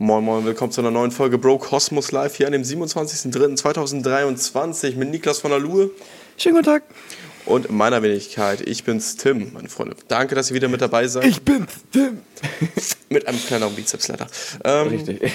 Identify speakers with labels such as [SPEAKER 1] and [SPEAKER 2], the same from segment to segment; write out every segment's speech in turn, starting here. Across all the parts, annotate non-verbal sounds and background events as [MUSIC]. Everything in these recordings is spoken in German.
[SPEAKER 1] Moin Moin, willkommen zu einer neuen Folge Bro Cosmos Live hier an dem 27.03.2023 mit Niklas von der Luhe.
[SPEAKER 2] Schönen guten Tag.
[SPEAKER 1] Und in meiner Wenigkeit, ich bin's Tim, meine Freunde. Danke, dass ihr wieder mit dabei seid.
[SPEAKER 2] Ich bin's Tim. [LAUGHS]
[SPEAKER 1] mit einem kleineren Bizeps leider. Ähm,
[SPEAKER 2] Richtig. [LAUGHS]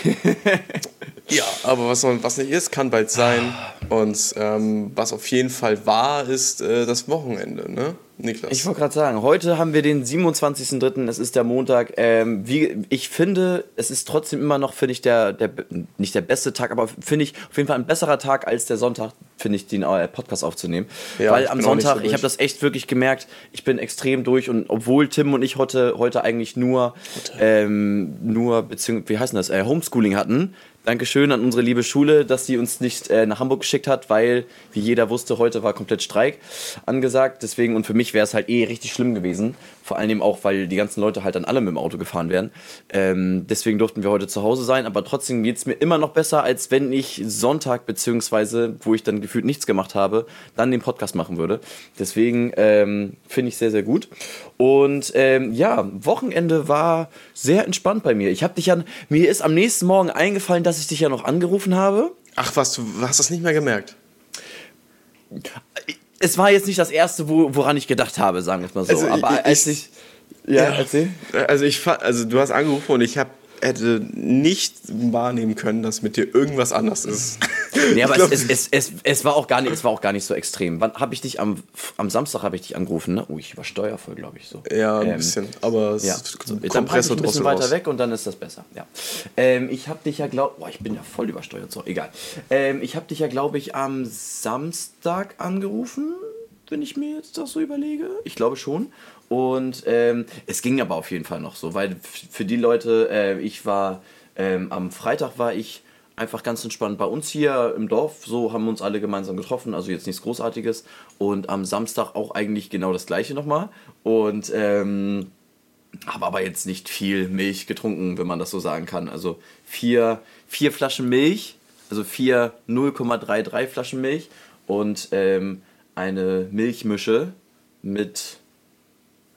[SPEAKER 1] ja, aber was, was nicht ist, kann bald sein. Und ähm, was auf jeden Fall war, ist äh, das Wochenende, ne? Niklas.
[SPEAKER 2] Ich wollte gerade sagen, heute haben wir den 27.03., es ist der Montag. Ähm, wie, ich finde, es ist trotzdem immer noch, finde ich, der, der, nicht der beste Tag, aber finde ich auf jeden Fall ein besserer Tag als der Sonntag, finde ich, den äh, Podcast aufzunehmen.
[SPEAKER 1] Ja,
[SPEAKER 2] Weil am Sonntag,
[SPEAKER 1] so
[SPEAKER 2] ich habe das echt wirklich gemerkt, ich bin extrem durch und obwohl Tim und ich heute, heute eigentlich nur, ähm, nur, beziehungsweise, wie heißt das, äh, Homeschooling hatten, Dankeschön an unsere liebe Schule, dass sie uns nicht äh, nach Hamburg geschickt hat, weil, wie jeder wusste, heute war komplett Streik angesagt. Deswegen, und für mich wäre es halt eh richtig schlimm gewesen. Vor allem auch, weil die ganzen Leute halt dann alle mit dem Auto gefahren wären. Ähm, deswegen durften wir heute zu Hause sein. Aber trotzdem geht es mir immer noch besser, als wenn ich Sonntag, beziehungsweise, wo ich dann gefühlt nichts gemacht habe, dann den Podcast machen würde. Deswegen ähm, finde ich sehr, sehr gut. Und ähm, ja, Wochenende war sehr entspannt bei mir. Ich habe dich ja, mir ist am nächsten Morgen eingefallen, dass ich dich ja noch angerufen habe.
[SPEAKER 1] Ach was, du hast das nicht mehr gemerkt.
[SPEAKER 2] Es war jetzt nicht das erste, wo, woran ich gedacht habe, sagen wir es mal so.
[SPEAKER 1] Also,
[SPEAKER 2] Aber
[SPEAKER 1] ich-
[SPEAKER 2] als
[SPEAKER 1] ich-
[SPEAKER 2] ich. Ja, erzähl.
[SPEAKER 1] Also ich also du hast angerufen und ich hab, hätte nicht wahrnehmen können, dass mit dir irgendwas anders ist.
[SPEAKER 2] Nee, aber
[SPEAKER 1] glaub,
[SPEAKER 2] es, es, es, es, war auch gar nicht, es war auch gar nicht so extrem. Wann habe ich dich am, am Samstag habe ich dich angerufen, ne? Oh, ich war steuervoll, glaube ich so.
[SPEAKER 1] ja, ein
[SPEAKER 2] Ähm,
[SPEAKER 1] bisschen. Aber es
[SPEAKER 2] Ja,
[SPEAKER 1] ist
[SPEAKER 2] so, dann
[SPEAKER 1] Kompressor
[SPEAKER 2] pack ich ein bisschen weiter
[SPEAKER 1] raus.
[SPEAKER 2] weg und dann ist das besser. Ja. Ähm, ich habe dich ja glaub, boah, ich bin ja voll übersteuert, so egal. Ähm, ich habe dich ja glaube ich am Samstag angerufen, wenn ich mir jetzt das so überlege. Ich glaube schon. Und ähm, es ging aber auf jeden Fall noch so, weil für die Leute, äh, ich war ähm, am Freitag war ich einfach ganz entspannt bei uns hier im Dorf. So haben wir uns alle gemeinsam getroffen, also jetzt nichts Großartiges. Und am Samstag auch eigentlich genau das gleiche nochmal. Und ähm, habe aber jetzt nicht viel Milch getrunken, wenn man das so sagen kann. Also vier, vier Flaschen Milch, also vier 0,33 Flaschen Milch und ähm, eine Milchmische mit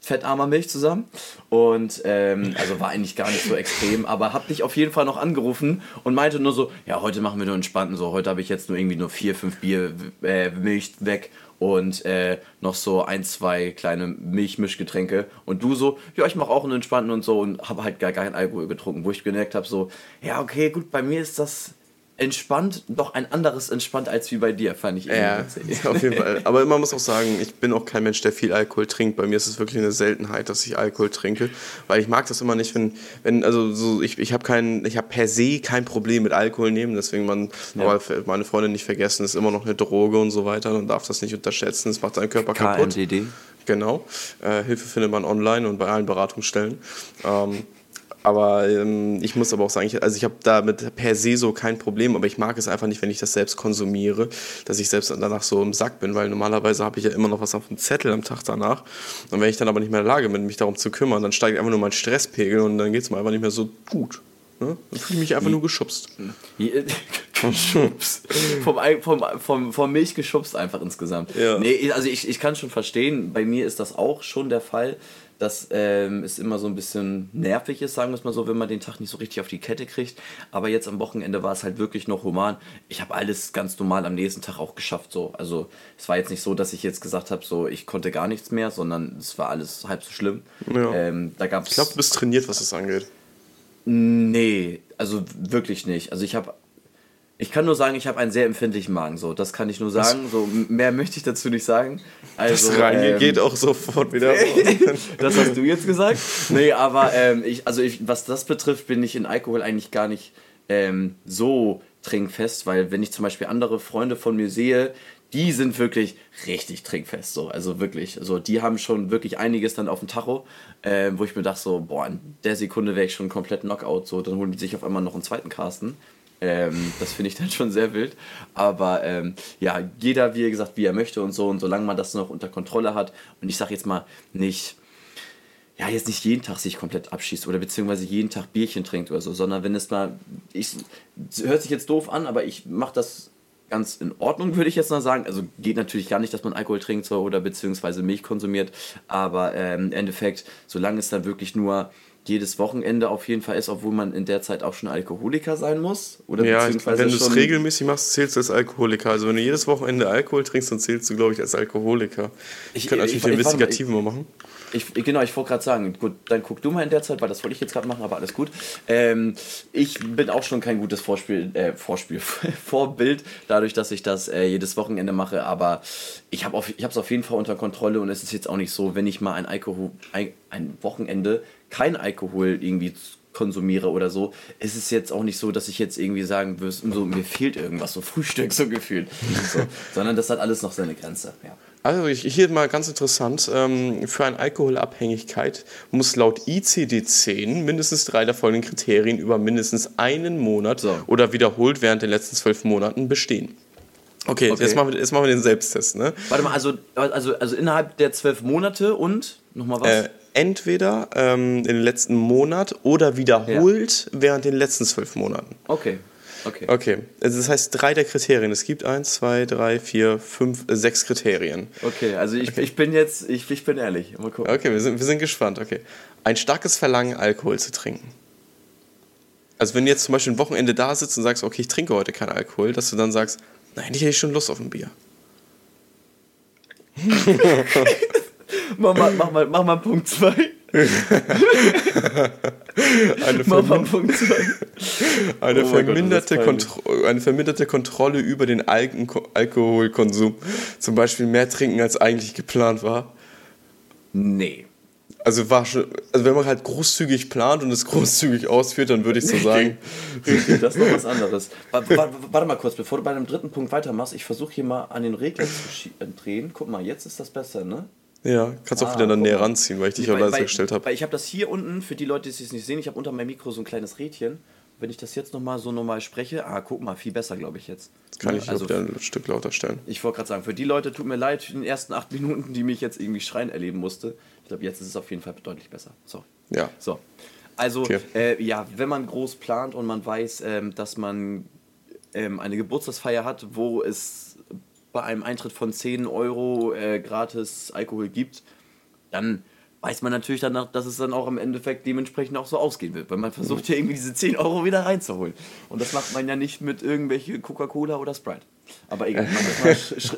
[SPEAKER 2] fettarmer Milch zusammen. Und ähm, also war eigentlich gar nicht so extrem, aber hab dich auf jeden Fall noch angerufen und meinte nur so, ja, heute machen wir nur entspannten so, heute habe ich jetzt nur irgendwie nur vier, fünf Bier äh, Milch weg und äh, noch so ein, zwei kleine Milchmischgetränke. Und du so, ja, ich mache auch einen entspannten und so und habe halt gar keinen Alkohol getrunken, wo ich gemerkt habe, so, ja, okay, gut, bei mir ist das entspannt, doch ein anderes entspannt als wie bei dir, fand ich
[SPEAKER 1] Ja, [LAUGHS] auf jeden Fall. [LAUGHS] Aber man muss auch sagen, ich bin auch kein Mensch, der viel Alkohol trinkt. Bei mir ist es wirklich eine Seltenheit, dass ich Alkohol trinke, weil ich mag das immer nicht, wenn, wenn also so ich, ich habe kein, ich habe per se kein Problem mit Alkohol nehmen. Deswegen man, aber meine Freunde nicht vergessen, es ist immer noch eine Droge und so weiter. Man darf das nicht unterschätzen. Es macht deinen Körper kaputt.
[SPEAKER 2] KMDD.
[SPEAKER 1] Genau. Äh, Hilfe findet man online und bei allen Beratungsstellen. Ähm, aber ähm, ich muss aber auch sagen, ich, also ich habe damit per se so kein Problem, aber ich mag es einfach nicht, wenn ich das selbst konsumiere, dass ich selbst danach so im Sack bin, weil normalerweise habe ich ja immer noch was auf dem Zettel am Tag danach. Und wenn ich dann aber nicht mehr in der Lage bin, mich darum zu kümmern, dann steigt einfach nur mein Stresspegel und dann geht es mir einfach nicht mehr so gut. Ne? Dann fühle ich mich einfach nur geschubst.
[SPEAKER 2] geschubst. vom, vom, vom, vom Milch geschubst einfach insgesamt.
[SPEAKER 1] Ja.
[SPEAKER 2] Nee, also ich, ich kann schon verstehen, bei mir ist das auch schon der Fall, dass ähm, es immer so ein bisschen nervig ist, sagen wir es mal so, wenn man den Tag nicht so richtig auf die Kette kriegt. Aber jetzt am Wochenende war es halt wirklich noch human. Ich habe alles ganz normal am nächsten Tag auch geschafft. So. Also es war jetzt nicht so, dass ich jetzt gesagt habe, so ich konnte gar nichts mehr, sondern es war alles halb so schlimm.
[SPEAKER 1] Ja.
[SPEAKER 2] Ähm, da gab's
[SPEAKER 1] Ich glaube, du bist trainiert, was das angeht.
[SPEAKER 2] Nee, also wirklich nicht. Also ich habe, ich kann nur sagen, ich habe einen sehr empfindlichen Magen. So, das kann ich nur sagen. So mehr möchte ich dazu nicht sagen. Also,
[SPEAKER 1] Das reingeht
[SPEAKER 2] ähm,
[SPEAKER 1] geht auch sofort wieder [LAUGHS]
[SPEAKER 2] das hast du jetzt gesagt. Nee, aber ähm, ich, also ich, was das betrifft, bin ich in Alkohol eigentlich gar nicht ähm, so trinkfest, weil wenn ich zum Beispiel andere Freunde von mir sehe, die sind wirklich richtig trinkfest, so, also wirklich, also die haben schon wirklich einiges dann auf dem Tacho, äh, wo ich mir dachte so, boah, in der Sekunde wäre ich schon komplett Knockout, so, dann holen die sich auf einmal noch einen zweiten Carsten. Ähm, das finde ich dann schon sehr wild. Aber ähm, ja, jeder, wie gesagt, wie er möchte und so. Und solange man das noch unter Kontrolle hat und ich sage jetzt mal nicht, ja, jetzt nicht jeden Tag sich komplett abschießt oder beziehungsweise jeden Tag Bierchen trinkt oder so, sondern wenn es mal, ich, hört sich jetzt doof an, aber ich mache das ganz in Ordnung, würde ich jetzt mal sagen. Also geht natürlich gar nicht, dass man Alkohol trinkt so, oder beziehungsweise Milch konsumiert, aber ähm, im Endeffekt, solange es dann wirklich nur jedes Wochenende auf jeden Fall ist, obwohl man in der Zeit auch schon Alkoholiker sein muss. Oder
[SPEAKER 1] ja, wenn du es regelmäßig machst, zählst du als Alkoholiker. Also wenn du jedes Wochenende Alkohol trinkst, dann zählst du, glaube ich, als Alkoholiker. Ich, ich könnte natürlich ich, den Investigativen mal machen.
[SPEAKER 2] Ich, genau, ich wollte gerade sagen, gut, dann guck du mal in der Zeit, weil das wollte ich jetzt gerade machen, aber alles gut. Ähm, ich bin auch schon kein gutes Vorspiel, äh, Vorspiel, [LAUGHS] Vorbild, dadurch, dass ich das äh, jedes Wochenende mache, aber ich habe es auf jeden Fall unter Kontrolle und es ist jetzt auch nicht so, wenn ich mal ein Alkohol, ein, ein Wochenende kein Alkohol irgendwie konsumiere oder so, ist es jetzt auch nicht so, dass ich jetzt irgendwie sagen würde, so, mir fehlt irgendwas, so Frühstück so gefühlt. So, [LAUGHS] sondern das hat alles noch seine Grenze. Ja.
[SPEAKER 1] Also hier mal ganz interessant, ähm, für eine Alkoholabhängigkeit muss laut ICD-10 mindestens drei der folgenden Kriterien über mindestens einen Monat so. oder wiederholt während den letzten zwölf Monaten bestehen. Okay, okay. Jetzt, machen wir, jetzt machen wir den Selbsttest. Ne?
[SPEAKER 2] Warte mal, also, also, also innerhalb der zwölf Monate und nochmal was?
[SPEAKER 1] Äh, entweder ähm, in den letzten Monat oder wiederholt ja. während den letzten zwölf Monaten.
[SPEAKER 2] Okay. Okay.
[SPEAKER 1] Okay. Also das heißt drei der Kriterien. Es gibt eins, zwei, drei, vier, fünf, äh, sechs Kriterien.
[SPEAKER 2] Okay, also ich, okay. ich bin jetzt, ich, ich bin ehrlich.
[SPEAKER 1] Mal gucken. Okay, wir sind, wir sind gespannt. Okay. Ein starkes Verlangen, Alkohol zu trinken. Also wenn du jetzt zum Beispiel ein Wochenende da sitzt und sagst, okay, ich trinke heute keinen Alkohol, dass du dann sagst, nein, ich hätte schon Lust auf ein Bier. [LAUGHS]
[SPEAKER 2] mach, mal, mach, mal, mach mal Punkt 2.
[SPEAKER 1] eine, vermin eine, oh verminderte Gott, eine verminderte Kontrolle über den Alken Alkoholkonsum. Zum Beispiel mehr trinken, als eigentlich geplant war.
[SPEAKER 2] Nee.
[SPEAKER 1] Also, war schon, also wenn man halt großzügig plant und es großzügig ausführt, dann würde ich so sagen. [LAUGHS]
[SPEAKER 2] Richtig, das ist noch was anderes. Warte, mal kurz, bevor du bei dem dritten Punkt weitermachst, ich versuche hier mal an den Regler zu äh, drehen. Guck mal, jetzt ist das besser, ne?
[SPEAKER 1] Ja, kannst ah, auch wieder dann näher ranziehen, weil ich dich auch leise gestellt habe.
[SPEAKER 2] Weil ich habe das hier unten, für die Leute, die es nicht sehen, ich habe unter meinem Mikro so ein kleines Rädchen. Wenn ich das jetzt nochmal so normal spreche, ah, guck mal, viel besser, glaube ich jetzt.
[SPEAKER 1] Das kann ich also, wieder ein Stück lauter stellen.
[SPEAKER 2] Ich wollte gerade sagen, für die Leute tut mir leid, für die ersten acht Minuten, die mich jetzt irgendwie schreien erleben musste. Ich glaube, jetzt ist es auf jeden Fall deutlich besser. So.
[SPEAKER 1] Ja.
[SPEAKER 2] So. Also, okay. äh, ja, wenn man groß plant und man weiß, ähm, dass man ähm, eine Geburtstagsfeier hat, wo es bei einem Eintritt von 10 Euro äh, gratis Alkohol gibt, dann weiß man natürlich danach, dass es dann auch im Endeffekt dementsprechend auch so ausgehen wird, weil man versucht ja irgendwie diese 10 Euro wieder reinzuholen. Und das macht man ja nicht mit irgendwelche Coca-Cola oder Sprite. Aber egal,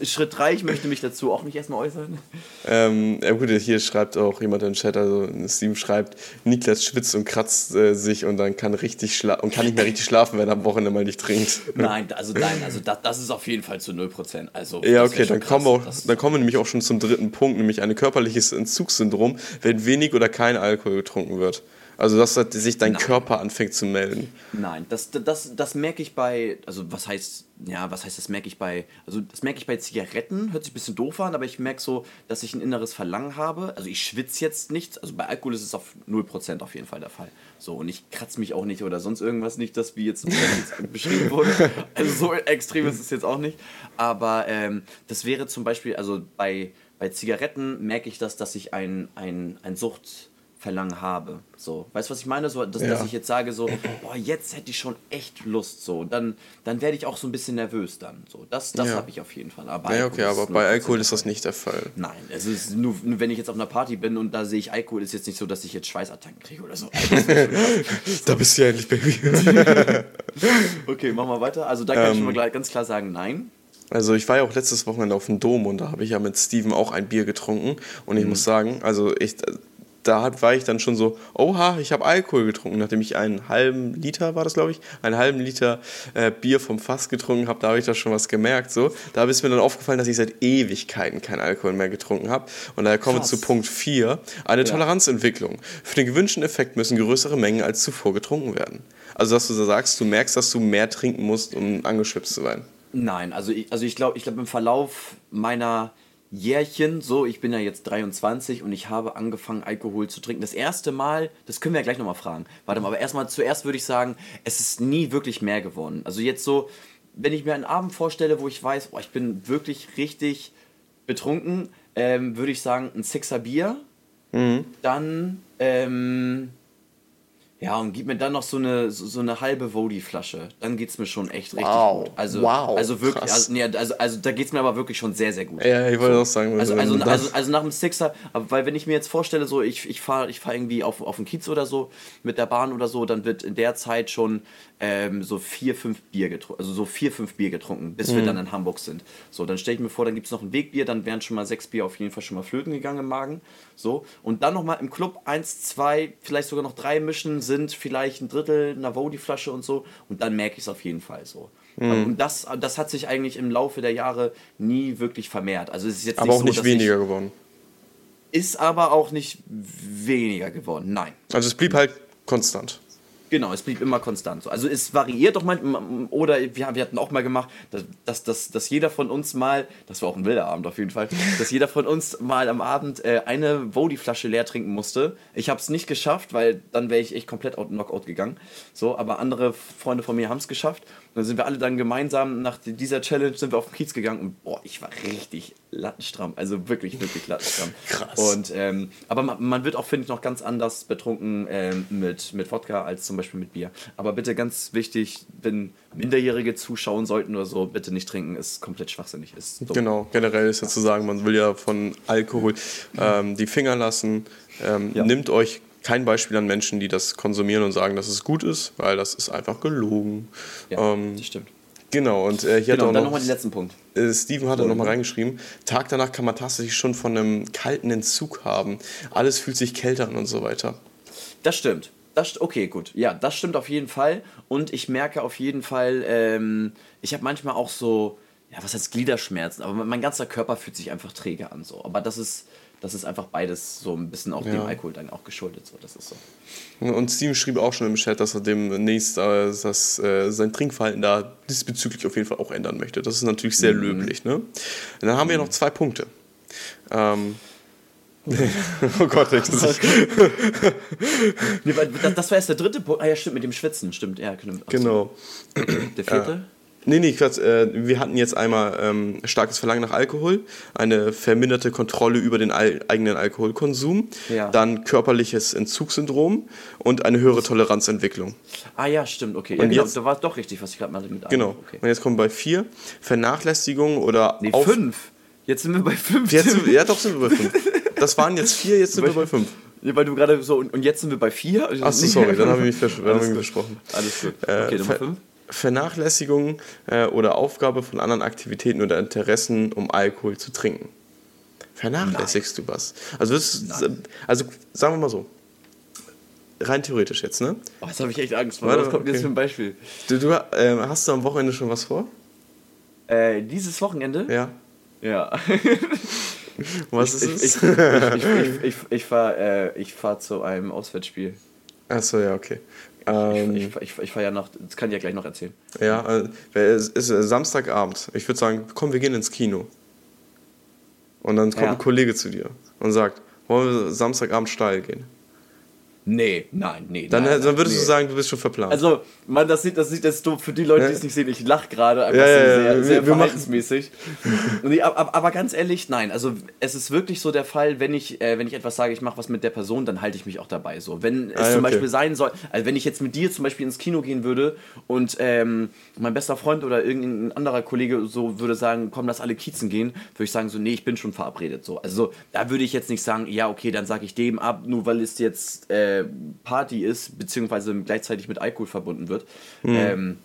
[SPEAKER 2] Schritt 3, ich möchte mich dazu auch nicht erstmal äußern.
[SPEAKER 1] Ähm, ja gut, hier schreibt auch jemand im Chat, also Steam schreibt, Niklas schwitzt und kratzt äh, sich und dann kann richtig und kann nicht mehr richtig schlafen, wenn er am Wochenende mal nicht trinkt. [LAUGHS]
[SPEAKER 2] Nein, also nein, also das, das ist auf jeden Fall zu 0%. Also,
[SPEAKER 1] ja, okay, dann kommen, wir auch, dann kommen wir nämlich auch schon zum dritten Punkt, nämlich ein körperliches Entzugssyndrom, wenn wenig oder kein Alkohol getrunken wird. Also, dass sich dein Nein. Körper anfängt zu melden.
[SPEAKER 2] Nein, das, das, das merke ich bei, also was heißt, ja, was heißt, das merke ich bei, also das merke ich bei Zigaretten, hört sich ein bisschen doof an, aber ich merke so, dass ich ein inneres Verlangen habe. Also ich schwitze jetzt nicht, also bei Alkohol ist es auf 0% auf jeden Fall der Fall. So, und ich kratze mich auch nicht oder sonst irgendwas nicht, das wie jetzt, jetzt [LAUGHS] beschrieben wurde. Also so extrem ist es jetzt auch nicht. Aber ähm, das wäre zum Beispiel, also bei, bei Zigaretten merke ich das, dass ich ein, ein, ein Sucht Verlangen habe. So, weißt du, was ich meine? So, dass, ja. dass ich jetzt sage, so, boah, jetzt hätte ich schon echt Lust. So, dann, dann werde ich auch so ein bisschen nervös dann. So, das das ja. habe ich auf jeden Fall.
[SPEAKER 1] Aber ja, okay, aber bei Alkohol ist das nicht der Fall.
[SPEAKER 2] Nein, es ist nur, wenn ich jetzt auf einer Party bin und da sehe ich Alkohol, ist jetzt nicht so, dass ich jetzt Schweißattacken kriege oder so. [LAUGHS] [LAUGHS]
[SPEAKER 1] da bist du ja endlich, Baby. [LAUGHS]
[SPEAKER 2] okay, machen wir weiter. Also da kann ähm, ich schon mal ganz klar sagen, nein.
[SPEAKER 1] Also ich war ja auch letztes Wochenende auf dem Dom und da habe ich ja mit Steven auch ein Bier getrunken und ich mhm. muss sagen, also ich da war ich dann schon so, oha, ich habe Alkohol getrunken, nachdem ich einen halben Liter, war das glaube ich, einen halben Liter äh, Bier vom Fass getrunken habe, da habe ich da schon was gemerkt. So. Da ist mir dann aufgefallen, dass ich seit Ewigkeiten keinen Alkohol mehr getrunken habe. Und daher kommen wir zu Punkt 4, eine ja. Toleranzentwicklung. Für den gewünschten Effekt müssen größere Mengen als zuvor getrunken werden. Also dass du so sagst, du merkst, dass du mehr trinken musst, um angeschwipst zu sein.
[SPEAKER 2] Nein, also ich, also ich glaube, ich glaub, im Verlauf meiner Jährchen, so, ich bin ja jetzt 23 und ich habe angefangen, Alkohol zu trinken. Das erste Mal, das können wir ja gleich nochmal fragen. Warte mal, aber erstmal zuerst würde ich sagen, es ist nie wirklich mehr geworden. Also jetzt so, wenn ich mir einen Abend vorstelle, wo ich weiß, oh, ich bin wirklich richtig betrunken, ähm, würde ich sagen, ein Sixer Bier. Mhm. Dann, ähm, Ja, und gib mir dann noch so eine, so, so eine halbe Vodi-Flasche. Dann geht's mir schon echt richtig
[SPEAKER 1] Wow.
[SPEAKER 2] gut. Also,
[SPEAKER 1] Wow,
[SPEAKER 2] also wirklich,
[SPEAKER 1] krass.
[SPEAKER 2] also, nee, also, also da geht's mir aber wirklich schon sehr, sehr gut.
[SPEAKER 1] Ja, ich wollte auch sagen,
[SPEAKER 2] Also,
[SPEAKER 1] wenn
[SPEAKER 2] also, also, also nach dem Sixer, aber weil wenn ich mir jetzt vorstelle, so ich, ich fahre ich fahr irgendwie auf, auf den Kiez oder so mit der Bahn oder so, dann wird in der Zeit schon ähm, so vier, fünf Bier getrunken, also so vier, fünf Bier getrunken, bis
[SPEAKER 1] Mhm.
[SPEAKER 2] wir dann in Hamburg sind. So, dann stelle ich mir vor, dann gibt es noch ein Wegbier, dann wären schon mal sechs Bier auf jeden Fall schon mal flöten gegangen im Magen. So, und dann nochmal im Club eins, zwei, vielleicht sogar noch drei mischen, sind vielleicht ein Drittel einer Vodi-Flasche und so. Und dann merke ich es auf jeden Fall so.
[SPEAKER 1] Mhm.
[SPEAKER 2] Und das, das hat sich eigentlich im Laufe der Jahre nie wirklich vermehrt. Also es ist jetzt
[SPEAKER 1] aber
[SPEAKER 2] nicht
[SPEAKER 1] auch
[SPEAKER 2] so,
[SPEAKER 1] nicht weniger geworden.
[SPEAKER 2] Ich, ist aber auch nicht weniger geworden. Nein.
[SPEAKER 1] Also es blieb halt konstant.
[SPEAKER 2] Genau, es blieb immer konstant so. Also es variiert doch manchmal, oder wir, wir hatten auch mal gemacht, dass, dass, dass, jeder von uns mal, das war auch ein wilder Abend auf jeden Fall, [LAUGHS] dass jeder von uns mal am Abend äh, eine Vodi-Flasche leer trinken musste. Ich habe es nicht geschafft, weil dann wäre ich echt komplett out Knockout gegangen. So, aber andere Freunde von mir haben es geschafft. Dann sind wir alle dann gemeinsam nach dieser Challenge sind wir auf den Kiez gegangen und boah, ich war richtig lattenstramm. Also wirklich, wirklich lattenstramm. [LAUGHS]
[SPEAKER 1] Krass.
[SPEAKER 2] Und ähm, aber man, man wird auch, finde ich, noch ganz anders betrunken ähm, mit, mit Wodka als zum Beispiel mit Bier. Aber bitte ganz wichtig, wenn Minderjährige zuschauen sollten oder so, bitte nicht trinken, ist komplett schwachsinnig. Ist dumm.
[SPEAKER 1] Genau, generell ist ja zu sagen, man will ja von Alkohol ähm, die Finger lassen. Ähm,
[SPEAKER 2] Ja.
[SPEAKER 1] Nimmt euch kein Beispiel an Menschen, die das konsumieren und sagen, dass es gut ist, weil das ist einfach gelogen.
[SPEAKER 2] Ja,
[SPEAKER 1] ähm,
[SPEAKER 2] das stimmt.
[SPEAKER 1] genau, und äh, hier
[SPEAKER 2] Genau,
[SPEAKER 1] hat
[SPEAKER 2] und dann
[SPEAKER 1] auch
[SPEAKER 2] nochmal
[SPEAKER 1] noch,
[SPEAKER 2] den letzten Punkt.
[SPEAKER 1] äh, Steven hat
[SPEAKER 2] So,
[SPEAKER 1] auch noch mal
[SPEAKER 2] ja.
[SPEAKER 1] reingeschrieben, Tag danach kann man tatsächlich schon von einem kalten Entzug haben. Alles fühlt sich kälter an und so weiter.
[SPEAKER 2] Das stimmt. Das, okay, gut. Ja, das stimmt auf jeden Fall. Und ich merke auf jeden Fall, ähm, ich habe manchmal auch so, ja, was heißt Gliederschmerzen, aber mein ganzer Körper fühlt sich einfach träge an. So. Aber das ist, das ist einfach beides so ein bisschen auch dem
[SPEAKER 1] Ja.
[SPEAKER 2] Alkohol dann auch geschuldet. So. Das ist so.
[SPEAKER 1] Und Steven schrieb auch schon im Chat, dass er demnächst äh, das, äh, sein Trinkverhalten da diesbezüglich auf jeden Fall auch ändern möchte. Das ist natürlich sehr
[SPEAKER 2] Mhm.
[SPEAKER 1] löblich. Ne? Und dann haben wir noch zwei Punkte. Ähm, [LAUGHS] oh Gott, ich [LAUGHS] [LAUGHS] das
[SPEAKER 2] das, war erst der dritte Punkt. Ah ja, stimmt, mit dem Schwitzen, stimmt. Ja, genau.
[SPEAKER 1] genau.
[SPEAKER 2] Der vierte?
[SPEAKER 1] Nee, nee, Quatsch. Äh, wir hatten jetzt einmal ähm, starkes Verlangen nach Alkohol, eine verminderte Kontrolle über den al eigenen Alkoholkonsum,
[SPEAKER 2] Ja.
[SPEAKER 1] dann körperliches Entzugssyndrom und eine höhere Toleranzentwicklung.
[SPEAKER 2] Ah ja, stimmt, okay. Ja, genau,
[SPEAKER 1] jetzt-
[SPEAKER 2] da war doch richtig, was ich gerade mal mit
[SPEAKER 1] Genau.
[SPEAKER 2] Okay.
[SPEAKER 1] Und jetzt kommen wir bei vier. Vernachlässigung oder
[SPEAKER 2] Nee,
[SPEAKER 1] Auf-
[SPEAKER 2] fünf. Jetzt sind wir bei fünf.
[SPEAKER 1] Jetzt, sind ja, doch sind wir bei fünf. [LAUGHS] Das waren jetzt vier, jetzt sind wir bei fünf.
[SPEAKER 2] Ja, weil du gerade so, und, und jetzt sind wir bei vier?
[SPEAKER 1] Achso, sorry, dann habe ich mich, mich
[SPEAKER 2] Alles gut.
[SPEAKER 1] versprochen.
[SPEAKER 2] Alles gut.
[SPEAKER 1] Äh,
[SPEAKER 2] Okay, Nummer fünf.
[SPEAKER 1] Vernachlässigung äh, oder Aufgabe von anderen Aktivitäten oder Interessen, um Alkohol zu trinken. Vernachlässigst du was? Also, das, also sagen wir mal so. Rein theoretisch jetzt, ne?
[SPEAKER 2] Oh, jetzt habe ich echt Angst vor.
[SPEAKER 1] Warte,
[SPEAKER 2] Was kommt jetzt
[SPEAKER 1] okay.
[SPEAKER 2] für ein Beispiel?
[SPEAKER 1] Du, du äh, hast du am Wochenende schon was vor?
[SPEAKER 2] Äh, dieses Wochenende?
[SPEAKER 1] Ja.
[SPEAKER 2] Ja. [LAUGHS]
[SPEAKER 1] Was
[SPEAKER 2] ich
[SPEAKER 1] ist
[SPEAKER 2] ich,
[SPEAKER 1] es?
[SPEAKER 2] ich, ich, ich, [LAUGHS] ich fahre äh, ich fahr zu einem Auswärtsspiel.
[SPEAKER 1] Achso, ja, okay.
[SPEAKER 2] Ich,
[SPEAKER 1] Ähm,
[SPEAKER 2] ich, ich, ich fahre ja noch, das kann ich ja gleich noch erzählen.
[SPEAKER 1] ja, äh, es ist äh, Samstagabend. Ich würde sagen, komm, wir gehen ins Kino. Und dann kommt
[SPEAKER 2] Ja.
[SPEAKER 1] ein Kollege zu dir und sagt, wollen wir Samstagabend steil gehen?
[SPEAKER 2] Nee, nein, nee.
[SPEAKER 1] Dann,
[SPEAKER 2] nein,
[SPEAKER 1] äh, dann würdest
[SPEAKER 2] nee.
[SPEAKER 1] du sagen, du bist schon verplant.
[SPEAKER 2] Also, man, das sieht, das sieht jetzt doof für die Leute, die es nicht sehen. Ich lache gerade einfach
[SPEAKER 1] Ja,
[SPEAKER 2] so
[SPEAKER 1] ja, ja,
[SPEAKER 2] sehr,
[SPEAKER 1] wir-
[SPEAKER 2] sehr
[SPEAKER 1] wir machen-
[SPEAKER 2] verhaltensmäßig. nee, aber, aber ganz ehrlich, nein. Also, es ist wirklich so der Fall, wenn ich, äh, wenn ich etwas sage, ich mache was mit der Person, dann halte ich mich auch dabei. So, wenn es
[SPEAKER 1] Ah,
[SPEAKER 2] zum
[SPEAKER 1] okay.
[SPEAKER 2] Beispiel sein soll, also wenn ich jetzt mit dir zum Beispiel ins Kino gehen würde und ähm, mein bester Freund oder irgendein anderer Kollege so würde sagen, komm, lass alle Kiezen gehen, würde ich sagen so, nee, ich bin schon verabredet. So, also da würde ich jetzt nicht sagen, ja, okay, dann sage ich dem ab, nur weil es jetzt äh, Party ist, beziehungsweise gleichzeitig mit Alkohol verbunden wird. Ähm,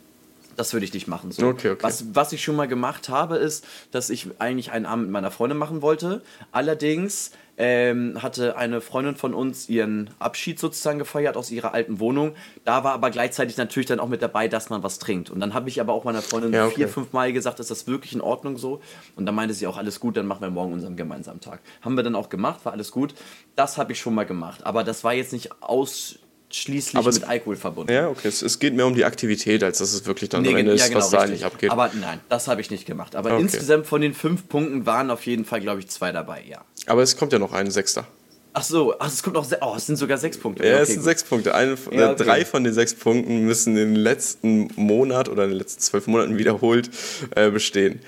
[SPEAKER 2] das würde ich nicht machen. So.
[SPEAKER 1] Mhm. Okay, okay.
[SPEAKER 2] Was, was ich schon mal gemacht habe, ist, dass ich eigentlich einen Abend mit meiner Freundin machen wollte. Allerdings ähm, hatte eine Freundin von uns ihren Abschied sozusagen gefeiert aus ihrer alten Wohnung. Da war aber gleichzeitig natürlich dann auch mit dabei, dass man was trinkt. Und dann habe ich aber auch meiner Freundin
[SPEAKER 1] Ja, okay.
[SPEAKER 2] vier, fünf Mal gesagt, ist das wirklich in Ordnung so? Und dann meinte sie auch, alles gut, dann machen wir morgen unseren gemeinsamen Tag. Haben wir dann auch gemacht, war alles gut. Das habe ich schon mal gemacht. Aber das war jetzt nicht ausschließlich
[SPEAKER 1] Aber es-
[SPEAKER 2] mit Alkohol verbunden.
[SPEAKER 1] ja, okay. Es, es geht mehr um die Aktivität, als dass es wirklich dann am
[SPEAKER 2] Nee,
[SPEAKER 1] Ende
[SPEAKER 2] ja,
[SPEAKER 1] ist,
[SPEAKER 2] genau,
[SPEAKER 1] was da eigentlich abgeht.
[SPEAKER 2] Aber nein, das habe ich nicht gemacht. Aber
[SPEAKER 1] Okay.
[SPEAKER 2] insgesamt von den fünf Punkten waren auf jeden Fall, glaube ich, zwei dabei, ja.
[SPEAKER 1] Aber es kommt ja noch ein Sechster.
[SPEAKER 2] Ach so, ach, es kommt noch, oh, es sind sogar sechs Punkte.
[SPEAKER 1] Ja,
[SPEAKER 2] okay,
[SPEAKER 1] es sind
[SPEAKER 2] gut.
[SPEAKER 1] sechs Punkte. Eine,
[SPEAKER 2] Ja,
[SPEAKER 1] äh,
[SPEAKER 2] okay.
[SPEAKER 1] Drei von den sechs Punkten müssen in den letzten Monat oder in den letzten zwölf Monaten wiederholt äh, bestehen.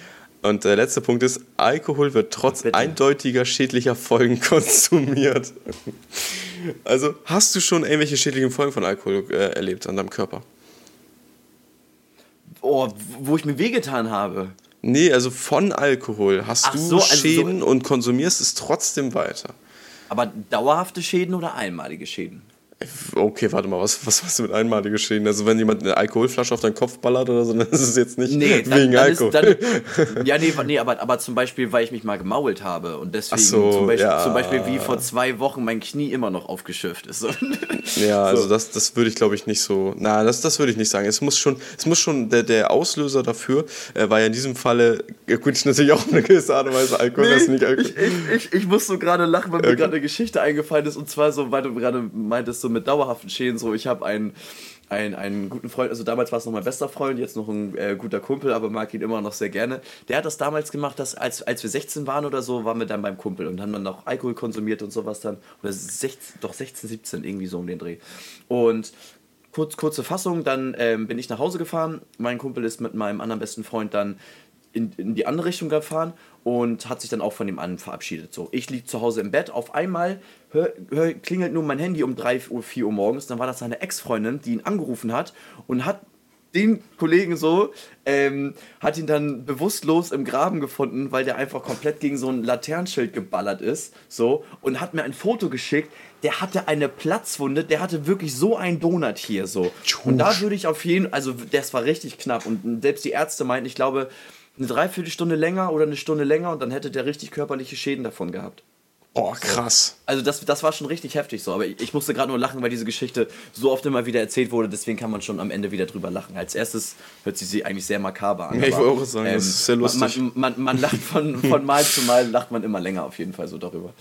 [SPEAKER 1] Und der letzte Punkt ist, Alkohol wird trotz
[SPEAKER 2] Bitte.
[SPEAKER 1] eindeutiger schädlicher Folgen [LAUGHS] konsumiert. Also, hast du schon irgendwelche schädlichen Folgen von Alkohol äh, erlebt an deinem Körper?
[SPEAKER 2] Oh, wo ich mir wehgetan habe.
[SPEAKER 1] Nee, also von Alkohol hast
[SPEAKER 2] Ach
[SPEAKER 1] du
[SPEAKER 2] so, also so-
[SPEAKER 1] Schäden und konsumierst es trotzdem weiter.
[SPEAKER 2] Aber dauerhafte Schäden oder einmalige Schäden?
[SPEAKER 1] Okay, warte mal, was, was machst du mit einmaligen Schäden? Also wenn jemand eine Alkoholflasche auf deinen Kopf ballert oder so, dann ist es jetzt nicht
[SPEAKER 2] Nee, dann,
[SPEAKER 1] wegen
[SPEAKER 2] dann
[SPEAKER 1] Alkohol.
[SPEAKER 2] Ist, dann, ja, nee, nee aber, aber zum Beispiel, weil ich mich mal gemault habe und deswegen
[SPEAKER 1] so,
[SPEAKER 2] zum, Beispiel,
[SPEAKER 1] ja.
[SPEAKER 2] zum Beispiel wie vor zwei Wochen mein Knie immer noch aufgeschürft ist. [LAUGHS]
[SPEAKER 1] ja, also
[SPEAKER 2] So.
[SPEAKER 1] das, das würde ich glaube ich nicht so. Na, das, das würde ich nicht sagen. Es muss schon, es muss schon der, der Auslöser dafür, äh, war ja in diesem Falle, ja gut, natürlich auch eine gewisse Art und Weise Alkohol, das ist nicht Alkohol.
[SPEAKER 2] ich, ich, ich, ich muss so gerade lachen, weil mir
[SPEAKER 1] Okay.
[SPEAKER 2] gerade eine Geschichte eingefallen ist und zwar so, weil du gerade meintest, so mit dauerhaften Schäden, so ich habe einen, einen, einen guten Freund, also damals war es noch mein bester Freund, jetzt noch ein äh, guter Kumpel, aber mag ihn immer noch sehr gerne. Der hat das damals gemacht, dass als, als wir 16 waren oder so, waren wir dann beim Kumpel und haben dann noch Alkohol konsumiert und sowas dann, oder 16, doch 16, 17, irgendwie so um den Dreh. Und kurz, kurze Fassung, dann ähm, bin ich nach Hause gefahren. Mein Kumpel ist mit meinem anderen besten Freund dann in, in die andere Richtung gefahren und hat sich dann auch von dem anderen verabschiedet. So, ich liege zu Hause im Bett, auf einmal hör, hör, klingelt nur mein Handy um 3 Uhr, 4 Uhr morgens. Dann war das seine Ex-Freundin, die ihn angerufen hat und hat den Kollegen so, ähm, hat ihn dann bewusstlos im Graben gefunden, weil der einfach komplett gegen so ein Laternenschild geballert ist. So, und hat mir ein Foto geschickt. Der hatte eine Platzwunde, der hatte wirklich so ein Donut hier so. Und da würde ich auf jeden also das war richtig knapp. Und selbst die Ärzte meinten, ich glaube, eine Dreiviertelstunde länger oder eine Stunde länger und dann hätte der richtig körperliche Schäden davon gehabt.
[SPEAKER 1] Oh, krass.
[SPEAKER 2] Also das, das war schon richtig heftig so, aber ich, ich musste gerade nur lachen, weil diese Geschichte so oft immer wieder erzählt wurde, deswegen kann man schon am Ende wieder drüber lachen. Als erstes hört sie sich eigentlich sehr makaber an.
[SPEAKER 1] Ja, ich wollte auch sagen, das ist sehr
[SPEAKER 2] man-
[SPEAKER 1] lustig.
[SPEAKER 2] Man, man, man lacht von, [LAUGHS] von Mal zu Mal, lacht man immer länger auf jeden Fall so darüber.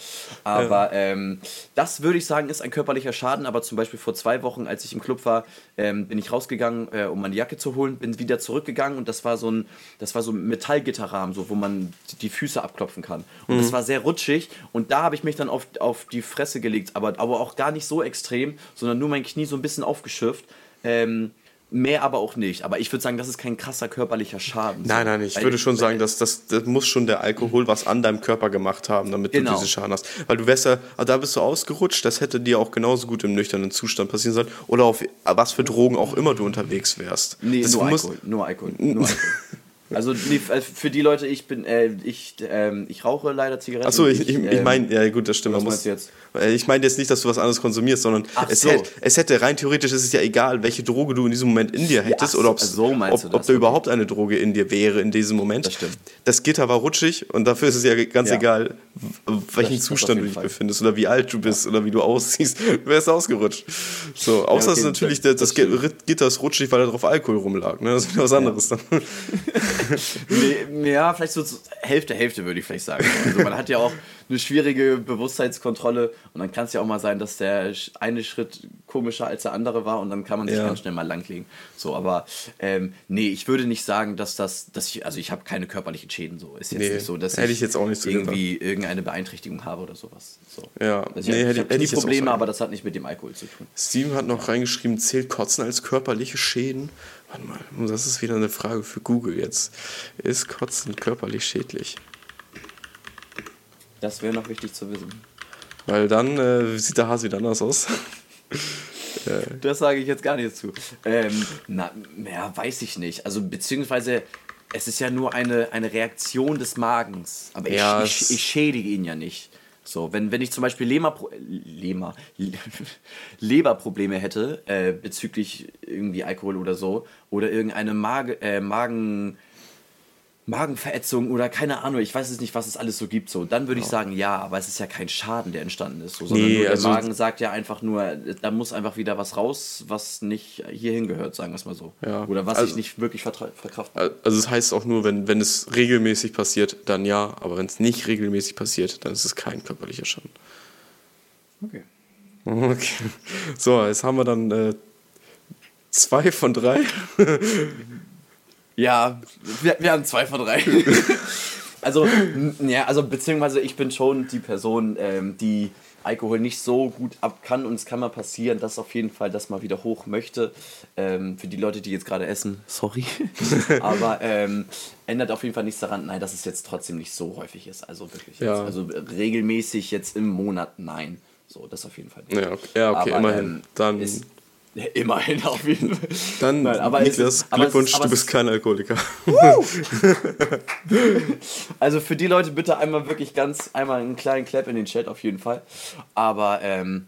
[SPEAKER 2] Aber ähm, das würde ich sagen, ist ein körperlicher Schaden, aber zum Beispiel vor zwei Wochen, als ich im Club war, ähm, bin ich rausgegangen, äh, um meine Jacke zu holen, bin wieder zurückgegangen und das war so ein, das war so ein Metallgitterrahmen, so, wo man die Füße abklopfen kann. Und
[SPEAKER 1] Mhm.
[SPEAKER 2] das war sehr rutschig und da habe ich mich dann auf, auf die Fresse gelegt, aber, aber auch gar nicht so extrem, sondern nur mein Knie so ein bisschen aufgeschürft. Ähm, mehr aber auch nicht. Aber ich würde sagen, das ist kein krasser körperlicher Schaden.
[SPEAKER 1] Nein, nein, ich
[SPEAKER 2] Weil-
[SPEAKER 1] würde schon sagen, dass das, das muss schon der Alkohol was an deinem Körper gemacht haben, damit
[SPEAKER 2] Genau.
[SPEAKER 1] du diesen Schaden hast. Weil du wärst ja, ah, da bist du ausgerutscht, das hätte dir auch genauso gut im nüchternen Zustand passieren sollen. Oder auf was für Drogen auch immer du unterwegs wärst.
[SPEAKER 2] Nee,
[SPEAKER 1] das
[SPEAKER 2] nur
[SPEAKER 1] muss-
[SPEAKER 2] Alkohol, nur Alkohol, nur [LAUGHS] Alkohol. Also nee, äh, für die Leute, ich bin, äh, ich, ähm, ich rauche leider Zigaretten.
[SPEAKER 1] Achso, ich, ich, ich
[SPEAKER 2] ähm,
[SPEAKER 1] meine, ja gut, das stimmt.
[SPEAKER 2] was
[SPEAKER 1] man
[SPEAKER 2] du jetzt?
[SPEAKER 1] Äh, Ich meine jetzt nicht, dass du was anderes konsumierst, sondern
[SPEAKER 2] Ach
[SPEAKER 1] es,
[SPEAKER 2] so.
[SPEAKER 1] hätte, es hätte rein theoretisch, ist es ja egal, welche Droge du in diesem Moment in dir hättest
[SPEAKER 2] ach
[SPEAKER 1] oder
[SPEAKER 2] so,
[SPEAKER 1] ob,
[SPEAKER 2] du
[SPEAKER 1] ob
[SPEAKER 2] das,
[SPEAKER 1] da
[SPEAKER 2] okay.
[SPEAKER 1] überhaupt eine Droge in dir wäre in diesem Moment.
[SPEAKER 2] Das stimmt.
[SPEAKER 1] Das Gitter war rutschig und dafür ist es ja ganz
[SPEAKER 2] Ja.
[SPEAKER 1] egal, welchen
[SPEAKER 2] Das- das
[SPEAKER 1] Zustand du dich
[SPEAKER 2] Fall.
[SPEAKER 1] befindest oder wie alt du bist oder wie du aussiehst. [LAUGHS] Du wärst ausgerutscht. So, außer es
[SPEAKER 2] okay,
[SPEAKER 1] ist natürlich,
[SPEAKER 2] das-
[SPEAKER 1] das, das,
[SPEAKER 2] das.
[SPEAKER 1] Gitter ist rutschig, weil da drauf Alkohol rumlag. Ne? Das ist wieder was anderes dann. [LAUGHS] [LAUGHS]
[SPEAKER 2] Ja, vielleicht so Hälfte, Hälfte würde ich vielleicht sagen. Also man hat ja auch eine schwierige Bewusstseinskontrolle und dann kann es ja auch mal sein, dass der eine Schritt komischer als der andere war und dann kann man sich
[SPEAKER 1] Ja.
[SPEAKER 2] ganz schnell mal langlegen. So, aber ähm, nee, ich würde nicht sagen, dass das, dass ich, also ich habe keine körperlichen Schäden so. Ist jetzt
[SPEAKER 1] Nee,
[SPEAKER 2] nicht so, dass
[SPEAKER 1] hätte ich jetzt auch nicht so
[SPEAKER 2] irgendwie irgendeine Beeintrichtigung habe oder sowas. So.
[SPEAKER 1] Ja,
[SPEAKER 2] also ich
[SPEAKER 1] nee, hätte-
[SPEAKER 2] hab
[SPEAKER 1] hätte ich jetzt auch
[SPEAKER 2] Probleme, aber das hat nicht mit dem Alkohol zu tun.
[SPEAKER 1] Steven hat noch reingeschrieben, zählt Kotzen als körperliche Schäden? Warte mal, das ist wieder eine Frage für Google jetzt. Ist Kotzen körperlich schädlich?
[SPEAKER 2] Das wäre noch wichtig zu wissen.
[SPEAKER 1] Weil dann äh, sieht der Hase wieder anders aus. [LAUGHS]
[SPEAKER 2] Das sage ich jetzt gar nicht zu. Ähm, na, ja, weiß ich nicht. Also, beziehungsweise, es ist ja nur eine, eine Reaktion des Magens. Aber ich,
[SPEAKER 1] Ja,
[SPEAKER 2] ich, ich schädige ihn ja nicht. So, wenn, wenn ich zum Beispiel Leber, Leber, [LAUGHS] Leberprobleme hätte, äh, bezüglich irgendwie Alkohol oder so, oder irgendeine Mage, äh, Magen, Magenverätzung oder keine Ahnung, ich weiß es nicht, was es alles so gibt, so, dann würde ich sagen, ja, aber es ist ja kein Schaden, der entstanden ist, so, sondern
[SPEAKER 1] Nee,
[SPEAKER 2] nur der
[SPEAKER 1] also-
[SPEAKER 2] Magen sagt ja einfach nur, da muss einfach wieder was raus, was nicht hierhin gehört, sagen wir es mal so.
[SPEAKER 1] Ja.
[SPEAKER 2] Oder was
[SPEAKER 1] Also-
[SPEAKER 2] ich nicht wirklich verkraften kann.
[SPEAKER 1] Also es heißt auch nur, wenn, wenn es regelmäßig passiert, dann ja. Aber wenn es nicht regelmäßig passiert, dann ist es kein körperlicher Schaden.
[SPEAKER 2] Okay. [LAUGHS]
[SPEAKER 1] Okay. So, jetzt haben wir dann äh, zwei von drei. [LAUGHS]
[SPEAKER 2] Ja, wir, wir haben zwei von drei. [LAUGHS] also, ja, also beziehungsweise ich bin schon die Person, ähm, die Alkohol nicht so gut ab kann und es kann mal passieren, dass auf jeden Fall das mal wieder hoch möchte. Ähm, für die Leute, die jetzt gerade essen, sorry. [LAUGHS] Aber ähm, ändert auf jeden Fall nichts daran, nein, dass es jetzt trotzdem nicht so häufig ist. Also wirklich.
[SPEAKER 1] Ja.
[SPEAKER 2] Jetzt, also regelmäßig jetzt im Monat, nein. So, das auf jeden Fall nicht.
[SPEAKER 1] Ja, okay, ja, okay
[SPEAKER 2] Aber,
[SPEAKER 1] immerhin.
[SPEAKER 2] ähm,
[SPEAKER 1] Dann,
[SPEAKER 2] Ist, ja, immerhin auf jeden Fall.
[SPEAKER 1] dann
[SPEAKER 2] Nein, aber
[SPEAKER 1] Niklas,
[SPEAKER 2] ist- aber es
[SPEAKER 1] Glückwunsch,
[SPEAKER 2] aber
[SPEAKER 1] du bist
[SPEAKER 2] ist-
[SPEAKER 1] kein Alkoholiker.
[SPEAKER 2] Also für die Leute bitte einmal wirklich ganz, einmal einen kleinen Clap in den Chat auf jeden Fall. Aber ähm,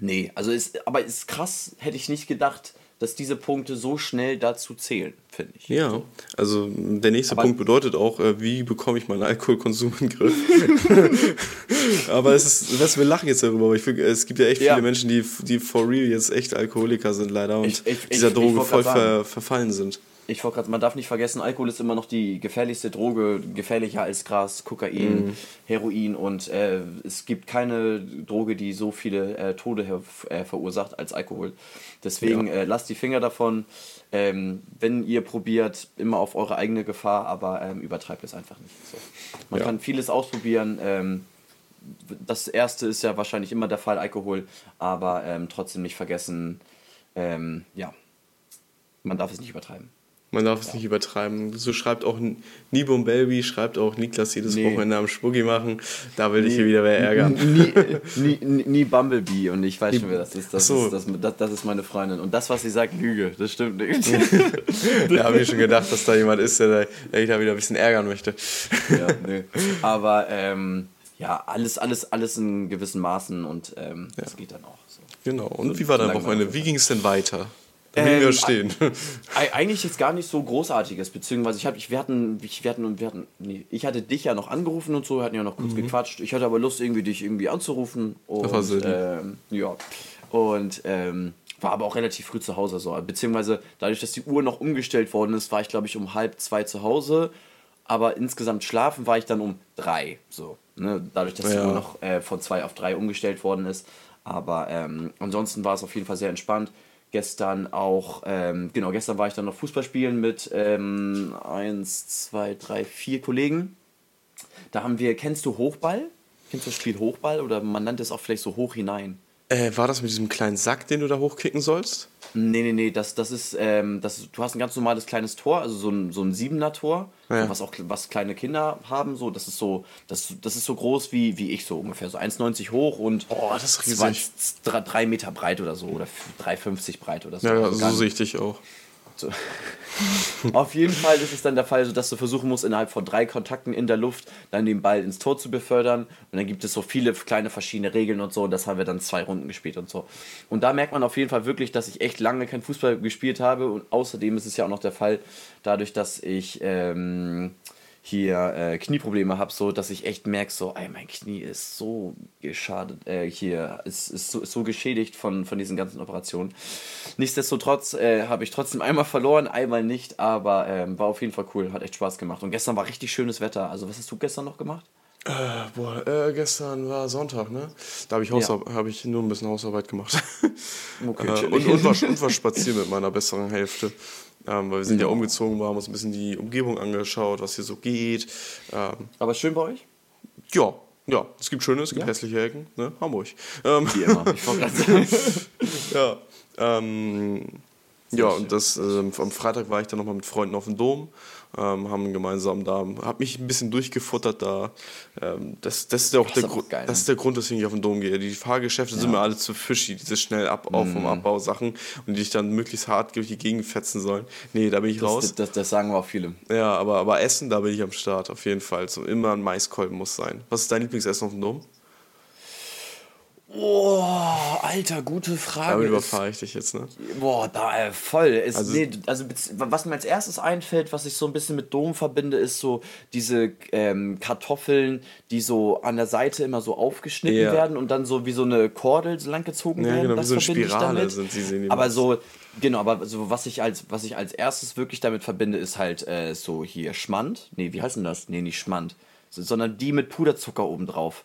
[SPEAKER 2] nee, also ist, aber ist krass, hätte ich nicht gedacht, dass diese Punkte so schnell dazu zählen, finde ich.
[SPEAKER 1] Ja, also der nächste
[SPEAKER 2] Aber-
[SPEAKER 1] Punkt bedeutet auch, äh, wie bekomme ich meinen Alkoholkonsum in den Griff. [LAUGHS] aber es ist, was wir lachen jetzt darüber, aber ich find, es gibt ja echt
[SPEAKER 2] Ja.
[SPEAKER 1] viele Menschen, die, die for real jetzt echt Alkoholiker sind leider und
[SPEAKER 2] Ich- ich-
[SPEAKER 1] dieser
[SPEAKER 2] ich
[SPEAKER 1] Droge voll ver, verfallen sind.
[SPEAKER 2] Ich wollte gerade, man darf nicht vergessen, Alkohol ist immer noch die gefährlichste Droge, gefährlicher als Gras, Kokain, Heroin und äh, es gibt keine Droge, die so viele äh, Tode äh, verursacht als Alkohol. Deswegen äh, lasst die Finger davon. Ähm, wenn ihr probiert, immer auf eure eigene Gefahr, aber ähm, übertreibt es einfach nicht. So. Man
[SPEAKER 1] Ja.
[SPEAKER 2] kann vieles ausprobieren. Ähm, das erste ist ja wahrscheinlich immer der Fall, Alkohol, aber ähm, trotzdem nicht vergessen, ähm, ja, man darf es nicht übertreiben.
[SPEAKER 1] Man darf es nicht übertreiben. So schreibt auch Nibum Belby, schreibt auch Niklas jedes
[SPEAKER 2] Nee.
[SPEAKER 1] Wochenende am Spuggi machen. Da will ich hier wieder wer ärgern.
[SPEAKER 2] Nie, nie, nie, nie Bumblebee und ich weiß schon, wer das ist. Das,
[SPEAKER 1] so.
[SPEAKER 2] ist das, das, das ist meine Freundin. Und das, was sie sagt, Lüge. Das stimmt nicht. [LAUGHS]
[SPEAKER 1] Da habe ich schon gedacht, dass da jemand ist, der, der ich da wieder ein bisschen ärgern möchte.
[SPEAKER 2] ja, nee. Aber ähm, ja, alles, alles, alles in gewissen Maßen und ähm, das geht dann auch. So.
[SPEAKER 1] Genau. Und
[SPEAKER 2] So-
[SPEAKER 1] wie war dein Wochenende? Wie ging es denn weiter?
[SPEAKER 2] Ähm,
[SPEAKER 1] wir stehen.
[SPEAKER 2] Ei- Eigentlich jetzt gar nicht so großartiges, beziehungsweise ich habe, ich, wir hatten, ich, wir hatten, wir hatten, nee, ich hatte dich ja noch angerufen und so, wir hatten ja noch kurz gequatscht. Ich hatte aber Lust, irgendwie dich irgendwie anzurufen. Und,
[SPEAKER 1] Das war lieb.
[SPEAKER 2] ähm, ja. Und ähm, war aber auch relativ früh zu Hause, so. Beziehungsweise dadurch, dass die Uhr noch umgestellt worden ist, war ich, glaube ich, um halb zwei zu Hause. Aber insgesamt schlafen war ich dann um drei. So, ne? Dadurch, dass
[SPEAKER 1] Ja.
[SPEAKER 2] die Uhr noch äh, von zwei auf drei umgestellt worden ist. Aber ähm, ansonsten war es auf jeden Fall sehr entspannt. Gestern auch, ähm, genau, gestern war ich dann noch Fußball spielen mit ähm, eins, zwei, drei, vier Kollegen. Da haben wir, kennst du Hochball? Kennst du das Spiel Hochball? Oder man nennt es auch vielleicht so hoch hinein.
[SPEAKER 1] Äh, war das mit diesem kleinen Sack, den du da hochkicken sollst?
[SPEAKER 2] Nee, nee, nee, das, das ist, ähm, das, du hast ein ganz normales kleines Tor, also so ein, so ein Siebener Tor,
[SPEAKER 1] Ja.
[SPEAKER 2] was auch was kleine Kinder haben, so, das ist so, das, das ist so groß wie, wie ich so ungefähr, so 1,90 hoch und
[SPEAKER 1] Oh, das ist riesig.
[SPEAKER 2] 20, drei- drei Meter breit oder so, oder 3,50 breit oder so.
[SPEAKER 1] Ja,
[SPEAKER 2] Also
[SPEAKER 1] so sehe ich dich auch.
[SPEAKER 2] So. Auf jeden Fall ist es dann der Fall, dass du versuchen musst, innerhalb von drei Kontakten in der Luft dann den Ball ins Tor zu befördern. Und dann gibt es so viele kleine verschiedene Regeln und so. Und das haben wir dann zwei Runden gespielt und so. Und da merkt man auf jeden Fall wirklich, dass ich echt lange kein Fußball gespielt habe. Und außerdem ist es ja auch noch der Fall, dadurch, dass ich ähm, hier äh, Knieprobleme habe, so dass ich echt merke, so, ey, mein Knie ist so geschadet, äh, hier, ist, ist, so, ist so geschädigt von, von diesen ganzen Operationen. Nichtsdestotrotz äh, habe ich trotzdem einmal verloren, einmal nicht, aber ähm, war auf jeden Fall cool, hat echt Spaß gemacht. Und gestern war richtig schönes Wetter. Also, was hast du gestern noch gemacht?
[SPEAKER 1] Äh, boah, äh, gestern war Sonntag, ne? Da habe ich, Hausar- hab ich nur ein bisschen Hausarbeit gemacht.
[SPEAKER 2] Okay, [LAUGHS]
[SPEAKER 1] äh, und, und, war, und war [LAUGHS] spazieren mit meiner besseren Hälfte. Ähm, weil wir sind ja umgezogen, wir haben uns ein bisschen die Umgebung angeschaut, was hier so geht. Ähm,
[SPEAKER 2] Aber schön bei euch?
[SPEAKER 1] ja, ja, es gibt schöne, es gibt
[SPEAKER 2] Ja?
[SPEAKER 1] hässliche Ecken, ne? Hamburg. Ähm,
[SPEAKER 2] Wie immer. Ich sagen. [LAUGHS]
[SPEAKER 1] Ja, ähm, ja und das, ähm, am Freitag war ich dann nochmal mit Freunden auf dem Dom, ähm, haben gemeinsam da, hab mich ein bisschen durchgefuttert da. Ähm, das, das, ist ja auch
[SPEAKER 2] Das
[SPEAKER 1] der Grund,
[SPEAKER 2] geil,
[SPEAKER 1] das
[SPEAKER 2] ne?
[SPEAKER 1] ist der Grund, weswegen ich auf den Dom gehe. Die Fahrgeschäfte sind mir alle zu fishy, diese schnell ab, auf
[SPEAKER 2] Mhm.
[SPEAKER 1] und abbau Sachen und die dich dann möglichst hart durch die Gegend fetzen sollen. Nee, da bin ich raus.
[SPEAKER 2] Das, das, das sagen wir auch viele.
[SPEAKER 1] Ja, aber, aber Essen, da bin ich am Start, auf jeden Fall. So, immer ein Maiskolben muss sein. Was ist dein Lieblingsessen auf dem Dom?
[SPEAKER 2] Oh, Alter, gute Frage.
[SPEAKER 1] Damit überfahre ich dich jetzt, ne?
[SPEAKER 2] Boah, da äh, voll. Ist,
[SPEAKER 1] Also-
[SPEAKER 2] nee, also was mir als erstes einfällt, was ich so ein bisschen mit Dom verbinde, ist so diese ähm, Kartoffeln, die so an der Seite immer so aufgeschnitten
[SPEAKER 1] Ja.
[SPEAKER 2] werden und dann so wie so eine Kordel so langgezogen
[SPEAKER 1] Ja,
[SPEAKER 2] werden.
[SPEAKER 1] genau, wie
[SPEAKER 2] das
[SPEAKER 1] so eine
[SPEAKER 2] verbinde ich
[SPEAKER 1] Spirale
[SPEAKER 2] damit.
[SPEAKER 1] sind sie, sehen die
[SPEAKER 2] Aber so, genau, aber so was ich als was ich als erstes wirklich damit verbinde, ist halt äh, so hier Schmand. Nee, wie heißt denn das? Nee, nicht Schmand. So, sondern die mit Puderzucker obendrauf.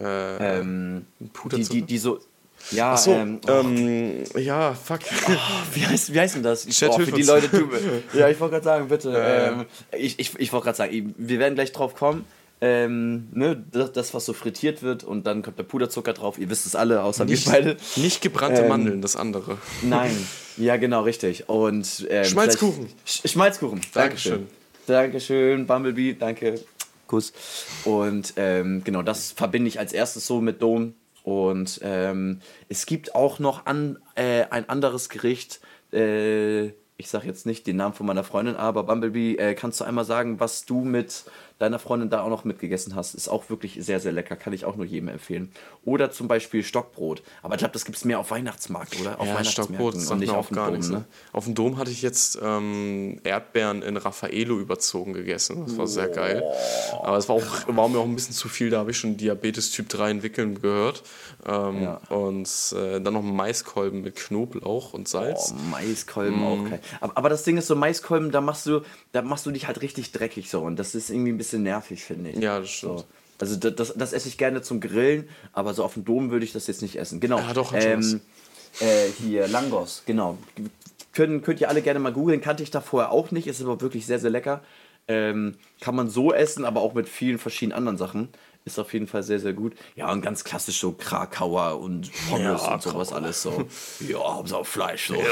[SPEAKER 1] Äh,
[SPEAKER 2] Ähm, die,
[SPEAKER 1] Puderzucker?
[SPEAKER 2] die, die so. Ja,
[SPEAKER 1] so,
[SPEAKER 2] ähm,
[SPEAKER 1] ähm, ja, fuck. [LAUGHS]
[SPEAKER 2] wie heißt, wie heißt denn das?
[SPEAKER 1] Chat,
[SPEAKER 2] oh, für die. Leute, du, ja, ich wollte gerade sagen, bitte. Ähm, ich ich, ich wollte gerade sagen, wir werden gleich drauf kommen. Ähm, ne, das, was so frittiert wird und dann kommt der Puderzucker drauf. Ihr wisst es alle, außer
[SPEAKER 1] Nicht,
[SPEAKER 2] wir beide.
[SPEAKER 1] nicht gebrannte Mandeln, das andere.
[SPEAKER 2] Nein, ja genau, richtig. Und ähm,
[SPEAKER 1] Schmalzkuchen.
[SPEAKER 2] Sch Schmalzkuchen. Dankeschön. Dankeschön, Bumblebee, danke. Kuss. Und ähm, genau, das verbinde ich als erstes so mit Dom. Und ähm, es gibt auch noch an, äh, ein anderes Gericht. Äh, ich sage jetzt nicht den Namen von meiner Freundin, aber Bumblebee, äh, kannst du einmal sagen, was du mit deiner Freundin da auch noch mitgegessen hast? Ist auch wirklich sehr, sehr lecker. Kann ich auch nur jedem empfehlen. Oder zum Beispiel Stockbrot. Aber ich glaube, das gibt es mehr auf Weihnachtsmarkt, oder? Auf
[SPEAKER 1] Ja, Stockbrot sagt mir auch
[SPEAKER 2] dem
[SPEAKER 1] gar
[SPEAKER 2] Dom,
[SPEAKER 1] nichts. Ne? Auf dem Dom hatte ich jetzt ähm, Erdbeeren in Raffaello überzogen gegessen. Das war sehr geil. Aber es war, auch, war mir auch ein bisschen zu viel. Da habe ich schon Diabetes Typ 3 entwickeln gehört. Ähm,
[SPEAKER 2] Ja.
[SPEAKER 1] Und äh, dann noch Maiskolben mit Knoblauch und Salz.
[SPEAKER 2] Oh, Maiskolben
[SPEAKER 1] Mhm.
[SPEAKER 2] auch geil. Aber, aber das Ding ist so, Maiskolben, da machst du, da machst du dich halt richtig dreckig so. Und das ist irgendwie ein bisschen nervig, finde ich.
[SPEAKER 1] Ja, das stimmt.
[SPEAKER 2] So. Also das, das, das esse ich gerne zum Grillen, aber so auf dem Dom würde ich das jetzt nicht essen. Genau.
[SPEAKER 1] Ja, doch, hat schon
[SPEAKER 2] ähm, äh, hier, Langos, genau. Können, könnt ihr alle gerne mal googeln. Kannte ich da vorher auch nicht, ist aber wirklich sehr, sehr lecker. Ähm, kann man so essen, aber auch mit vielen verschiedenen anderen Sachen. Ist auf jeden Fall sehr, sehr gut. Ja, und ganz klassisch so Krakauer und Pommes
[SPEAKER 1] Ja,
[SPEAKER 2] und sowas
[SPEAKER 1] Krakauer.
[SPEAKER 2] alles so. [LAUGHS] Ja, Hauptsache Fleisch so. [LAUGHS]
[SPEAKER 1] nee,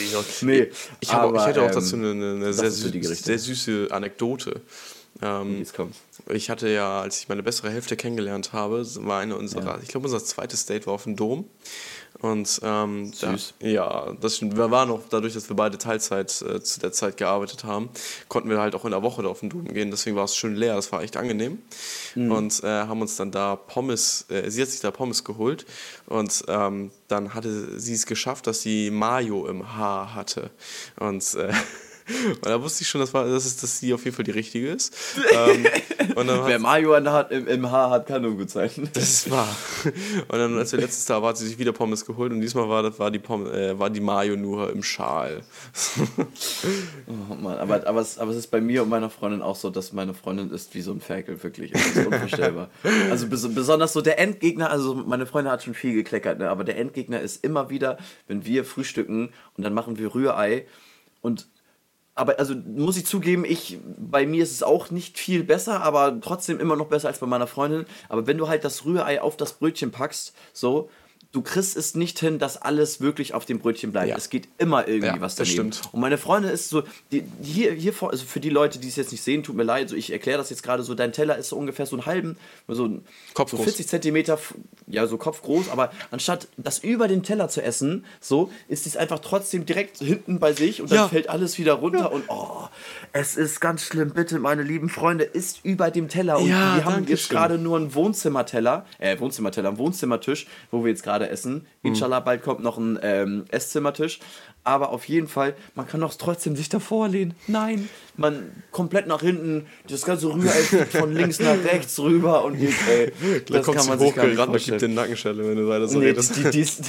[SPEAKER 1] ich, habe, ich
[SPEAKER 2] aber,
[SPEAKER 1] hätte auch
[SPEAKER 2] ähm,
[SPEAKER 1] dazu eine, eine, eine sehr, süß, sehr süße Anekdote. Ähm, ich hatte ja, als ich meine bessere Hälfte kennengelernt habe, war eine unserer, ich glaube, unser zweites Date war auf dem Dom. Und ähm,
[SPEAKER 2] Süß.
[SPEAKER 1] Da, ja, das stimmt. Wir waren auch dadurch, dass wir beide Teilzeit äh, zu der Zeit gearbeitet haben, konnten wir halt auch in der Woche da auf den Dom gehen. Deswegen war es schön leer. Das war echt angenehm.
[SPEAKER 2] Mhm.
[SPEAKER 1] Und äh, haben uns dann da Pommes, äh, sie hat sich da Pommes geholt. Und ähm, dann hatte sie es geschafft, dass sie Mayo im Haar hatte. Und äh, [LAUGHS] [LAUGHS] Und da wusste ich schon, dass, war, dass, es, dass sie auf jeden Fall die richtige ist. [LAUGHS] ähm,
[SPEAKER 2] Wer
[SPEAKER 1] hat,
[SPEAKER 2] Mario Hand, im, im Haar hat, kann nur gut sein.
[SPEAKER 1] das ist wahr. Und dann, als wir letztes Jahr war, hat sie sich wieder Pommes geholt und diesmal war, das, war, die, Pommes, äh, war die Mayo nur im Schal. [LAUGHS]
[SPEAKER 2] Oh Mann, aber, aber, es, aber es ist bei mir und meiner Freundin auch so, dass meine Freundin ist wie so ein Ferkel, wirklich. Das ist unvorstellbar. also bes besonders so der Endgegner, also meine Freundin hat schon viel gekleckert, ne? aber der Endgegner ist immer wieder, wenn wir frühstücken und dann machen wir Rührei und aber also muss ich zugeben, ich bei mir ist es auch nicht viel besser, aber trotzdem immer noch besser als bei meiner Freundin. Aber wenn du halt das Rührei auf das Brötchen packst, so, du kriegst es nicht hin, dass alles wirklich auf dem Brötchen bleibt.
[SPEAKER 1] Ja.
[SPEAKER 2] Es geht immer irgendwie
[SPEAKER 1] Ja,
[SPEAKER 2] was
[SPEAKER 1] das
[SPEAKER 2] daneben.
[SPEAKER 1] stimmt.
[SPEAKER 2] Und meine Freundin ist so, die, hier, hier vor, also für die Leute, die es jetzt nicht sehen, tut mir leid, so ich erkläre das jetzt gerade so, dein Teller ist so ungefähr so einen halben, so,
[SPEAKER 1] Kopf
[SPEAKER 2] so
[SPEAKER 1] groß.
[SPEAKER 2] 40 Zentimeter, ja, so kopfgroß, aber anstatt das über den Teller zu essen, so, ist es einfach trotzdem direkt hinten bei sich und dann
[SPEAKER 1] Ja.
[SPEAKER 2] fällt alles wieder runter und oh, es ist ganz schlimm, bitte, meine lieben Freunde, ist über dem Teller und wir haben jetzt gerade nur einen Wohnzimmerteller, äh, Wohnzimmerteller, einen Wohnzimmertisch, wo wir jetzt gerade essen.
[SPEAKER 1] Hm.
[SPEAKER 2] Inshallah, bald kommt noch ein ähm, Esszimmertisch. Aber auf jeden Fall, man kann doch trotzdem sich davor lehnen. Nein, man komplett nach hinten, das ganze Rührei fliegt von links nach rechts rüber und geht, ey, [LAUGHS]
[SPEAKER 1] Da
[SPEAKER 2] das
[SPEAKER 1] kommt
[SPEAKER 2] kann man sich gar nicht
[SPEAKER 1] hochgerannt und gibt
[SPEAKER 2] vorstellen.
[SPEAKER 1] den Nackenschelle, wenn du weiter so
[SPEAKER 2] Nee,
[SPEAKER 1] redest.
[SPEAKER 2] die, die, ist,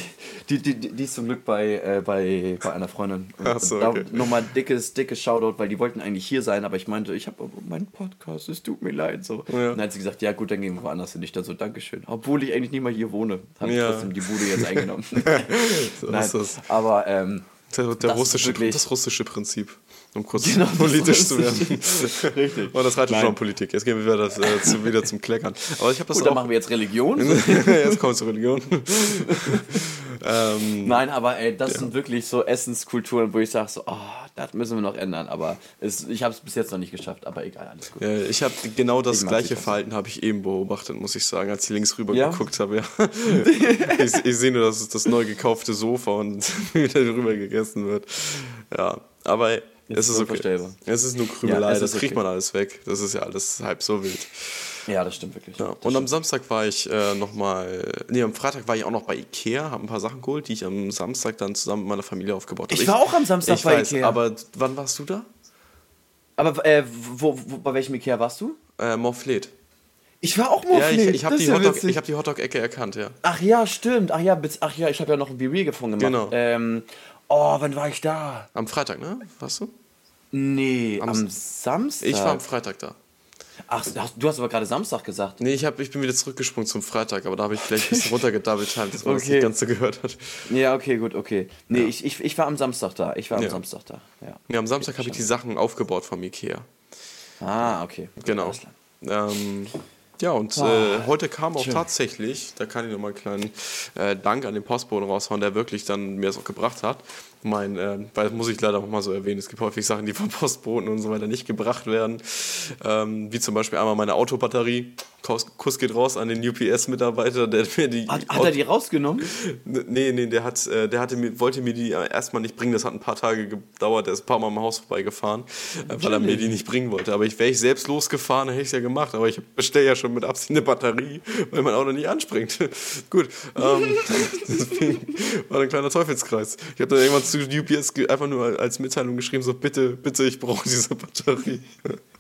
[SPEAKER 2] die, die, die, ist zum Glück bei, äh, bei, bei einer Freundin. Und
[SPEAKER 1] Ach so,
[SPEAKER 2] da
[SPEAKER 1] okay.
[SPEAKER 2] Nochmal dickes, dickes Shoutout, weil die wollten eigentlich hier sein, aber ich meinte, ich habe meinen Podcast, es tut mir leid. So.
[SPEAKER 1] Ja.
[SPEAKER 2] Und dann hat sie gesagt, ja gut, dann gehen wir woanders hin. Ich dann so, Dankeschön. Obwohl ich eigentlich nicht mal hier wohne, habe ich
[SPEAKER 1] Ja.
[SPEAKER 2] trotzdem die Bude jetzt [LAUGHS] eingenommen.
[SPEAKER 1] So [LAUGHS]
[SPEAKER 2] Nein,
[SPEAKER 1] ist das.
[SPEAKER 2] aber ähm,
[SPEAKER 1] Der, der russische, das russische Prinzip, um kurz
[SPEAKER 2] Genau,
[SPEAKER 1] politisch zu werden. [LAUGHS]
[SPEAKER 2] Richtig.
[SPEAKER 1] Und das reicht schon Politik. Jetzt gehen wir wieder, das, äh, zu, wieder zum Kleckern. Aber ich habe das
[SPEAKER 2] gut, dann
[SPEAKER 1] auch.
[SPEAKER 2] machen wir jetzt Religion. [LAUGHS]
[SPEAKER 1] Jetzt kommt zur Religion. [LAUGHS] ähm,
[SPEAKER 2] Nein, aber ey, das sind wirklich so Essenskulturen, wo ich sage so, oh, das müssen wir noch ändern. Aber es, ich habe es bis jetzt noch nicht geschafft, aber egal, alles gut.
[SPEAKER 1] ja, ich habe genau das
[SPEAKER 2] Ich
[SPEAKER 1] gleiche Verhalten habe ich eben beobachtet, muss ich sagen, als ich links rüber
[SPEAKER 2] Ja?
[SPEAKER 1] geguckt habe. Ja. ich ich sehe nur, dass es das neu gekaufte Sofa und wieder drüber gegessen wird. Ja, aber es
[SPEAKER 2] ist
[SPEAKER 1] ist okay.
[SPEAKER 2] unvorstellbar.
[SPEAKER 1] Es ist nur Krümelei,
[SPEAKER 2] Ja, es
[SPEAKER 1] das kriegt
[SPEAKER 2] okay.
[SPEAKER 1] man alles weg. Das ist ja alles halb so wild.
[SPEAKER 2] Ja, das stimmt wirklich.
[SPEAKER 1] Ja. Und am Samstag war ich äh, nochmal, nee, am Freitag war ich auch noch bei Ikea, habe ein paar Sachen geholt, die ich am Samstag dann zusammen mit meiner Familie aufgebaut habe.
[SPEAKER 2] Ich war auch am Samstag
[SPEAKER 1] ich
[SPEAKER 2] bei
[SPEAKER 1] weiß,
[SPEAKER 2] Ikea.
[SPEAKER 1] Aber wann warst du da?
[SPEAKER 2] Aber äh, wo, wo, bei welchem Ikea warst du?
[SPEAKER 1] Äh, Morfleet.
[SPEAKER 2] Ich war auch
[SPEAKER 1] Ja, ich, ich habe die, Hotdog- ich hab die Hotdog-Ecke erkannt, ja.
[SPEAKER 2] Ach ja, stimmt. Ach ja, ach ja, ich habe ja noch ein Be gefunden gemacht.
[SPEAKER 1] Genau.
[SPEAKER 2] Ähm, oh, wann war ich da?
[SPEAKER 1] Am Freitag, ne? Warst du?
[SPEAKER 2] Nee,
[SPEAKER 1] Am
[SPEAKER 2] am, Samstag.
[SPEAKER 1] Ich war am Freitag da.
[SPEAKER 2] Ach, du hast aber gerade Samstag gesagt.
[SPEAKER 1] Nee, ich, hab, ich bin wieder zurückgesprungen zum Freitag, aber da habe ich vielleicht ein bisschen runtergedoubled, dass man das
[SPEAKER 2] Okay.
[SPEAKER 1] nicht ganz so gehört hat.
[SPEAKER 2] Ja, okay, gut, okay. Nee, ich, ich, ich war am Samstag da. Ich war am
[SPEAKER 1] Ja.
[SPEAKER 2] Samstag da. Ja.
[SPEAKER 1] Ja, am Samstag habe ich die Sachen aufgebaut vom Ikea.
[SPEAKER 2] Ah, okay.
[SPEAKER 1] Genau. Ähm, ja, und
[SPEAKER 2] Ah,
[SPEAKER 1] äh, heute kam auch
[SPEAKER 2] schön.
[SPEAKER 1] tatsächlich, da kann ich nochmal einen kleinen äh, Dank an den Postboten raushauen, der wirklich dann mir das auch gebracht hat. Mein, äh, weil das muss ich leider auch mal so erwähnen, es gibt häufig Sachen, die vom Postboten und so weiter nicht gebracht werden. Ähm, wie zum Beispiel einmal meine Autobatterie. Kuss, geht raus an den UPS-Mitarbeiter, der mir die.
[SPEAKER 2] Hat, hat er die rausgenommen?
[SPEAKER 1] Nee, nee, der, hat, äh, der hatte mir, wollte mir die äh, erstmal nicht bringen. Das hat ein paar Tage gedauert. Der ist ein paar Mal am Haus vorbeigefahren, äh, weil er mir die nicht bringen wollte. Aber ich wäre ich selbst losgefahren, hätte ich es ja gemacht. Aber ich bestelle ja schon mit Absicht eine Batterie, weil mein Auto nicht anspringt. [LAUGHS] Gut. Ähm, [LAUGHS] deswegen war ein kleiner Teufelskreis. Ich habe dann irgendwann zu UPS einfach nur als Mitteilung geschrieben: so, bitte, bitte, ich brauche diese Batterie. [LAUGHS]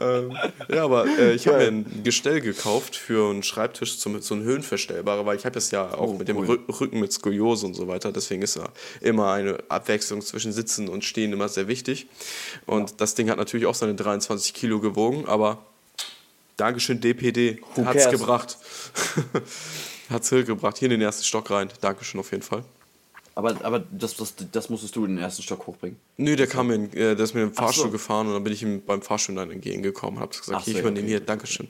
[SPEAKER 1] ähm, ja, aber äh, ich habe mir ein Gestell gekauft für einen Schreibtisch, zum, so ein höhenverstellbarer, weil ich habe es ja auch
[SPEAKER 2] Oh,
[SPEAKER 1] mit dem
[SPEAKER 2] cool.
[SPEAKER 1] Rücken mit Skoliose und so weiter. Deswegen ist ja immer eine Abwechslung zwischen Sitzen und Stehen immer sehr wichtig. Und das Ding hat natürlich auch seine 23 Kilo gewogen, aber Dankeschön DPD, hat's
[SPEAKER 2] cares?
[SPEAKER 1] gebracht. [LAUGHS] hat's gebracht. Hier in den ersten Stock rein. Dankeschön auf jeden Fall.
[SPEAKER 2] Aber, aber das, das, das musstest du in den ersten Stock hochbringen.
[SPEAKER 1] Nö, der kam in, äh, der ist mir im Fahrstuhl
[SPEAKER 2] so.
[SPEAKER 1] gefahren und dann bin ich ihm beim Fahrstuhl dann entgegengekommen und hab gesagt,
[SPEAKER 2] so,
[SPEAKER 1] hier, ich
[SPEAKER 2] ja,
[SPEAKER 1] übernehme
[SPEAKER 2] okay.
[SPEAKER 1] hier, Dankeschön.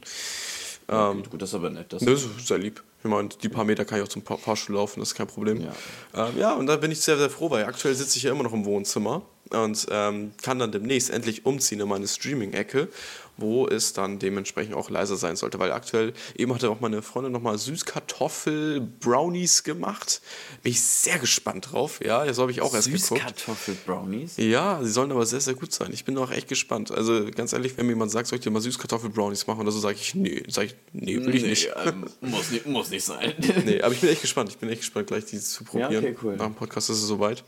[SPEAKER 2] Okay, gut, das ist aber nett. Das
[SPEAKER 1] Das ist sehr lieb. Ich meine, die paar Meter kann ich auch zum Fahrstuhl laufen, das ist kein Problem. Ja, ähm, ja und da bin ich sehr, sehr froh, weil aktuell sitze ich ja immer noch im Wohnzimmer und ähm, kann dann demnächst endlich umziehen in meine Streaming-Ecke, wo es dann dementsprechend auch leiser sein sollte, weil aktuell, eben hatte auch meine Freundin nochmal Süßkartoffel-Brownies gemacht. Bin ich sehr gespannt drauf, ja, so habe ich auch erst geguckt.
[SPEAKER 2] Süßkartoffel-Brownies?
[SPEAKER 1] Ja, sie sollen aber sehr, sehr gut sein. Ich bin auch echt gespannt. Also ganz ehrlich, wenn mir jemand sagt, soll ich dir mal Süßkartoffel-Brownies machen oder so, sage ich, nee, sag ich, nee, will ich nicht.
[SPEAKER 2] ähm, muss, nicht muss nicht sein. [LAUGHS]
[SPEAKER 1] Nee, aber ich bin echt gespannt. Ich bin echt gespannt, gleich die zu probieren.
[SPEAKER 2] Ja, okay, cool.
[SPEAKER 1] Nach dem Podcast ist es soweit.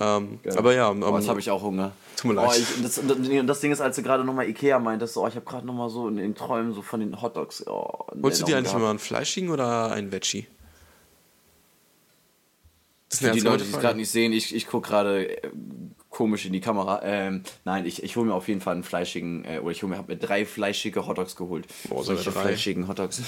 [SPEAKER 1] Ähm, aber ja,
[SPEAKER 2] Oh,
[SPEAKER 1] ähm,
[SPEAKER 2] jetzt habe ich auch Hunger.
[SPEAKER 1] Tut mir leid.
[SPEAKER 2] Oh, ich, das, das, das Ding ist, als du gerade nochmal Ikea meintest, so, oh, ich habe gerade nochmal so in den Träumen so von den Hotdogs. Oh,
[SPEAKER 1] holst du dir eigentlich
[SPEAKER 2] immer
[SPEAKER 1] einen fleischigen oder einen Veggie? Das
[SPEAKER 2] Für die Leute, die es gerade nicht sehen, ich, ich gucke gerade äh, komisch in die Kamera. Ähm, nein, ich, ich hole mir auf jeden Fall einen fleischigen, äh, oder ich hole mir, habe mir drei fleischige Hotdogs geholt.
[SPEAKER 1] Boah, sogar
[SPEAKER 2] Solche
[SPEAKER 1] drei.
[SPEAKER 2] fleischigen Hotdogs.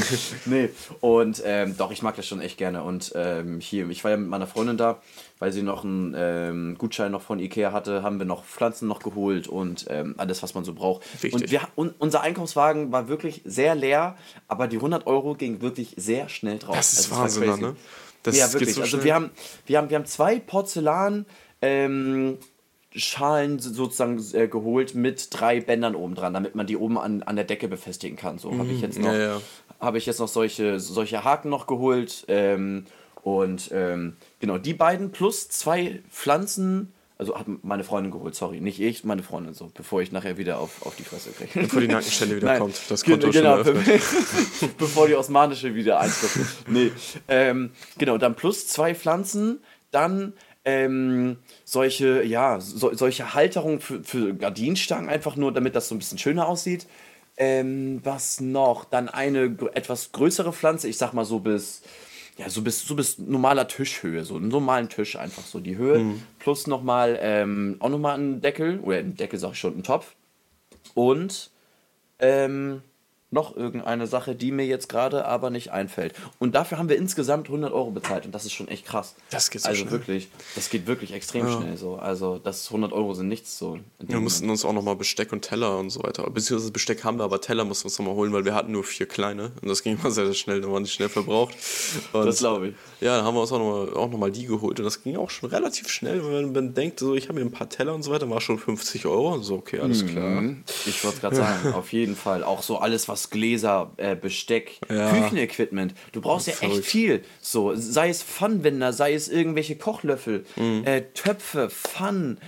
[SPEAKER 2] [LAUGHS] nee, und ähm, doch, ich mag das schon echt gerne. Und ähm, hier, ich war ja mit meiner Freundin da, weil sie noch einen ähm, Gutschein noch von Ikea hatte, haben wir noch Pflanzen noch geholt und ähm, alles, was man so braucht.
[SPEAKER 1] Wichtig.
[SPEAKER 2] Und, wir, und unser Einkaufswagen war wirklich sehr leer, aber die 100 Euro ging wirklich sehr schnell drauf.
[SPEAKER 1] Das ist
[SPEAKER 2] Also,
[SPEAKER 1] Wahnsinn, ne? Das
[SPEAKER 2] ja, wirklich.
[SPEAKER 1] so
[SPEAKER 2] also wir haben, wir, haben, wir haben zwei Porzellan ähm, Schalen sozusagen äh, geholt mit drei Bändern oben dran, damit man die oben an, an der Decke befestigen kann. So habe ich jetzt noch,
[SPEAKER 1] Mhm. ja, ja.
[SPEAKER 2] habe ich jetzt noch solche, solche Haken noch geholt. Ähm, und ähm, genau, die beiden plus zwei Pflanzen, also hat meine Freundin geholt, sorry, nicht ich, meine Freundin so, bevor ich nachher wieder auf, auf die Fresse kriege.
[SPEAKER 1] Bevor die Nackenstelle wieder [LAUGHS]
[SPEAKER 2] Nein,
[SPEAKER 1] kommt. Das Konto schon
[SPEAKER 2] genau, [LAUGHS]
[SPEAKER 1] eröffnet.
[SPEAKER 2] bevor die osmanische wieder eintrifft. Nee, ähm, genau, dann plus zwei Pflanzen, dann ähm, solche, ja, so, solche Halterungen für, für Gardinenstangen, einfach nur, damit das so ein bisschen schöner aussieht. Ähm, was noch? Dann eine etwas größere Pflanze, ich sag mal so bis, ja, so bis, so bis normaler Tischhöhe, so einen normalen Tisch einfach so die Höhe. Plus nochmal, ähm, auch nochmal einen Deckel, oder einen Deckel sag ich schon, einen Topf. Und ähm, noch irgendeine Sache, die mir jetzt gerade aber nicht einfällt. Und dafür haben wir insgesamt 100 Euro bezahlt und das ist schon echt krass.
[SPEAKER 1] Das geht so
[SPEAKER 2] Also
[SPEAKER 1] schnell.
[SPEAKER 2] wirklich, das geht wirklich extrem schnell so. Also das 100 Euro sind nichts so.
[SPEAKER 1] Wir mussten uns auch nochmal Besteck und Teller und so weiter. Beziehungsweise Besteck haben wir, aber Teller mussten wir uns nochmal holen, weil wir hatten nur vier kleine. Und das ging immer sehr, sehr schnell, da waren die schnell verbraucht. [LAUGHS] Und
[SPEAKER 2] Das glaube ich.
[SPEAKER 1] Ja, dann haben wir uns auch nochmal auch noch mal die geholt. Und das ging auch schon relativ schnell, wenn man denkt, so, ich habe mir ein paar Teller und so weiter, war schon 50 Euro. So, okay, alles klar.
[SPEAKER 2] Mhm. Ich wollte gerade sagen, auf jeden Fall. Auch so alles, was Gläser, äh, Besteck,
[SPEAKER 1] Ja.
[SPEAKER 2] Küchenequipment. Du brauchst ja echt viel. So, sei es Pfannwender, sei es irgendwelche Kochlöffel,
[SPEAKER 1] Mhm.
[SPEAKER 2] äh, Töpfe, Pfannen,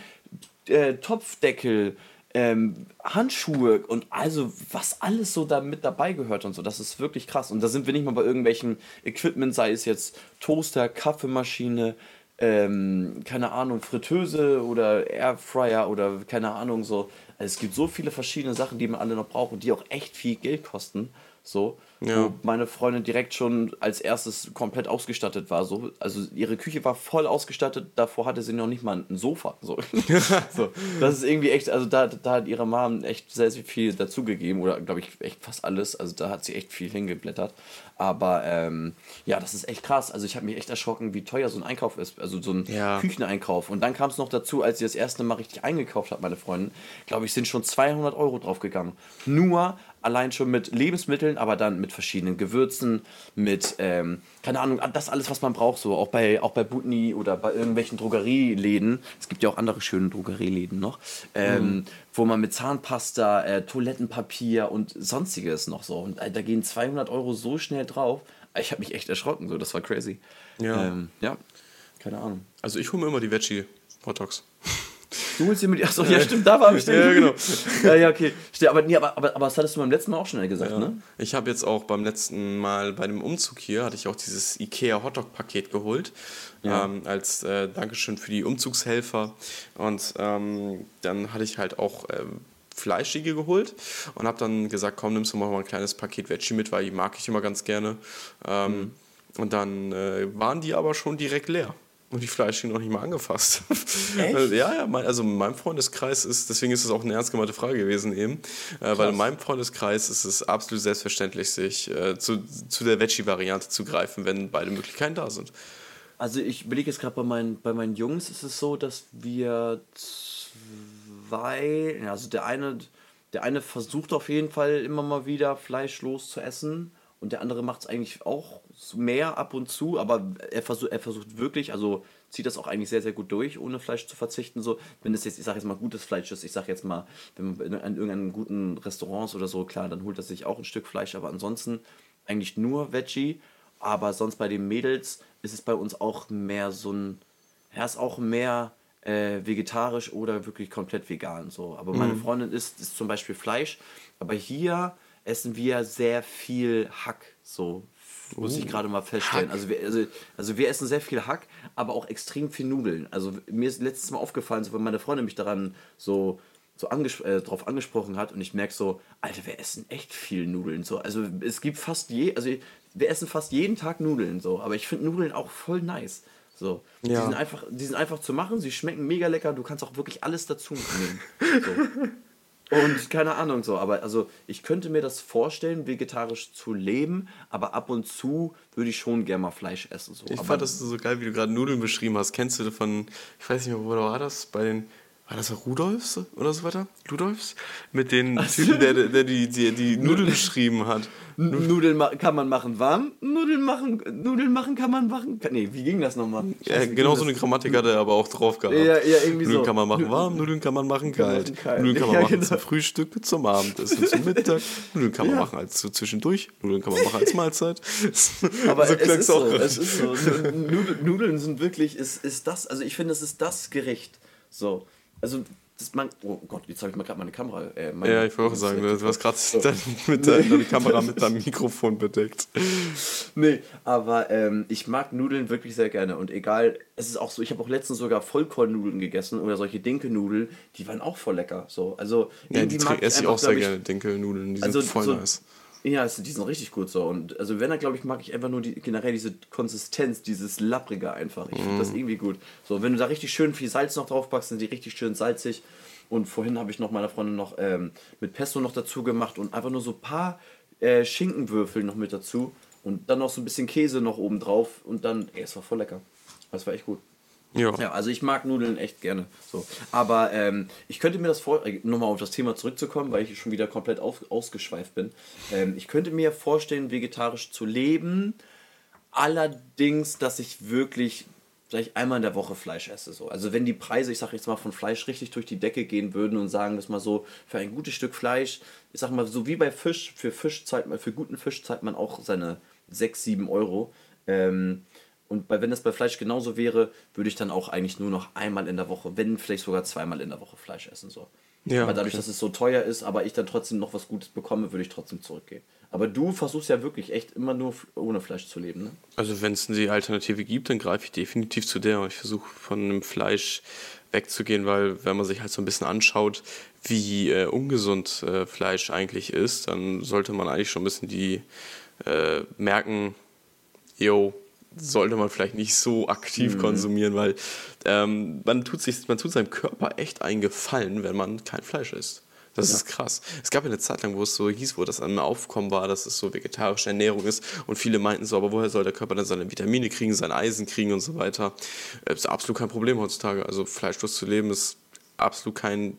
[SPEAKER 2] äh, Topfdeckel, ähm, Handschuhe und also was alles so da mit dabei gehört und so. Das ist wirklich krass. Und da sind wir nicht mal bei irgendwelchen Equipment, sei es jetzt Toaster, Kaffeemaschine, ähm, keine Ahnung, Fritteuse oder Airfryer oder keine Ahnung so. Es gibt so viele verschiedene Sachen, die man alle noch braucht und die auch echt viel Geld kosten. So.
[SPEAKER 1] Ja.
[SPEAKER 2] wo meine Freundin direkt schon als erstes komplett ausgestattet war. So. Also ihre Küche war voll ausgestattet, davor hatte sie noch nicht mal ein Sofa. So. [LAUGHS] so. Das ist irgendwie echt, also da, da hat ihre Mom echt sehr, sehr viel dazugegeben oder glaube ich echt fast alles. Also da hat sie echt viel hingeblättert. Aber ähm, ja, das ist echt krass. Also ich habe mich echt erschrocken, wie teuer so ein Einkauf ist. Also so ein
[SPEAKER 1] Ja.
[SPEAKER 2] Kücheneinkauf. Und dann kam es noch dazu, als sie das erste Mal richtig eingekauft hat, meine Freundin, glaube ich, sind schon 200 Euro draufgegangen. Nur allein schon mit Lebensmitteln, aber dann mit verschiedenen Gewürzen, mit, ähm, keine Ahnung, das alles, was man braucht, so auch bei, auch bei Butni oder bei irgendwelchen Drogerieläden. Es gibt ja auch andere schöne Drogerieläden noch, ähm, wo man mit Zahnpasta, äh, Toilettenpapier und sonstiges noch so. Und äh, da gehen 200 Euro so schnell drauf. Ich habe mich echt erschrocken, so, das war crazy.
[SPEAKER 1] Ja.
[SPEAKER 2] ähm, ja. keine Ahnung.
[SPEAKER 1] Also ich hole mir immer die Veggie Hot Dogs.
[SPEAKER 2] Du holst dir mit. Achso, ja, stimmt, da war ich
[SPEAKER 1] Ja, genau.
[SPEAKER 2] Ja, ja, okay. Aber, nee, aber, aber, aber das hattest du beim letzten Mal auch schnell gesagt,
[SPEAKER 1] Ja.
[SPEAKER 2] ne?
[SPEAKER 1] Ich habe jetzt auch beim letzten Mal bei dem Umzug hier, hatte ich auch dieses IKEA Hotdog-Paket geholt.
[SPEAKER 2] Ja.
[SPEAKER 1] Ähm, als äh, Dankeschön für die Umzugshelfer. Und ähm, dann hatte ich halt auch ähm, Fleischige geholt und habe dann gesagt, komm, nimmst du mal ein kleines Paket Veggie mit, weil die mag ich immer ganz gerne. Ähm,
[SPEAKER 2] Mhm.
[SPEAKER 1] Und dann äh, waren die aber schon direkt leer. Und die Fleischigen noch nicht mal angefasst. [LAUGHS]
[SPEAKER 2] Echt?
[SPEAKER 1] ja, ja, mein, also in meinem Freundeskreis ist, deswegen ist es auch eine ernst gemeinte Frage gewesen eben, äh, weil in meinem Freundeskreis ist es absolut selbstverständlich, sich äh, zu, zu der Veggie-Variante zu greifen, wenn beide Möglichkeiten da sind.
[SPEAKER 2] Also ich überlege jetzt gerade bei meinen, bei meinen Jungs ist es so, dass wir zwei, also der eine, der eine versucht auf jeden Fall immer mal wieder fleischlos zu essen und der andere macht es eigentlich auch mehr ab und zu, aber er versucht, er versucht wirklich, also zieht das auch eigentlich sehr, sehr gut durch, ohne Fleisch zu verzichten. So, wenn es jetzt, ich sage jetzt mal, gutes Fleisch ist, ich sage jetzt mal, wenn man in in irgendeinem guten Restaurants oder so, klar, dann holt er sich auch ein Stück Fleisch, aber ansonsten eigentlich nur Veggie. Aber sonst bei den Mädels ist es bei uns auch mehr so ein, ja, ist auch mehr äh, vegetarisch oder wirklich komplett vegan. So. Aber meine Freundin isst, isst zum Beispiel Fleisch, aber hier essen wir sehr viel Hack. So muss ich gerade mal feststellen. Also wir, also, also wir essen sehr viel Hack, aber auch extrem viel Nudeln. Also mir ist letztes Mal aufgefallen, so, wenn meine Freundin mich daran so so anges äh, drauf angesprochen hat und ich merke so, Alter, wir essen echt viel Nudeln. So. Also es gibt fast je, also wir essen fast jeden Tag Nudeln so, aber ich finde Nudeln auch voll nice. So. Die,
[SPEAKER 1] Ja.
[SPEAKER 2] sind einfach, die sind einfach zu machen, sie schmecken mega lecker, du kannst auch wirklich alles dazu nehmen. [LAUGHS] So. Und keine Ahnung so, aber also ich könnte mir das vorstellen, vegetarisch zu leben, aber ab und zu würde ich schon gerne mal Fleisch essen. So.
[SPEAKER 1] Ich
[SPEAKER 2] aber
[SPEAKER 1] fand das so geil, wie du gerade Nudeln beschrieben hast. Kennst du von, ich weiß nicht mehr, wo war das? Bei den, war das Rudolfs oder so weiter? Rudolfs? Mit den Typen, der, der die, die, die Nudeln beschrieben hat.
[SPEAKER 2] Nudeln kann man machen warm, Nudeln machen, Nudeln machen kann man machen. Nee, wie ging das nochmal?
[SPEAKER 1] Ja,
[SPEAKER 2] Scheiße,
[SPEAKER 1] genau so eine? Grammatik hat er aber auch drauf gehabt.
[SPEAKER 2] Ja, ja, irgendwie
[SPEAKER 1] Nudeln
[SPEAKER 2] so.
[SPEAKER 1] kann man machen warm, Nudeln kann man machen
[SPEAKER 2] kann man
[SPEAKER 1] kalt. Nudeln kann man
[SPEAKER 2] Ja,
[SPEAKER 1] machen
[SPEAKER 2] genau.
[SPEAKER 1] zum Frühstück, zum Abendessen, [LAUGHS] zum Mittag. Nudeln kann man
[SPEAKER 2] Ja.
[SPEAKER 1] machen als so zwischendurch. Nudeln kann man machen als [LAUGHS] Mahlzeit. [LAUGHS]
[SPEAKER 2] Aber
[SPEAKER 1] so
[SPEAKER 2] es, ist so,
[SPEAKER 1] gerade.
[SPEAKER 2] es ist so. Nudeln, Nudeln sind wirklich, ist, ist das, also ich finde, es ist das Gericht. So, also das man, oh Gott, jetzt habe ich mal gerade meine Kamera. Äh, meine,
[SPEAKER 1] Ja, ich wollte auch sagen, du hast gerade
[SPEAKER 2] So.
[SPEAKER 1] mit der- Kamera mit deinem [LAUGHS] Mikrofon bedeckt.
[SPEAKER 2] Nee, aber ähm, ich mag Nudeln wirklich sehr gerne. Und egal, es ist auch so, ich habe auch letztens sogar Vollkornnudeln gegessen oder solche Dinkelnudeln, die waren auch voll lecker. So, also
[SPEAKER 1] Ja, die esse ich auch sehr gerne, Dinkelnudeln. Die
[SPEAKER 2] Also
[SPEAKER 1] sind voll
[SPEAKER 2] so,
[SPEAKER 1] nice.
[SPEAKER 2] Ja, also die sind richtig gut so. Und also wenn, dann glaube ich, mag ich einfach nur die, generell diese Konsistenz, dieses Lapprige einfach. Ich finde das
[SPEAKER 1] Mhm.
[SPEAKER 2] irgendwie gut. So, wenn du da richtig schön viel Salz noch drauf packst, sind die richtig schön salzig. Und vorhin habe ich noch meiner Freundin noch ähm, mit Pesto noch dazu gemacht und einfach nur so ein paar äh, Schinkenwürfel noch mit dazu. Und dann noch so ein bisschen Käse noch oben drauf. Und dann, ey, es war voll lecker. Das war echt gut.
[SPEAKER 1] Ja.
[SPEAKER 2] Ja, also ich mag Nudeln echt gerne. So. Aber ähm, ich könnte mir das vor, äh, nochmal auf das Thema zurückzukommen, weil ich schon wieder komplett auf, ausgeschweift bin. Ähm, ich könnte mir vorstellen, vegetarisch zu leben. Allerdings, dass ich wirklich vielleicht einmal in der Woche Fleisch esse. So. Also wenn die Preise, ich sage jetzt mal, von Fleisch richtig durch die Decke gehen würden und sagen wir mal so, für ein gutes Stück Fleisch, ich sag mal, so wie bei Fisch, für Fisch zahlt man, für guten Fisch zahlt man auch seine 6, 7 Euro. Ähm, und bei, wenn das bei Fleisch genauso wäre, würde ich dann auch eigentlich nur noch einmal in der Woche, wenn vielleicht sogar zweimal in der Woche Fleisch essen. So.
[SPEAKER 1] Ja,
[SPEAKER 2] aber dadurch,
[SPEAKER 1] okay.
[SPEAKER 2] dass es so teuer ist, aber ich dann trotzdem noch was Gutes bekomme, würde ich trotzdem zurückgehen. Aber du versuchst ja wirklich echt immer nur ohne Fleisch zu leben, ne?
[SPEAKER 1] Also wenn es die Alternative gibt, dann greife ich definitiv zu der. Und ich versuche von dem Fleisch wegzugehen, weil wenn man sich halt so ein bisschen anschaut, wie äh, ungesund äh, Fleisch eigentlich ist, dann sollte man eigentlich schon ein bisschen die äh, merken, yo, sollte man vielleicht nicht so aktiv mhm. konsumieren, weil ähm, man, tut sich, man tut seinem Körper echt einen Gefallen, wenn man kein Fleisch isst. Das ja. ist krass. Es gab ja eine Zeit lang, wo es so hieß, wo das an mir Aufkommen war, dass es so vegetarische Ernährung ist und viele meinten so, aber woher soll der Körper dann seine Vitamine kriegen, sein Eisen kriegen und so weiter. Das äh, ist absolut kein Problem heutzutage. Also fleischlos zu leben ist absolut kein